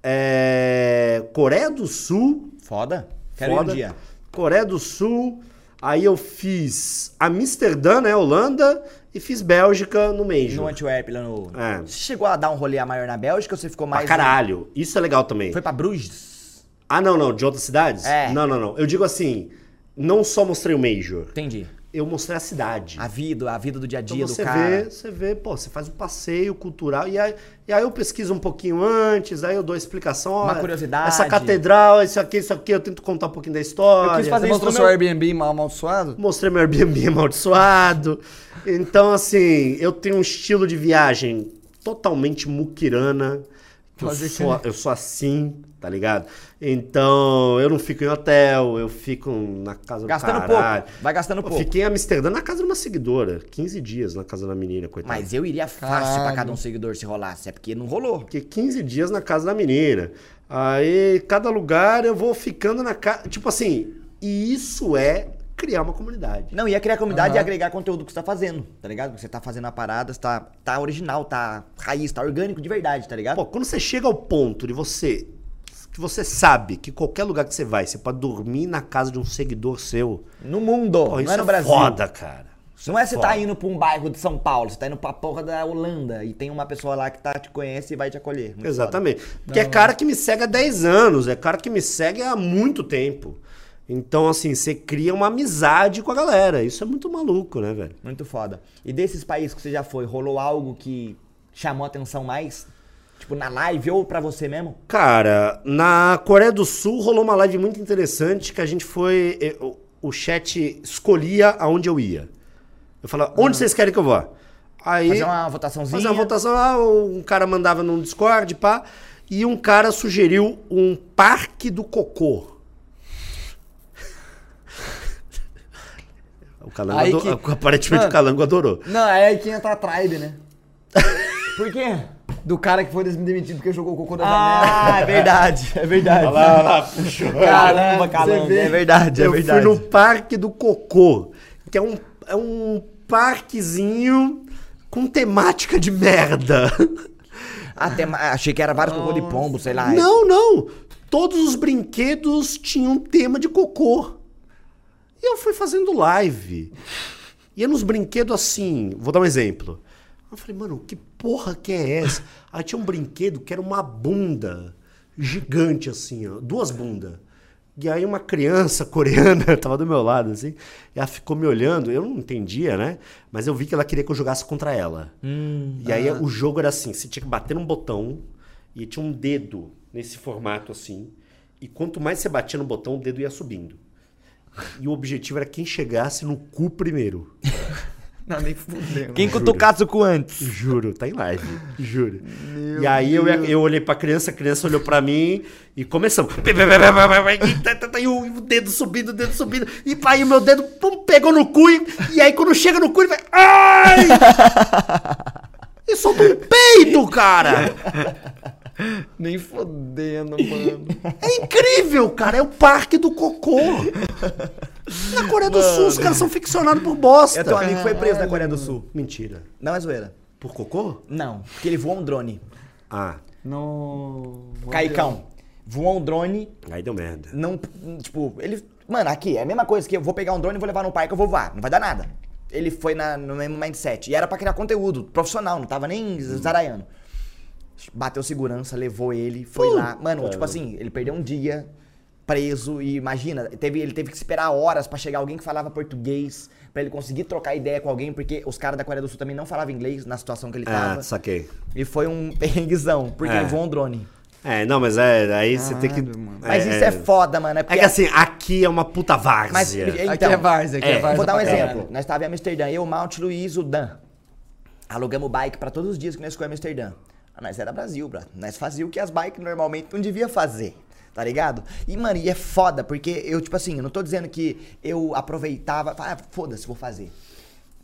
é, Coreia do Sul, Foda. Quero ir um Foda. dia. Coreia do Sul. Aí eu fiz Amsterdã, né, Holanda, e fiz Bélgica no No Major. Antwerp, lá no... É. Você chegou a dar um rolê a maior na Bélgica ou você ficou Pra mais... caralho. Isso é legal também. Foi pra Bruges? Ah, não, não. De outras cidades? É. Não, não, não. Eu digo assim, não só mostrei o Major. Entendi. Eu mostrei a cidade. A vida, a vida do dia a Então dia você do cara. vê, você vê, pô, você faz um passeio cultural e aí, e aí eu pesquiso um pouquinho antes, aí eu dou a explicação. Uma olha, curiosidade. Essa catedral, isso aqui, isso aqui, eu tento contar um pouquinho da história. Eu quis fazer Você mostrou seu meu- Airbnb mal amaldiçoado? Mostrei meu Airbnb amaldiçoado. Então, assim, eu tenho um estilo de viagem totalmente muquirana. Eu sou, eu sou assim, tá ligado? Então, eu não fico em hotel, eu fico na casa do Gastando caralho. pouco. Vai gastando Eu pouco. fiquei em Amsterdã na casa de uma seguidora. 15 dias na casa da menina, coitada. Mas eu iria fácil pra Caralho. cada um seguidor se rolasse. É porque não rolou. Fiquei 15 dias na casa da menina. Aí, cada lugar eu vou ficando na casa. Tipo assim, e isso é criar uma comunidade. Não, ia criar comunidade e Aham. agregar conteúdo que você tá fazendo, tá ligado? Porque você tá fazendo a parada, você tá, tá original, tá raiz, tá orgânico de verdade, tá ligado? Pô, quando você chega ao ponto de você. Que você sabe que qualquer lugar que você vai, você pode dormir na casa de um seguidor seu. no mundo, Pô, não isso é no Brasil. foda, cara. Não é você Foda. tá indo pra um bairro de São Paulo, você tá indo pra porra da Holanda e tem uma pessoa lá que tá, te conhece e vai te acolher. Muito Exatamente. Porque é cara que me segue há 10 anos, é cara que me segue há muito tempo. Então, assim, você cria uma amizade com a galera. Isso é muito maluco, né, velho? foda. Muito foda. E desses países que você já foi, rolou algo que chamou a atenção mais? Tipo, na live ou pra você mesmo? Cara, na Coreia do Sul rolou uma live muito interessante que a gente foi. eh, o- chat escolhia aonde eu ia. Eu falava, onde vocês querem que eu vá? Aí. Fazer uma votaçãozinha. Fazer uma votação lá, um cara mandava num Discord, pá, e um cara sugeriu um parque do cocô. O Calango Aí que- Aparentemente Mano. o Calango adorou. Não, é aí que entra a tribe, né? Por quê? Do cara que foi demitido porque jogou cocô da janela. Ah, é verdade, é verdade. Olha lá, olha lá, puxou. Caramba, calando. É verdade, é eu verdade. fui no Parque do Cocô, que é um, é um parquezinho com temática de merda. Até, achei que era vários cocô de pombo, sei lá. Não, não. Todos os brinquedos tinham tema de cocô. E eu fui fazendo live. Ia nos brinquedos assim. Vou dar um exemplo. Eu falei, mano, que porra que é essa? Aí tinha um brinquedo que era uma bunda gigante, assim, ó. Duas bundas. E aí uma criança coreana tava do meu lado, assim. E ela ficou me olhando. Eu não entendia, né? Mas eu vi que ela queria que eu jogasse contra ela. e aí o jogo era assim: você tinha que bater num botão e tinha um dedo nesse formato assim. E quanto mais você batia no botão, o dedo ia subindo. E o objetivo era quem chegasse no cu primeiro. Não, nem fudendo. Quem Juro. cutucasse o cu antes? Juro, tá em live. Juro. e aí eu, eu olhei pra criança, a criança olhou pra mim e começamos. E, o, o dedo subindo, o dedo subindo. E aí o meu dedo pum, pegou no cu. E, e aí quando chega no cu, ele vai. Ai! E solta um peito, cara! Nem fodendo, mano. É incrível, cara. É o parque do cocô. Na Coreia do Sul, os caras são ficcionados por bosta. Eu tenho um amigo que foi preso na Coreia do Sul. Mentira. Não é zoeira. Por cocô? Não, porque ele voou um drone. Ah, No. Caicão. Voou um drone, aí deu merda. não. Tipo, ele. Mano, aqui, é a mesma coisa que eu vou pegar um drone e vou levar no parque, eu vou voar. Não vai dar nada. Ele foi na- no mesmo mindset. E era pra criar conteúdo profissional, não tava nem zaraiano. Bateu segurança, levou ele, foi lá. Mano, tipo assim, ele perdeu um dia preso e imagina, teve, ele teve que esperar horas pra chegar alguém que falava português, pra ele conseguir trocar ideia com alguém, porque os caras da Coreia do Sul também não falavam inglês na situação que ele Ah, tava. saquei. E foi um perrenguezão, porque É. ele voou um drone. É, não, mas é, aí você tem que. Mano. Mas isso é foda, mano. É, É porque que assim, aqui é uma puta várzea. Mas, Aqui então, é várzea, aqui é, é, várzea. Vou dar um exemplo. Nós estávamos em Amsterdã, eu, o Mount, Luiz, o Dan. Alugamos bike pra todos os dias que nós ficamos em Amsterdã. Ah, Nós era Brasil, bro. Nós fazíamos o que as bikes normalmente não devia fazer. Tá ligado? E, mano, e é foda, porque eu, tipo assim, eu não tô dizendo que eu aproveitava. Ah, foda-se, vou fazer.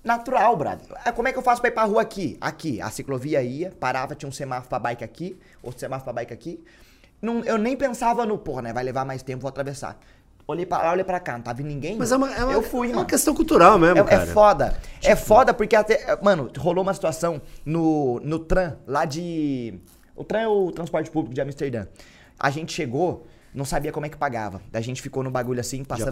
Natural, brother. Ah, Como é que eu faço pra ir pra rua aqui? Aqui, a ciclovia ia, parava, tinha um semáforo pra bike aqui, outro semáforo pra bike aqui. Não, eu nem pensava no, porra, né? Vai levar mais tempo, vou atravessar. Olhei pra lá, olhei pra cá, não vindo ninguém. Mas é uma, é uma, eu fui, é uma questão cultural mesmo, É, é cara. foda. É foda porque até. Mano, rolou uma situação no, no tram, lá de. O tram é o transporte público de Amsterdã. A gente chegou, não sabia como é que pagava. A gente ficou no bagulho assim, passando.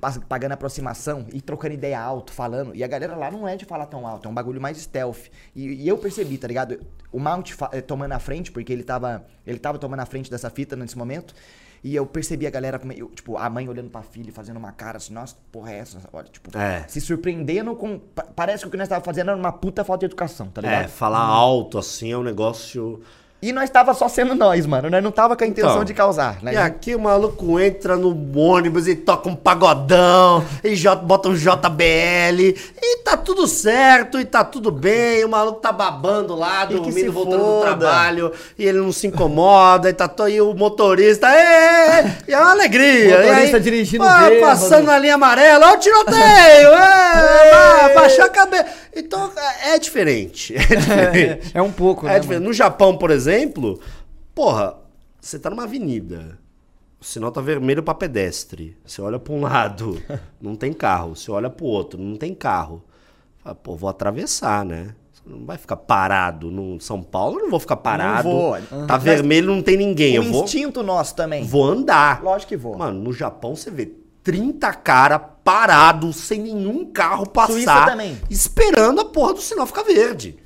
pas- pagando aproximação e trocando ideia alto, falando. E a galera lá não é de falar tão alto, é um bagulho mais stealth. E, e eu percebi, tá ligado? O Mount eh, tomando a frente, porque ele tava. Ele tava tomando a frente dessa fita nesse momento. E eu percebi a galera, como- eu, tipo, a mãe olhando pra filha fazendo uma cara assim, nossa, porra é essa? Olha, tipo, É. se surpreendendo com. pa- Parece que o que nós tava fazendo era uma puta falta de educação, tá ligado? É, falar alto assim é um negócio. E nós tava só sendo nós, mano. Nós não tava com a intenção Então, de causar. Né? E aqui o maluco entra no ônibus e toca um pagodão, e J- bota um JBL, e tá tudo certo, e tá tudo bem, o maluco tá babando lá, E dormindo, voltando do foda. trabalho, e ele não se incomoda, e tá todo aí o motorista, "Ê, ê", e é uma alegria. Motorista e aí, dirigindo bêbado. Passando na linha amarela, ó o tiroteio, é, ba- baixar a cabeça. Então, é é diferente, é diferente. É um pouco, É né? diferente. No Japão, por exemplo, porra, você tá numa avenida. O sinal tá vermelho pra pedestre. Você olha pra um lado, não tem carro. Você olha pro outro, não tem carro. Fala, pô, vou atravessar, né? Você não vai ficar parado no São Paulo, eu não vou ficar parado. vou. Tá Mas vermelho, não tem ninguém. o Eu vou, instinto nosso também. vou andar. Lógico que vou. Mano, no Japão você vê 30 cara parado, sem nenhum carro passar, também. esperando a porra do sinal ficar verde.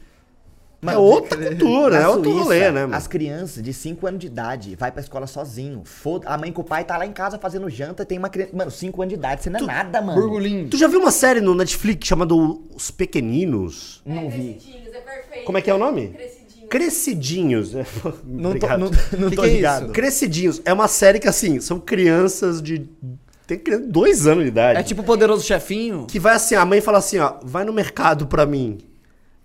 é outra cultura, é outro Suíça, rolê, né, mano? As crianças de 5 anos de idade vai pra escola sozinho. Foda a mãe com o pai tá lá em casa fazendo janta, tem uma criança. Mano, 5 anos de idade, você não é nada, mano. Burgolinho. Tu já viu uma série no Netflix chamada Os Pequeninos? Não vi. Crescidinhos, é perfeito. Como é que é o nome? Crescidinhos. Crescidinhos. né? Não tô, não, não Que tô que é ligado. isso? Crescidinhos. É uma série que, assim, são crianças de... Tem criança de dois anos de idade. É tipo o poderoso chefinho. Que vai assim, a mãe fala assim, ó, vai no mercado pra mim.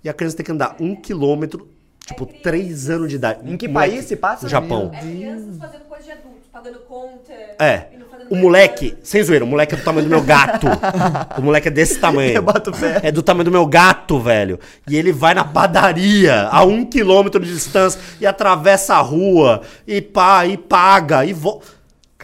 E a criança tem que andar um quilômetro, tipo, três anos de idade. Em que país é- se passa? No Japão. É crianças fazendo coisa de adultos. pagando conta. É. O moleque, sem zoeira, o moleque é do tamanho do meu gato. o moleque é desse tamanho. Eu boto fé. É do tamanho do meu gato, velho. E ele vai na padaria a um quilômetro de distância e atravessa a rua e pá, e paga e volta.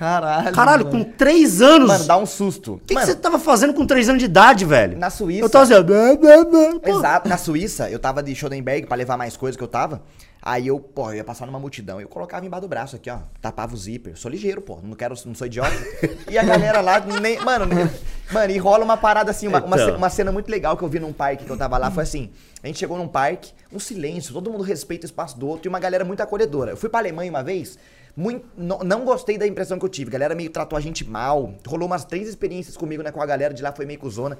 Caralho. Caralho, mano. com três anos. Mano, dá um susto. O que, você tava fazendo com três anos de idade, velho? Na Suíça- Eu tava assim, blá, blá, blá. Exato, na Suíça, eu tava de Schoenberg pra levar mais coisas que eu tava. Aí eu, pô, eu ia passar numa multidão, eu colocava embaixo do braço aqui, ó, tapava o zíper. Sou ligeiro, pô, não quero, não sou idiota. E a galera lá, nem, mano, nem- mano, e rola uma parada assim, uma, uma, Então. uma cena muito legal que eu vi num parque que eu tava lá, foi assim, a gente chegou num parque, um silêncio, todo mundo respeita o espaço do outro e uma galera muito acolhedora. Eu fui pra Alemanha uma vez, muito, não, não gostei da impressão que eu tive, a galera meio tratou a gente mal, rolou umas três experiências comigo, né, com a galera de lá, foi meio cuzona.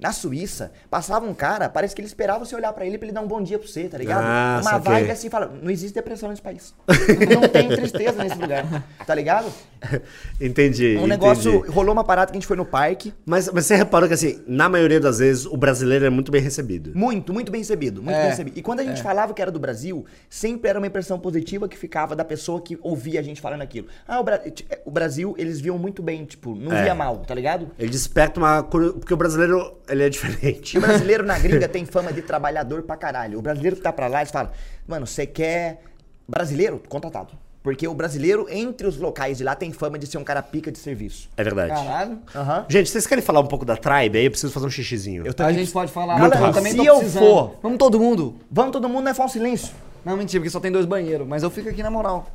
Na Suíça, passava um cara, parece que ele esperava você olhar pra ele pra ele dar um bom dia pra você, tá ligado? Ah, Uma saquei. vibe assim, fala, não existe depressão nesse país. não tem tristeza nesse lugar, tá ligado? Entendi. Um negócio, entendi. rolou uma parada que a gente foi no parque, Mas, mas você reparou que, assim, na maioria das vezes, o brasileiro é muito bem recebido. muito, muito bem recebido, muito É, bem recebido. E quando a gente falava que era do Brasil, sempre era uma impressão positiva que ficava da pessoa que ouvia a gente falando aquilo. Ah, o, Bra- o Brasil, eles viam muito bem, tipo, não É. via mal, tá ligado? Ele desperta uma... Porque o brasileiro, ele é diferente. E o brasileiro na gringa tem fama de trabalhador pra caralho. O brasileiro que tá pra lá, eles falam, mano, você quer. Brasileiro? Contratado. Porque o brasileiro, entre os locais de lá, tem fama de ser um cara pica de serviço. É verdade. Caralho. Aham. Gente, vocês querem falar um pouco da Tribe? Aí eu preciso fazer um xixizinho. Eu A também. gente pode falar. Muito eu também Se tô eu for- Vamos todo mundo. Vamos todo mundo, não é falso silêncio. Não, mentira, porque só tem dois banheiros. Mas eu fico aqui na moral.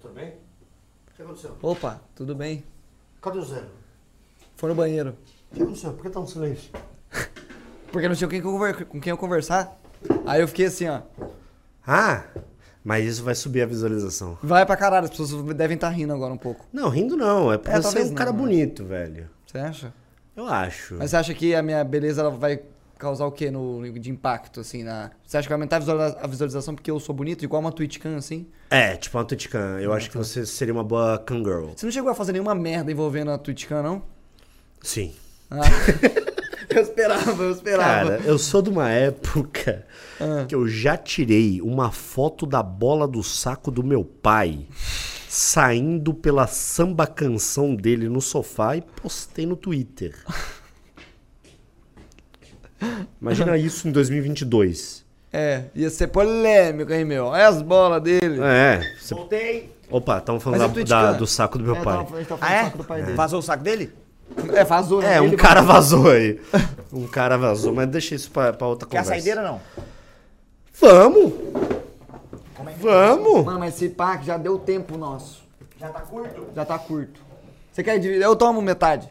Tudo bem? O que aconteceu? Opa, tudo bem? Cadê o Zé? Foi no banheiro. O que aconteceu? Por que tá um silêncio? Porque não tinha quem conver- com quem eu conversar. Aí eu fiquei assim, ó. Ah, mas isso vai subir a visualização. Vai pra caralho, as pessoas devem estar rindo agora um pouco. Não, rindo não. É porque É, você é um não, cara né? bonito, velho. Você acha? Eu acho. Mas você acha que a minha beleza ela vai causar o quê no, de impacto, assim? Na... Você acha que vai aumentar a visualiza- a visualização porque eu sou bonito, igual uma Twitchcam, assim? É, tipo uma Twitchcan. Eu acho que você seria uma boa Kangirl. Você não chegou a fazer nenhuma merda envolvendo a Twitchcam, não? Sim. Ah. eu esperava, eu esperava. Cara, eu sou de uma época Ah. que eu já tirei uma foto da bola do saco do meu pai saindo pela samba canção dele no sofá e postei no Twitter. Imagina isso em 2022. É, ia ser polêmico, hein, meu? Olha as bolas dele. É. você- Voltei. Opa, estamos falando da- da- do saco do meu É, pai. tava- a gente tava Ah, é? saco do pai dele. Vazou o saco dele? É, vazou, né? É, um cara vazou aí. Um cara vazou, mas deixa isso pra, pra outra Quer a conversa. saideira não? Vamos! Vamos! Mano, mas esse pack já deu tempo nosso. Já tá curto? Já tá curto. Você quer dividir? Eu tomo metade.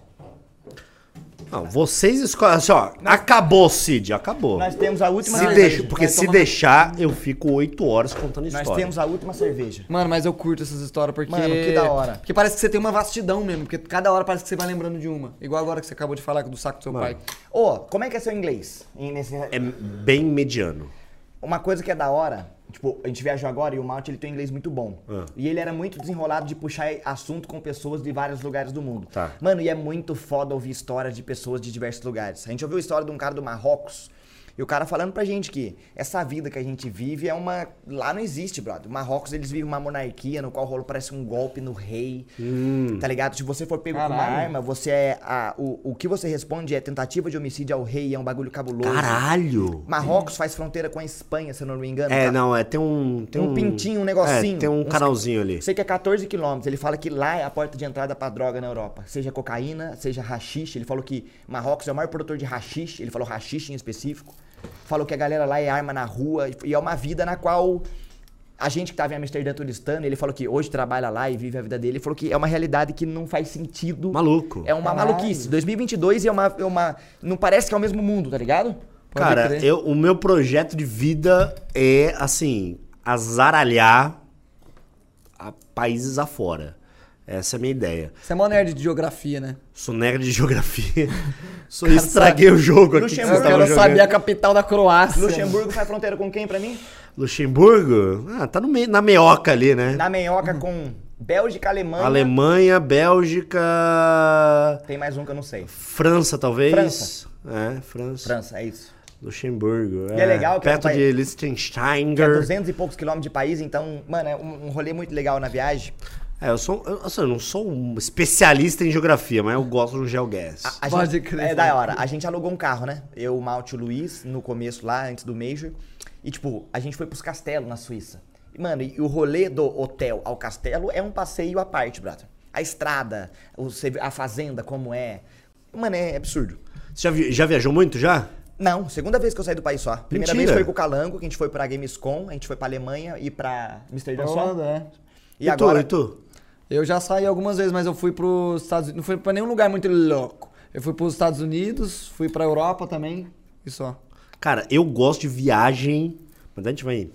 Não, vocês escolhem. Assim, ó, acabou, Cid, acabou. Nós temos a última Se cerveja. deixa, porque Nós se tomamos- deixar, eu fico oito horas contando Nós história. temos a última cerveja. Mano, mas eu curto essas histórias porque. Mano, que da hora. Porque parece que você tem uma vastidão mesmo. Porque cada hora parece que você vai lembrando de uma. Igual agora que você acabou de falar do saco do seu Mano. pai. Ô, como é que é seu inglês? Nesse- É bem mediano. Uma coisa que é da hora, tipo, a gente viajou agora e o Malt ele tem um inglês muito bom. Ah. E ele era muito desenrolado de puxar assunto com pessoas de vários lugares do mundo. Tá. Mano, e é muito foda ouvir histórias de pessoas de diversos lugares. A gente ouviu a história de um cara do Marrocos E o cara falando pra gente que essa vida que a gente vive é uma. Lá não existe, brother. Marrocos, eles vivem uma monarquia no qual rolou parece um golpe no rei. Tá ligado? Se você for pego com uma Caralho. arma, você é. A, o, o que você responde é tentativa de homicídio ao rei, é um bagulho cabuloso. Caralho! Marrocos faz fronteira com a Espanha, se eu não me engano. É, tá? não, é, tem um... Tem Um pintinho, um negocinho. É, tem um Uns- canalzinho ali. Sei que é 14 quilômetros. Ele fala que lá é a porta de entrada pra droga na Europa. Seja cocaína, seja rachixe. Ele falou que Marrocos é o maior produtor de rachixe. Ele falou rachixe em específico. Falou que a galera lá é arma na rua. E é uma vida na qual a gente que tava em Amsterdã turistando, ele falou que hoje trabalha lá e vive a vida dele. Ele falou que é uma realidade que não faz sentido. Maluco. É uma Caralho. maluquice. 2022 é uma, é uma. Não parece que é o mesmo mundo, tá ligado? Pode Cara, eu, o meu projeto de vida é, assim, azaralhar a países afora. Essa é a minha ideia. Você é mó nerd de geografia, né? Sou nerd de geografia. Sou Cara, estraguei o jogo aqui. que Luxemburgo, vocês Eu saber a capital da Croácia. Luxemburgo faz fronteira com quem pra mim? Luxemburgo? Ah, tá no meio, na meioca ali, né? Na Menhoca com Bélgica, Alemanha. Alemanha, Bélgica. Tem mais um que eu não sei. França, talvez. França. É, França. França, é isso. Luxemburgo. E é legal que é um Perto país- de É Liechtenstein. 200 e poucos quilômetros de país, então, mano, é um, um rolê muito legal na viagem. É, eu sou. Eu, assim, eu não sou um especialista em geografia, mas eu gosto do GeoGuess. A Pode gente, crer. É da hora. A gente alugou um carro, né? Eu, o Malte e o Luiz, no começo lá, antes do Major. E, tipo, a gente foi pros castelos na Suíça. E, mano, e o rolê do hotel ao castelo é um passeio à parte, brother. A estrada, a fazenda, como é. Mano, é absurdo. Você já, vi- já viajou muito já? Não, segunda vez que eu saí do país só. Primeira Mentira. vez foi com o Calango, que a gente foi pra Gamescom, a gente foi pra Alemanha e pra Amsterdã só. Holanda, é. E, agora, tu, e tu? Eu já saí algumas vezes, mas eu fui pros Estados Unidos. Não fui pra nenhum lugar muito louco. Eu fui pros Estados Unidos, fui pra Europa também. E só. Cara, eu gosto de viagem. Mas a gente vai,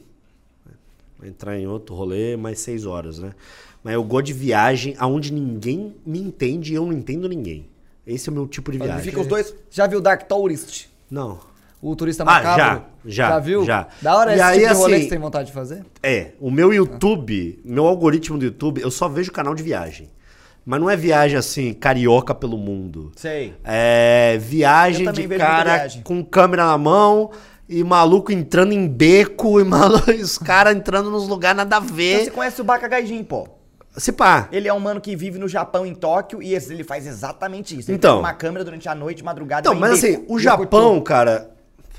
vai entrar em outro rolê mais seis horas, né? Mas eu gosto de viagem aonde ninguém me entende e eu não entendo ninguém. Esse é o meu tipo de viagem. fica os dois. Já viu Dark Tourist? Não. O turista Ah, macabro? já, já, Já viu? já. Da hora E esse aí, tipo de rolê assim, que você tem vontade de fazer? É, o meu YouTube, meu algoritmo do YouTube, eu só vejo canal de viagem. Mas não é viagem assim, carioca pelo mundo. Sei. É viagem de cara viagem. com câmera na mão e maluco entrando em beco e maluco, os caras entrando nos lugares nada a Então ver. você conhece o Baka Gaijin, pô. Se pá. Ele é um mano que vive no Japão, em Tóquio, e ele faz exatamente isso. Ele Então. tem uma câmera durante a noite, madrugada. Então, mas em assim, beco. o Japão, cara.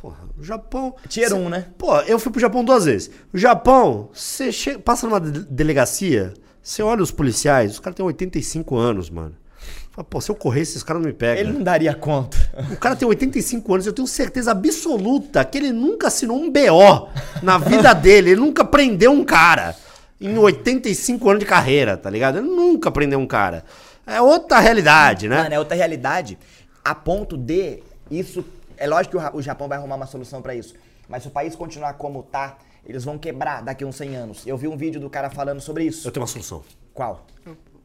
Porra, o Japão. Tier Cê- 1, né? Pô, eu fui pro Japão duas vezes. O Japão, você che- passa numa de- delegacia, você olha os policiais, os caras têm 85 anos, mano. Fala, Pô, se eu correr, esses caras não me pegam. Ele não daria conta. O cara tem 85 anos, eu tenho certeza absoluta que ele nunca assinou um BO na vida dele, ele nunca prendeu um cara em 85 anos de carreira, tá ligado? Ele nunca prendeu um cara. É outra realidade, né? Mano, é outra realidade. A ponto de isso. É lógico que o, Japão vai arrumar uma solução pra isso. Mas se o país continuar como tá, eles vão quebrar daqui a uns 100 anos. Eu vi um vídeo do cara falando sobre isso. Eu tenho uma solução. Qual?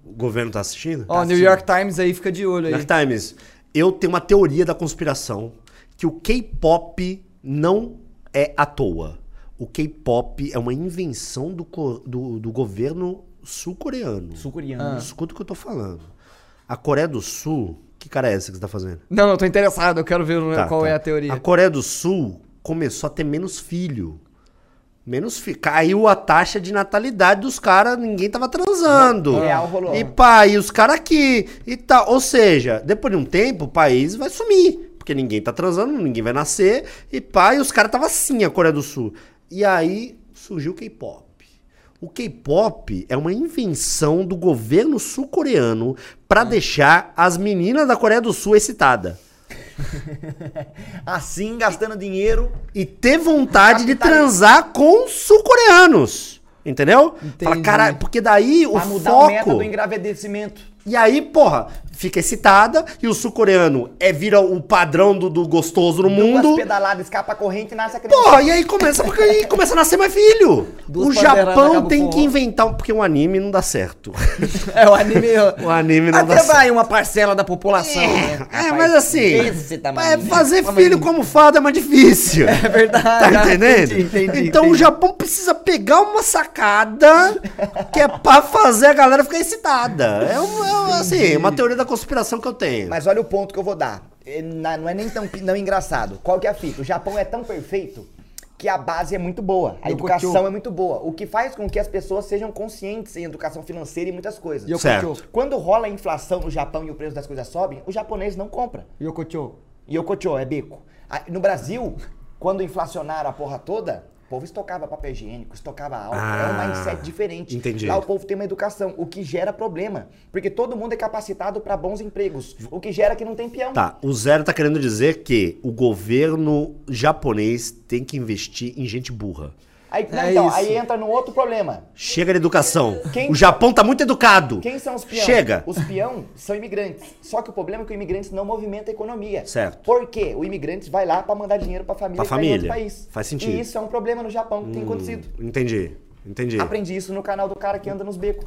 O governo tá assistindo? Ó, New York Times aí fica de olho aí. New York Times, eu tenho uma teoria da conspiração que o K-pop não é à toa. O K-pop é uma invenção do, do, do governo sul-coreano. Sul-coreano. Escuta o que eu tô falando. A Coreia do Sul, que cara é essa que você tá fazendo? Não, não, tô interessado. Eu quero ver Tá, qual tá. é a teoria. A Coreia do Sul começou a ter menos filho. Menos filho. Caiu a taxa de natalidade dos caras, ninguém tava transando. Real rolou. E pá, e os caras aqui e tal. Ou seja, depois de um tempo, o país vai sumir. Porque ninguém tá transando, ninguém vai nascer. E pá, e os caras tava assim, a Coreia do Sul. E aí surgiu o K-pop. O K-pop é uma invenção do governo sul-coreano pra deixar as meninas da Coreia do Sul excitadas. Assim, gastando dinheiro. e ter vontade de transar com sul-coreanos. Entendeu? Fala, Entendi. cara, porque daí o Pra mudar o método foco. do engravidecimento. E aí, porra, fica excitada e o sul-coreano é vira o padrão do, do gostoso no Duas mundo. pedaladas, escapa a corrente e nasce a criança. Porra, e aí começa, porque aí começa a nascer mais filho. Duas o Japão tem que o- inventar, porque um anime não dá certo. É, o anime. O anime não dá Até certo. vai uma parcela da população, né? É, mas assim, é, fazer filho como fada é mais difícil. É verdade. Tá entendendo? Entendi, entendi, então o entendi. Japão precisa pegar uma sacada que é pra fazer a galera ficar excitada. É, é assim, uma teoria da conspiração que eu tenho. Mas olha o ponto que eu vou dar. é, não é nem tão não engraçado. Qual que é a fita? O Japão é tão perfeito que a base é muito boa, a E o educação Kocho? é muito boa, o que faz com que as pessoas sejam conscientes em educação financeira e muitas coisas. Certo. Yokocho. Quando rola a inflação no Japão e o preço das coisas sobem, o japonês não compra. Yokocho. Yokocho é beco. Ah, No Brasil, quando inflacionaram a porra toda, o povo estocava papel higiênico, estocava álcool. é Ah, um mindset diferente. entendi. Lá o povo tem uma educação, o que gera problema. Porque todo mundo é capacitado para bons empregos. O que gera que não tem peão. Tá, o Zero tá querendo dizer que o governo japonês tem que investir em gente burra. Aí, não, É então, isso. aí entra no outro problema. Chega de educação. Quem- O Japão tá muito educado. Quem são os peões? Chega. Os peão são imigrantes. Só que o problema é que o imigrante não movimenta a economia. Certo. Por quê? O imigrante vai lá para mandar dinheiro para família Pra que tá em outro família. país. Faz sentido. E isso é um problema no Japão que tem acontecido. Entendi, entendi. Aprendi isso no canal do cara que anda nos becos.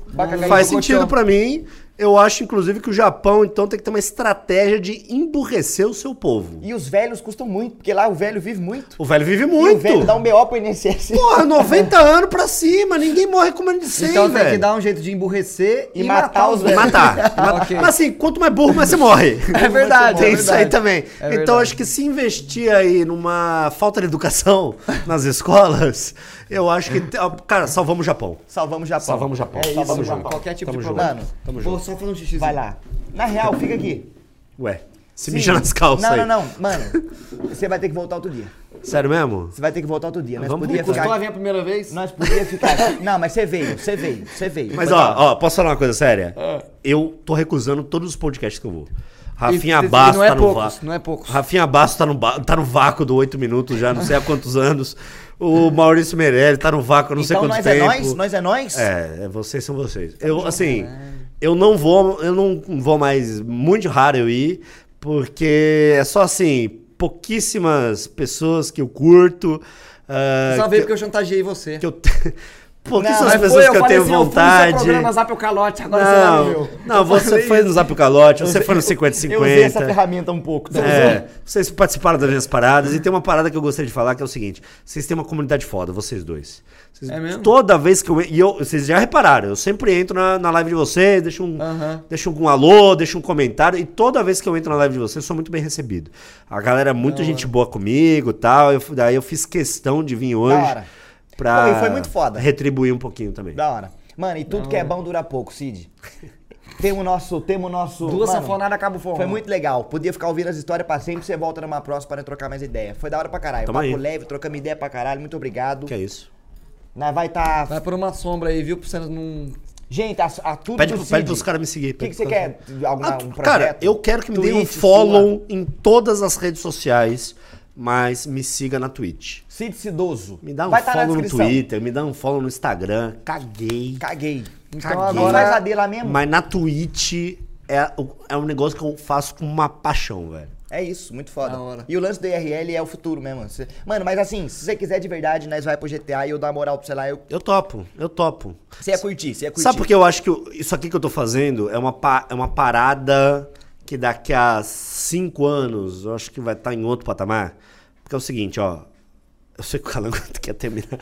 Faz do sentido pra mim. Eu acho, inclusive, que o Japão, então, tem que ter uma estratégia de emburrecer o seu povo. E os velhos custam muito, porque lá o velho vive muito. O velho vive E muito. o velho dá um BO pro INSS. Porra, 90 anos pra cima, ninguém morre como de 100, Então tem velho. que dar um jeito de emburrecer E e, matar matar, os os E velhos. matar. e matar. Ok. Mas assim, quanto mais burro, mais você morre. É verdade, Tem é isso aí também. É então, acho que se investir aí numa falta de educação nas escolas, eu acho que. Cara, salvamos o Japão. Salvamos o Japão. Salvamos o Japão. É isso, Salvamos o Japão. Qualquer tipo Tamo de junto. problema. Mano, Tamo junto. Só fazer um xixizinho. Vai lá. Na real, fica aqui. Ué, se Sim. mija nas calças Não, aí. não, não. Mano, você vai ter que voltar outro dia. Sério mesmo? Você vai ter que voltar outro dia. Nós Vamos podia ver, Custou a ficar... vir a primeira vez? Nós podia ficar... Não, mas você veio, você veio, você veio. Mas ó, ó, posso falar uma coisa séria? Ah. Eu tô recusando todos os podcasts que eu vou. Rafinha E- Basso não é tá no poucos, vácuo. não é poucos. Rafinha Basso tá no, ba- tá no vácuo do 8 minutos já, não sei há quantos anos. O Maurício Meirelles tá no vácuo há não sei Então quanto nós tempo. é nós? Nós é nós? É, é, vocês são vocês. Eu, assim, eu não vou, eu não vou mais, muito raro eu ir, porque é só assim, pouquíssimas pessoas que eu curto. ah, Só veio porque eu chantageei você. que eu te- pouquíssimas Não, mas pessoas que eu tenho assim, Eu fui vontade. no seu Zap o Calote, agora você Não, meu. não, você foi no Zap o Calote, você foi no 50-50. Eu usei essa ferramenta um pouco. tá É, vocês participaram das minhas paradas e tem uma parada que eu gostaria de falar que é o seguinte: vocês têm uma comunidade foda, vocês dois. Vocês- É mesmo? Toda vez que eu. E eu, vocês já repararam, eu sempre entro na, na live de vocês, deixo um, Aham. deixo um alô, deixo um comentário, e toda vez que eu entro na live de vocês, eu sou muito bem recebido. A galera é muito gente boa comigo e tal. Eu, daí eu fiz questão de vir hoje. hora. Pra Pô, e foi muito foda. retribuir um pouquinho também. Da hora. Mano, e tudo que é bom dura pouco, Cid. Temos o nosso, temos o nosso... Duas mano, sanfonadas acaba o forró. Foi muito legal. Podia ficar ouvindo as histórias pra sempre, você volta numa próxima para trocar mais ideia. Foi da hora pra caralho. Tamo Papo aí. leve, trocamos ideia pra caralho. Muito obrigado. Que é isso? Nós vai tá... Vai por uma sombra aí, viu? Pra você não... Gente, a, a tudo Pede, do Cid. pede pros caras me seguir. O que, que você quer? Algum Ah, um projeto? cara, eu quero que me dê um follow em todas as redes sociais, mas me siga na Twitch. sua? Cid Cidoso. Me dá um vai tá follow no. Twitter, me dá um follow no Instagram. Caguei. Caguei. Então Caguei. agora- Faz a D lá mesmo? Mas na Twitch é, é um negócio que eu faço com uma paixão, velho. É isso, muito foda. E o lance do IRL é o futuro mesmo. Mano, mas assim, se você quiser de verdade, nós vai pro GTA e eu dar moral pra você lá, eu... Eu topo, eu topo. você ia curtir, você ia curtir. Sabe por que eu acho que eu- isso aqui que eu tô fazendo é uma, pa- é uma parada que daqui a cinco anos eu acho que vai estar em outro patamar? Porque é o seguinte, ó. Eu sei que o Calango quer terminar.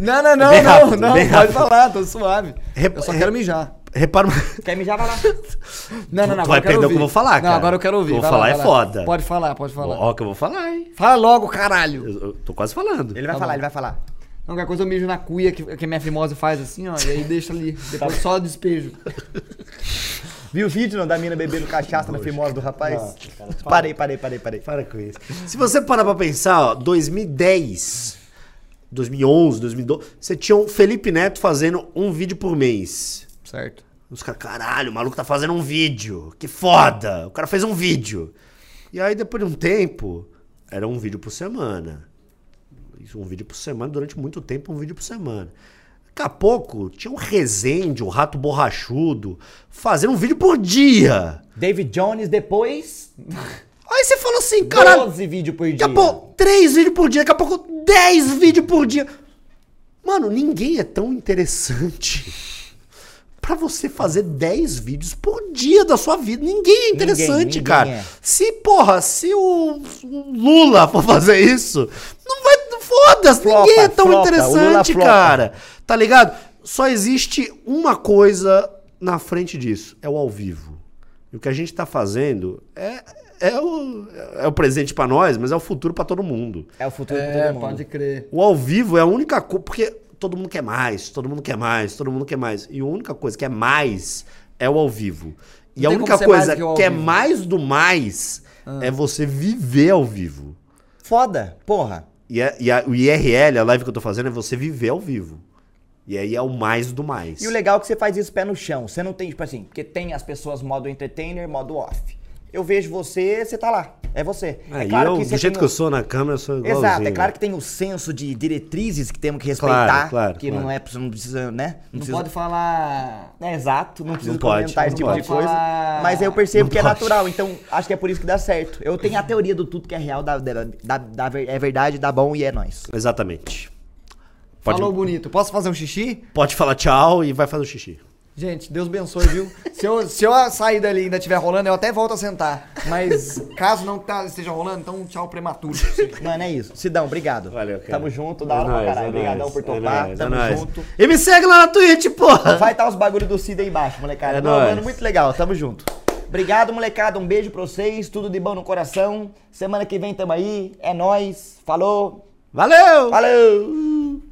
Não, não, não, não, rápido, não. bem Pode falar, tô suave. Rep- Eu só quero mijar. Repara uma... Quer mijar, vai lá. Não, não, não. Tu vai perder o que eu vou falar, Não, cara. agora eu quero ouvir. Vai vou lá, falar vai é lá. foda. Pode falar, pode falar. Ó, que eu vou falar, hein? Fala logo, caralho. Eu, eu tô quase falando. Ele vai Tá falar, bom. ele vai falar. Não, qualquer coisa eu mijo na cuia que, que a minha fimose faz assim, ó. E aí deixa ali. Depois só despejo. Viu o vídeo não, da mina bebendo cachaça na fimose do rapaz? parei, parei, parei, parei. Para com isso. Se você parar pra pensar, ó, 2010, 2011, 2012, você tinha o Felipe Neto fazendo um vídeo por mês. Certo. Os caras, caralho, o maluco tá fazendo um vídeo. Que foda! O cara fez um vídeo. E aí, depois de um tempo, era um vídeo por semana. Um vídeo por semana, durante muito tempo, um vídeo por semana. Daqui a pouco, tinha um Resende, um Rato Borrachudo, fazendo um vídeo por dia. David Jones depois, Aí você fala assim, caralho, 12 vídeos por dia. Daqui a pouco, três vídeos por dia, daqui a pouco, dez vídeos por dia. Mano, ninguém é tão interessante pra você fazer 10 vídeos por dia da sua vida. Ninguém é interessante, ninguém cara. é. Se, porra, se o, Lula for fazer isso, não vai. Foda-se, ninguém é tão flopa, interessante, cara. Tá ligado? Só existe uma coisa na frente disso: é o ao vivo. E o que a gente tá fazendo é, é o, é o presente pra nós, mas é o futuro pra todo mundo. É o futuro É, todo mundo. pode crer. O ao vivo é a única coisa. Porque todo mundo quer mais, todo mundo quer mais, todo mundo quer mais. E a única coisa que é mais é o ao vivo. E Não a única coisa que que é mais do mais é você viver ao vivo. Foda, porra. E, é- e a- o IRL, a live que eu tô fazendo, é você viver ao vivo. E aí é o mais do mais. E o legal é que você faz isso pé no chão. Você não tem, tipo assim, porque tem as pessoas modo entertainer, modo off. Eu vejo você, você tá lá. É você. É, é claro eu, que do jeito que eu sou na câmera, eu sou igualzinho. Exato, é claro que tem o senso de diretrizes que temos que respeitar. Claro, claro, que claro. não é, não precisa, né? Não precisa- pode falar. É, exato, não precisa Não pode, comentar esse não tipo de pode. coisa. Falar- Mas eu percebo Não que é pode. natural, então acho que é por isso que dá certo. Eu tenho a teoria do tudo que é real, da, da, da- da é verdade, dá bom e é nóis. Exatamente. Pode, Falou bonito. Posso fazer um xixi? pode falar tchau e vai fazer o xixi. Gente, Deus abençoe, viu? se, eu, se eu sair dali e ainda estiver rolando, eu até volto a sentar. Mas caso não tá- esteja rolando, então tchau prematuro. Mano, é isso. Sidão, obrigado. Valeu, cara. Tamo junto, da hora É pra nóis, caralho. é Obrigadão nóis, por é topar. é Tamo nóis. junto. E me segue lá na Twitch, porra! Vai estar os bagulho do Cid aí embaixo, molecada. É Não, nóis. mano, muito legal. Tamo junto. Obrigado, molecada. Um beijo pra vocês. Tudo de bom no coração. Semana que vem tamo aí. É nóis. Falou. Valeu! Valeu!